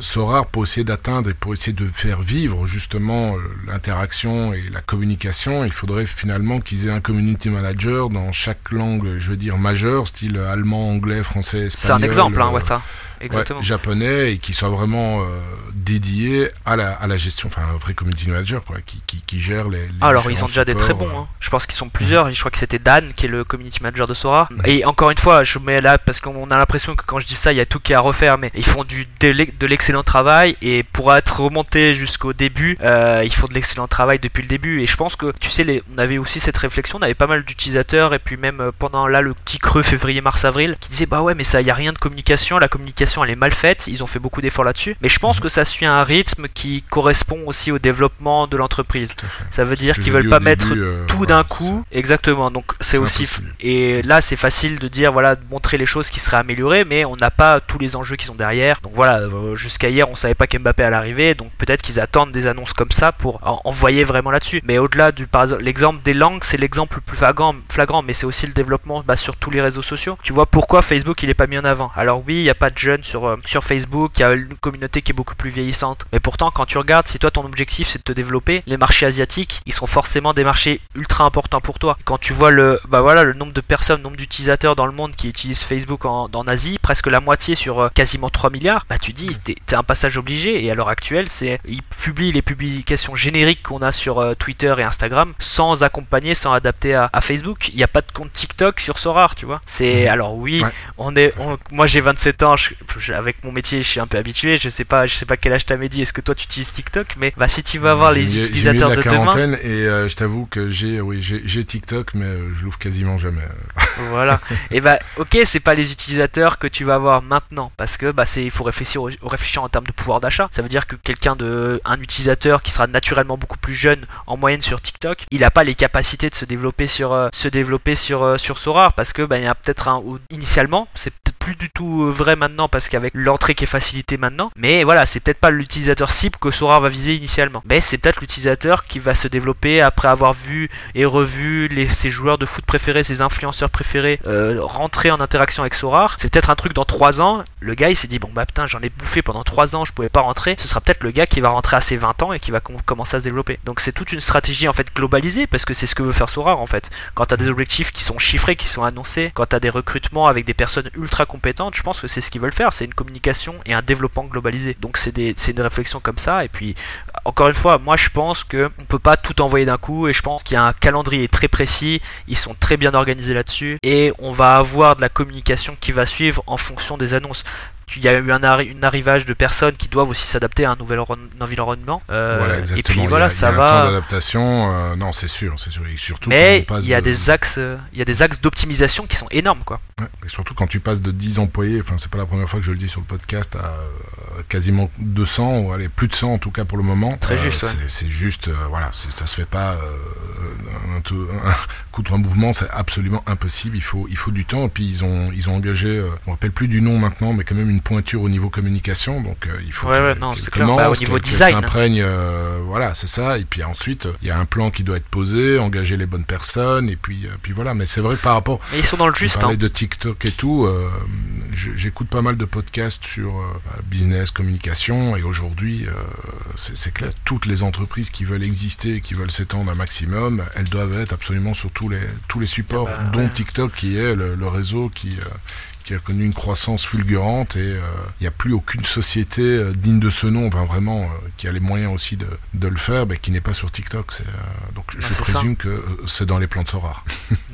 [SPEAKER 2] Sorare pour essayer d'atteindre et pour essayer de faire vivre justement l'interaction et la communication, il faudrait finalement qu'ils aient un community manager dans chaque langue, je veux dire majeure, style allemand, anglais, français,
[SPEAKER 3] C'est
[SPEAKER 2] espagnol.
[SPEAKER 3] un exemple, hein,
[SPEAKER 2] euh,
[SPEAKER 3] ouais, ça.
[SPEAKER 2] Ouais,
[SPEAKER 3] Exactement.
[SPEAKER 2] japonais et qui soit vraiment euh, dédié à la, à la gestion, enfin un vrai community manager quoi, qui, qui, qui gère les. les
[SPEAKER 3] alors ils sont déjà des très bons.
[SPEAKER 2] euh.
[SPEAKER 3] hein. Je pense qu'ils sont plusieurs. Je crois que c'était Dan qui est le community manager de Sora.
[SPEAKER 2] Mhm.
[SPEAKER 3] Et encore une fois, je mets là parce qu'on a l'impression que quand je dis ça, il y a tout qui est à refaire. Mais ils font du de l'ex- de l'excellent travail et pour être remonté jusqu'au début, euh, ils font de l'excellent travail depuis le début. Et je pense que tu sais, les, on avait aussi cette réflexion. On avait pas mal d'utilisateurs et puis même euh, pendant là le petit creux février, mars, avril, qui disaient bah ouais, mais ça, il y a rien de communication. La communication, elle est mal faite. Ils ont fait beaucoup d'efforts là-dessus. Mais je pense que ça suit un rythme qui correspond aussi au développement de l'entreprise. Ça veut dire qu'ils veulent pas mettre
[SPEAKER 2] début, euh,
[SPEAKER 3] tout d'un coup. Exactement. Donc c'est aussi
[SPEAKER 2] impossible.
[SPEAKER 3] et là c'est facile de dire voilà de montrer les choses qui seraient améliorées, mais on n'a pas tous les enjeux qui sont derrière. Donc voilà, euh, jusqu'à hier on savait pas qu'Mbappé allait arriver, donc peut-être qu'ils attendent des annonces comme ça pour en- envoyer vraiment là-dessus. Mais au-delà du par exemple l'exemple des langues, c'est l'exemple le plus flagrant, flagrant, mais c'est aussi le développement bah, sur tous les réseaux sociaux. Tu vois pourquoi Facebook il est pas mis en avant? Alors oui, il y a pas de jeunes sur euh, sur Facebook, il y a une communauté qui est beaucoup plus vieillissante. Mais pourtant quand tu regardes, si toi ton objectif c'est de te développer, les marchés asiatiques, ils sont forcément des marchés ultra importants pour toi. Quand tu vois le bah voilà le nombre de personnes, le nombre d'utilisateurs dans le monde qui utilisent Facebook en, en Asie, presque la moitié sur euh, quasiment 3 milliards, bah tu dis t'es t'es un passage obligé et à l'heure actuelle c'est ils publient les publications génériques qu'on a sur euh, Twitter et Instagram sans accompagner, sans adapter à, à Facebook. Il n'y a pas de compte TikTok sur Sorar, tu vois. C'est
[SPEAKER 2] Mhm.
[SPEAKER 3] alors oui,
[SPEAKER 2] Ouais.
[SPEAKER 3] on est on- moi j'ai 27 ans, je- avec mon métier je suis un peu habitué, je sais pas je sais pas quel âge t'as Mehdi, est-ce que toi tu utilises TikTok? Mais bah si tu vas voir les
[SPEAKER 2] mis- j'ai mis
[SPEAKER 3] utilisateurs
[SPEAKER 2] la
[SPEAKER 3] de demain
[SPEAKER 2] quarantaine et euh, je t'avoue que j'ai oui j'ai TikTok mais euh, je l'ouvre quasiment jamais.
[SPEAKER 3] Voilà. Et bah, ok, c'est pas les utilisateurs que tu vas avoir maintenant, parce que bah, c'est, il faut réfléchir, au- au réfléchir en termes de pouvoir d'achat. Ça veut dire que quelqu'un de, un utilisateur qui sera naturellement beaucoup plus jeune en moyenne sur TikTok, il a pas les capacités de se développer sur, euh, se développer sur, euh, sur Sora, parce que bah, il y a peut-être un, ou- initialement, c'est plus du tout vrai maintenant, parce qu'avec l'entrée qui est facilitée maintenant, mais voilà, c'est peut-être pas l'utilisateur cible que Sora va viser initialement, mais c'est peut-être l'utilisateur qui va se développer après avoir vu et revu ses joueurs de foot préférés, ses influenceurs préférés euh, rentrer en interaction avec Sorar. C'est peut-être un truc dans 3 ans. Le gars il s'est dit bon bah putain j'en ai bouffé pendant 3 ans, je pouvais pas rentrer. Ce sera peut-être le gars qui va rentrer à ses 20 ans et qui va com- commencer à se développer. Donc c'est toute une stratégie en fait globalisée parce que c'est ce que veut faire Sorar en fait. Quand t'as des objectifs qui sont chiffrés, qui sont annoncés, quand t'as des recrutements avec des personnes ultra compétentes, je pense que c'est ce qu'ils veulent faire. C'est une communication et un développement globalisé. Donc c'est des, c'est une réflexion comme ça et puis encore une fois, moi je pense que on peut pas tout envoyer d'un coup et je pense qu'il y a un calendrier très précis, ils sont très bien organisés là-dessus et on va avoir de la communication qui va suivre en fonction des annonces. Il y a eu un, arri- un arrivage de personnes qui doivent aussi s'adapter à un nouvel environ- environnement. euh,
[SPEAKER 2] voilà
[SPEAKER 3] et puis
[SPEAKER 2] Il y
[SPEAKER 3] voilà,
[SPEAKER 2] a-
[SPEAKER 3] ça
[SPEAKER 2] il y a
[SPEAKER 3] va.
[SPEAKER 2] d'adaptation. euh, non c'est sûr c'est sûr et surtout quand on
[SPEAKER 3] Mais
[SPEAKER 2] passe
[SPEAKER 3] il y a
[SPEAKER 2] de-
[SPEAKER 3] des axes, euh, il y a des axes d'optimisation qui sont énormes quoi.
[SPEAKER 2] Ouais, et surtout quand tu passes de 10 employés, enfin c'est pas la première fois que je le dis sur le podcast, à quasiment 200 ou allez plus de 100 en tout cas pour le moment.
[SPEAKER 3] Très juste, ouais.
[SPEAKER 2] c'est- juste, voilà, ça se fait pas un, un coup de un mouvement, c'est absolument impossible. Il faut, il faut du temps. Et puis ils ont, ils ont engagé, on ne rappelle plus du nom maintenant, mais quand même une pointure au niveau communication. Donc euh, il faut
[SPEAKER 3] Ouais,
[SPEAKER 2] que-
[SPEAKER 3] ouais, non, c'est clair. Bah, au
[SPEAKER 2] commence,
[SPEAKER 3] niveau
[SPEAKER 2] qu'elle- qu'elle
[SPEAKER 3] design.
[SPEAKER 2] s'imprègne, euh, voilà, c'est ça. Et puis ensuite, il y a un plan qui doit être posé, engager les bonnes personnes. Et puis, euh, puis voilà. Mais c'est vrai que par rapport
[SPEAKER 3] Mais ils sont dans le juste. hein.
[SPEAKER 2] de TikTok et tout. euh, J'écoute pas mal de podcasts sur euh, business, communication, et aujourd'hui, euh, c'est clair, toutes les entreprises qui veulent exister, et qui veulent s'étendre un maximum, elles doivent être absolument sur tous les, tous les supports,
[SPEAKER 3] Ah bah,
[SPEAKER 2] dont
[SPEAKER 3] ouais.
[SPEAKER 2] TikTok qui est le, le réseau qui... qui a connu une croissance fulgurante et euh, il n'y a plus aucune société euh, digne de ce nom, enfin vraiment, euh, qui a les moyens aussi de, de le faire, mais qui n'est pas sur TikTok. Donc je
[SPEAKER 3] ça.
[SPEAKER 2] présume que c'est dans les plans de Sora.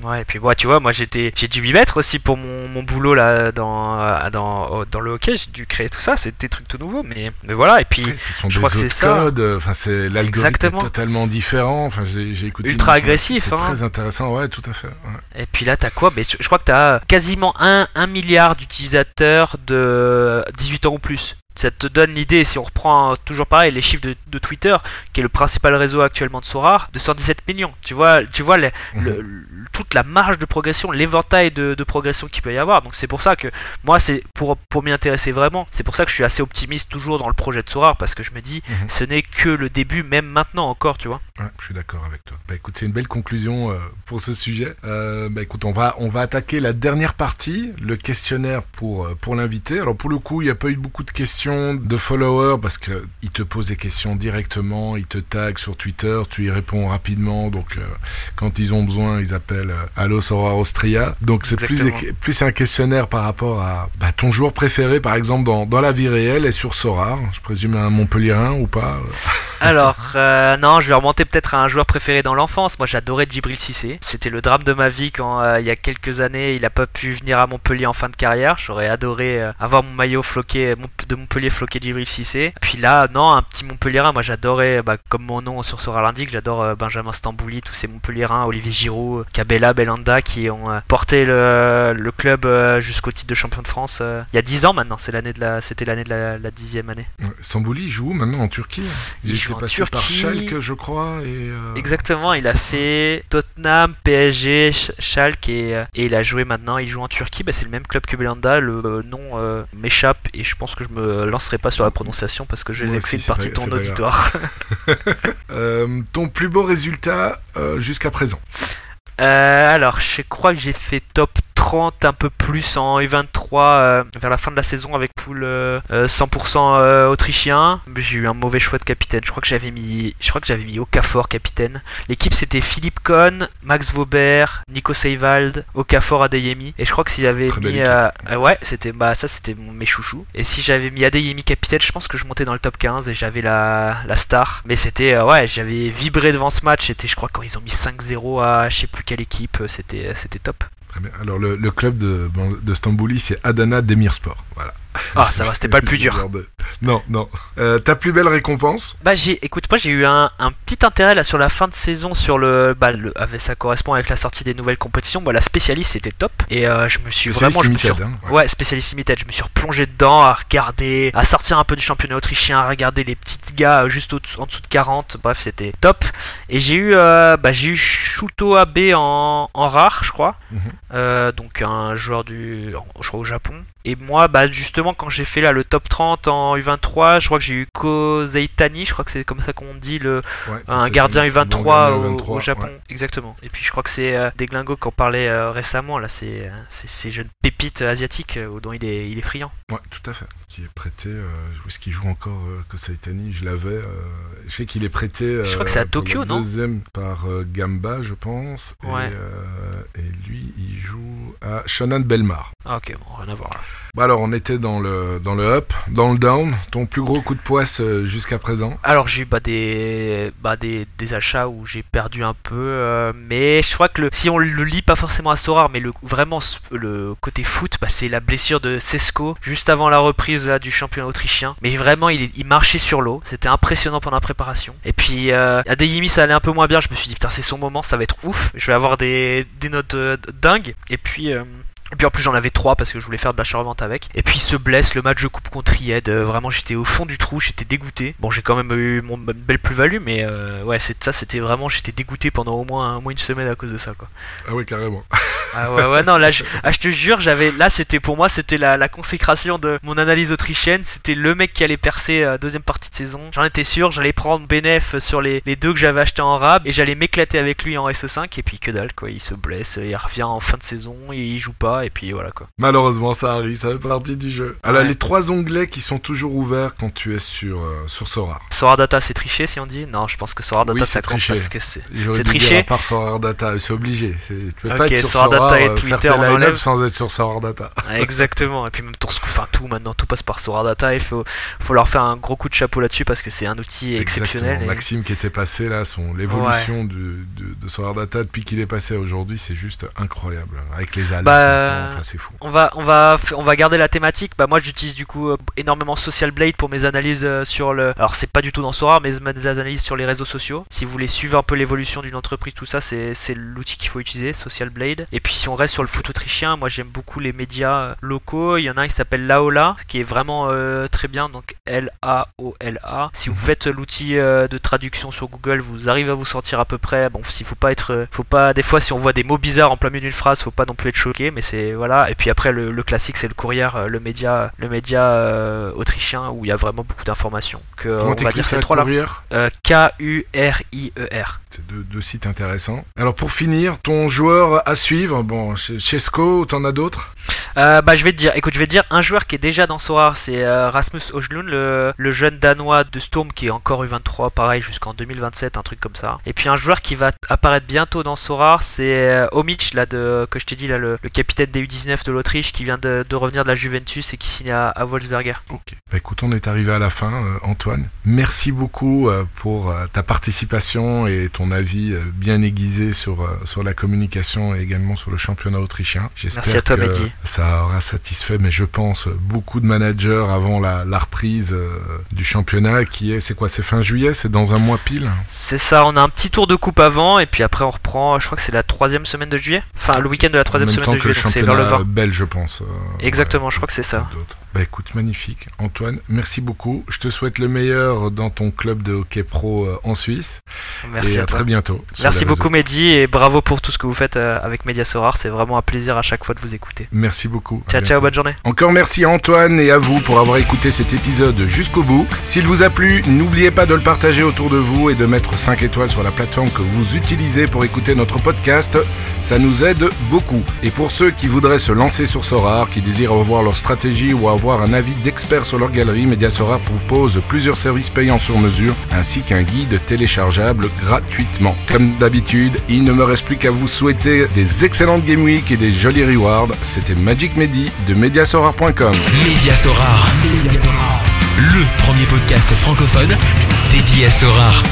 [SPEAKER 3] Ouais, et puis moi, tu vois, moi j'étais, j'ai dû m'y mettre aussi pour mon, mon boulot là dans, dans, au- dans le hockey. J'ai dû créer tout ça. C'était des trucs tout nouveaux, mais, mais voilà. Et puis
[SPEAKER 2] Ouais, Ils sont
[SPEAKER 3] je crois que c'est ça.
[SPEAKER 2] enfin c'est l'algorithme totalement différent. Enfin j'ai écouté
[SPEAKER 3] Ultra agressif, hein.
[SPEAKER 2] Très intéressant, ouais, tout à fait. ouais.
[SPEAKER 3] Et puis là, t'as quoi? Mais je je crois que t'as quasiment un, un milliard d'utilisateurs de 18 ans ou plus. Ça te donne l'idée, si on reprend toujours pareil les chiffres de, Twitter, qui est le principal réseau actuellement de Sorar, de 117 millions. Tu vois, tu vois mhm. le, toute la marge de progression, l'éventail de, progression qu'il peut y avoir. Donc c'est pour ça que moi, c'est pour, pour m'y intéresser vraiment, c'est pour ça que je suis assez optimiste toujours dans le projet de Sorar, parce que je me dis, mhm. ce n'est que le début, même maintenant encore, tu vois.
[SPEAKER 2] Ouais, je suis d'accord avec toi. Bah écoute, c'est une belle conclusion euh, pour ce sujet. Euh, bah écoute, on va, on va attaquer la dernière partie, le questionnaire pour, euh, pour l'invité. Alors pour le coup, il n'y a pas eu beaucoup de questions de followers parce qu'il te pose des questions directement, il te tag sur Twitter, tu y réponds rapidement. Donc quand ils ont besoin, ils appellent Allo Sora Austria. Donc c'est plus, plus un questionnaire par rapport à bah, ton joueur préféré, par exemple, dans, dans la vie réelle et sur Sora. Je présume un Montpellierin ou pas
[SPEAKER 3] Alors, non, je vais remonter peut-être à un joueur préféré dans l'enfance. Moi, j'adorais Djibril Cissé. C'était le drame de ma vie quand, euh, il y a quelques années, il a pas pu venir à Montpellier en fin de carrière. J'aurais adoré euh, avoir mon maillot floqué de Montpellier floqué Djibril Cissé. Puis là, non, un petit Montpellierin. Moi, j'adorais, bah, comme mon nom sur Sora l'indique, j'adore euh, Benjamin Stambouli, tous ces Montpellierins, Olivier Giroud, Cabella, Belanda, qui ont porté le, le club jusqu'au titre de champion de France. il y a 10 ans maintenant. C'est l'année de la, c'était l'année de la, dixième année.
[SPEAKER 2] Stambouli joue maintenant en Turquie. Il, il joue en passé Turquie. par Schalke, je crois. Et
[SPEAKER 3] Exactement, il a fait Tottenham, PSG, Schalke et, euh, et, il a joué maintenant, il joue en Turquie, bah, c'est le même club que Belanda, le euh, nom euh, m'échappe et je pense que je me lancerai pas sur la prononciation parce que je vais vexer une partie de ton auditoire.
[SPEAKER 2] ton plus beau résultat jusqu'à présent?
[SPEAKER 3] Alors, je crois que j'ai fait top 30 un peu plus en U23 euh, vers la fin de la saison avec poule 100% euh, euh, autrichien. J'ai eu un mauvais choix de capitaine. Je crois que j'avais mis, je crois que j'avais mis Okafor capitaine. L'équipe c'était Philippe Cohn, Max Vaubert, Nico Seivald, Okafor, Adeyemi. Et je crois que si j'avais mis, ouais, c'était bah ça c'était mes chouchous. Et si j'avais mis Adeyemi capitaine, je pense que je montais dans le top 15 et j'avais la, la star. Mais c'était ouais, j'avais vibré devant ce match. C'était je crois quand ils ont mis 5-0 à je sais plus quelle équipe. C'était c'était top.
[SPEAKER 2] Alors le, club de, de Stambouli, c'est Adana Demirspor. Voilà.
[SPEAKER 3] Ah, ça va, c'était pas le plus dur.
[SPEAKER 2] Non, non. Euh, ta plus belle récompense?
[SPEAKER 3] Bah, j'ai, écoute, moi j'ai eu un, petit intérêt là sur la fin de saison sur le, bah, le, avec, ça correspond avec la sortie des nouvelles compétitions. Bah, la spécialiste c'était top et euh, je me suis vraiment, je me suis, hein, ouais. spécialiste limited. Je me suis replongé dedans à regarder, à sortir un peu du championnat autrichien, à regarder les petits gars juste en dessous de 40. Bref, c'était top. Et j'ai eu, euh, bah, j'ai eu Shuto Abe en, en rare, je crois. Mhm. donc un joueur du, je crois au Japon. Et moi, bah justement, quand j'ai fait là le top 30 en U23, je crois que j'ai eu Ko Zeitani, je crois que c'est comme ça qu'on dit, le, un gardien U23, au, Japon. Exactement. Et puis je crois que c'est euh, Deglingo qui en parlait euh, récemment, là, c'est ces jeunes pépites asiatiques euh, dont il est, il est friand.
[SPEAKER 2] Ouais, tout à fait. Qui est prêté, où est-ce qu'il joue encore Ko Zeitani Je l'avais. je sais qu'il est prêté.
[SPEAKER 3] je crois que c'est à Tokyo, non?
[SPEAKER 2] Deuxième par Gamba, je pense. Et, et, lui, il joue à Shonan Belmar.
[SPEAKER 3] Ah, ok, bon, rien à voir là.
[SPEAKER 2] Bah alors on était dans le dans le up, dans le down. Ton plus gros coup de poisse euh, jusqu'à présent
[SPEAKER 3] Alors j'ai eu bah, des, bah, des, achats où j'ai perdu un peu, euh, mais je crois que si on le lit pas forcément à Sorar, mais le vraiment le côté foot, bah, c'est la blessure de Sesko juste avant la reprise du championnat autrichien. Mais vraiment il, marchait sur l'eau, c'était impressionnant pendant la préparation. Et puis euh, à Deyemi ça allait un peu moins bien. Je me suis dit putain c'est son moment, ça va être ouf. Je vais avoir des, des notes dingues. Et puis et puis en plus j'en avais trois parce que je voulais faire de l'achat-revente avec. Et puis il se blesse, le match de coupe contre Ied, euh, vraiment j'étais au fond du trou, j'étais dégoûté. Bon j'ai quand même eu mon belle plus-value, mais euh, ouais c'est ça c'était vraiment, j'étais dégoûté pendant au moins, au moins une semaine à cause de ça quoi.
[SPEAKER 2] Ah oui carrément.
[SPEAKER 3] ah ouais ouais non là je, ah, je te jure j'avais là c'était pour moi c'était la, la, consécration de mon analyse autrichienne, c'était le mec qui allait percer euh, deuxième partie de saison. J'en étais sûr, j'allais prendre Benef sur les, les deux que j'avais acheté en rab et j'allais m'éclater avec lui en SE5 et puis que dalle quoi, il se blesse, il revient en fin de saison, il joue pas et puis voilà quoi.
[SPEAKER 2] Malheureusement, ça arrive, ça fait partie du jeu. Alors, les trois onglets qui sont toujours ouverts quand tu es sur, euh, sur Sora.
[SPEAKER 3] Sora Data, c'est triché si on dit? Non, je pense que Sora Data, ça compte parce que c'est. C'est triché.
[SPEAKER 2] À part Sora Data, c'est obligé. Tu peux pas être sur Sora, Data et euh, Twitter, faire tes sans être sur Sora Data.
[SPEAKER 3] Exactement. Et puis même tout, enfin, tout maintenant, tout passe par Sora Data. Il faut, faut leur faire un gros coup de chapeau là-dessus parce que c'est un outil exceptionnel.
[SPEAKER 2] Maxime qui était passé là, son l'évolution de, de, Data depuis qu'il est passé aujourd'hui, c'est juste incroyable. Avec les alertes.
[SPEAKER 3] Bah, Euh,
[SPEAKER 2] Enfin, c'est fou.
[SPEAKER 3] On va, on va, f- on va garder la thématique. Bah moi, j'utilise du coup euh, énormément Social Blade pour mes analyses euh, sur le. Alors c'est pas du tout dans Sora, mais mes analyses sur les réseaux sociaux. Si vous voulez suivre un peu l'évolution d'une entreprise, tout ça, c'est, c'est l'outil qu'il faut utiliser, Social Blade. Et puis si on reste sur le foot autrichien, moi j'aime beaucoup les médias euh, locaux. Il y en a un qui s'appelle Laola, qui est vraiment euh, très bien. Donc L A O L A. Si vous faites l'outil euh, de traduction sur Google, vous arrivez à vous sortir à peu près. Bon, s'il faut pas être, faut pas. Des fois, si on voit des mots bizarres en plein milieu d'une phrase, faut pas non plus être choqué. Mais c'est voilà. Et puis après, le, le classique, c'est le courrier, euh, le média, le média euh, autrichien où il y a vraiment beaucoup d'informations. Que euh,
[SPEAKER 2] Comment
[SPEAKER 3] on va dire ces trois là. K U R I E R.
[SPEAKER 2] C'est deux, deux sites intéressants. Alors pour finir, ton joueur à suivre, bon, chez Chesco, t'en as d'autres?
[SPEAKER 3] Euh, bah je vais te dire, écoute, je vais te dire un joueur qui est déjà dans Sora, c'est Rasmus Højlund, le, le jeune danois de Storm qui est encore U23, pareil jusqu'en 2027, un truc comme ça. Et puis un joueur qui va apparaître bientôt dans Sora, c'est Omic, là de que je t'ai dit là, le, le capitaine des U19 de l'Autriche qui vient de, de revenir de la Juventus et qui signe à, à Wolfsberger.
[SPEAKER 2] Ok. Bah écoute, on est arrivé à la fin, euh, Antoine. Merci beaucoup euh, pour euh, ta participation et ton avis bien aiguisé sur, sur la communication et également sur le championnat autrichien. J'espère
[SPEAKER 3] Merci à toi,
[SPEAKER 2] que
[SPEAKER 3] Mehdi.
[SPEAKER 2] ça aura satisfait, mais je pense, beaucoup de managers avant la, la reprise du championnat qui est, c'est quoi, c'est fin juillet, c'est dans un mois pile?
[SPEAKER 3] C'est ça, on a un petit tour de coupe avant et puis après on reprend, je crois que c'est la troisième semaine de juillet. Enfin, le week-end de la troisième semaine de juillet, c'est vers le 20.
[SPEAKER 2] belge, je pense. euh,
[SPEAKER 3] Exactement,
[SPEAKER 2] ouais,
[SPEAKER 3] je crois que c'est ça.
[SPEAKER 2] d'autres. Bah écoute, magnifique. Antoine, merci beaucoup. Je te souhaite le meilleur dans ton club de hockey pro euh, en Suisse.
[SPEAKER 3] Merci
[SPEAKER 2] et
[SPEAKER 3] à
[SPEAKER 2] à
[SPEAKER 3] toi.
[SPEAKER 2] très bientôt.
[SPEAKER 3] Merci beaucoup. Mehdi et bravo pour tout ce que vous faites euh, avec Media Sorar. C'est vraiment un plaisir à chaque fois de vous écouter.
[SPEAKER 2] Merci beaucoup.
[SPEAKER 3] Ciao ciao, bonne journée.
[SPEAKER 2] Encore merci à Antoine et à vous pour avoir écouté cet épisode jusqu'au bout. S'il vous a plu, n'oubliez pas de le partager autour de vous et de mettre 5 étoiles sur la plateforme que vous utilisez pour écouter notre podcast. Ça nous aide beaucoup. Et pour ceux qui voudraient se lancer sur Sorar, qui désirent revoir leur stratégie ou avoir un avis d'expert sur leur galerie, Media Sorar propose plusieurs services payants sur mesure ainsi qu'un guide téléchargeable gratuitement. Comme d'habitude, il ne me reste plus qu'à vous souhaiter des excellentes Game Week et des jolis rewards. C'était Magic Mehdi de mediasorar.com.
[SPEAKER 1] Média Sorare. Le premier podcast francophone dédié à Sorare.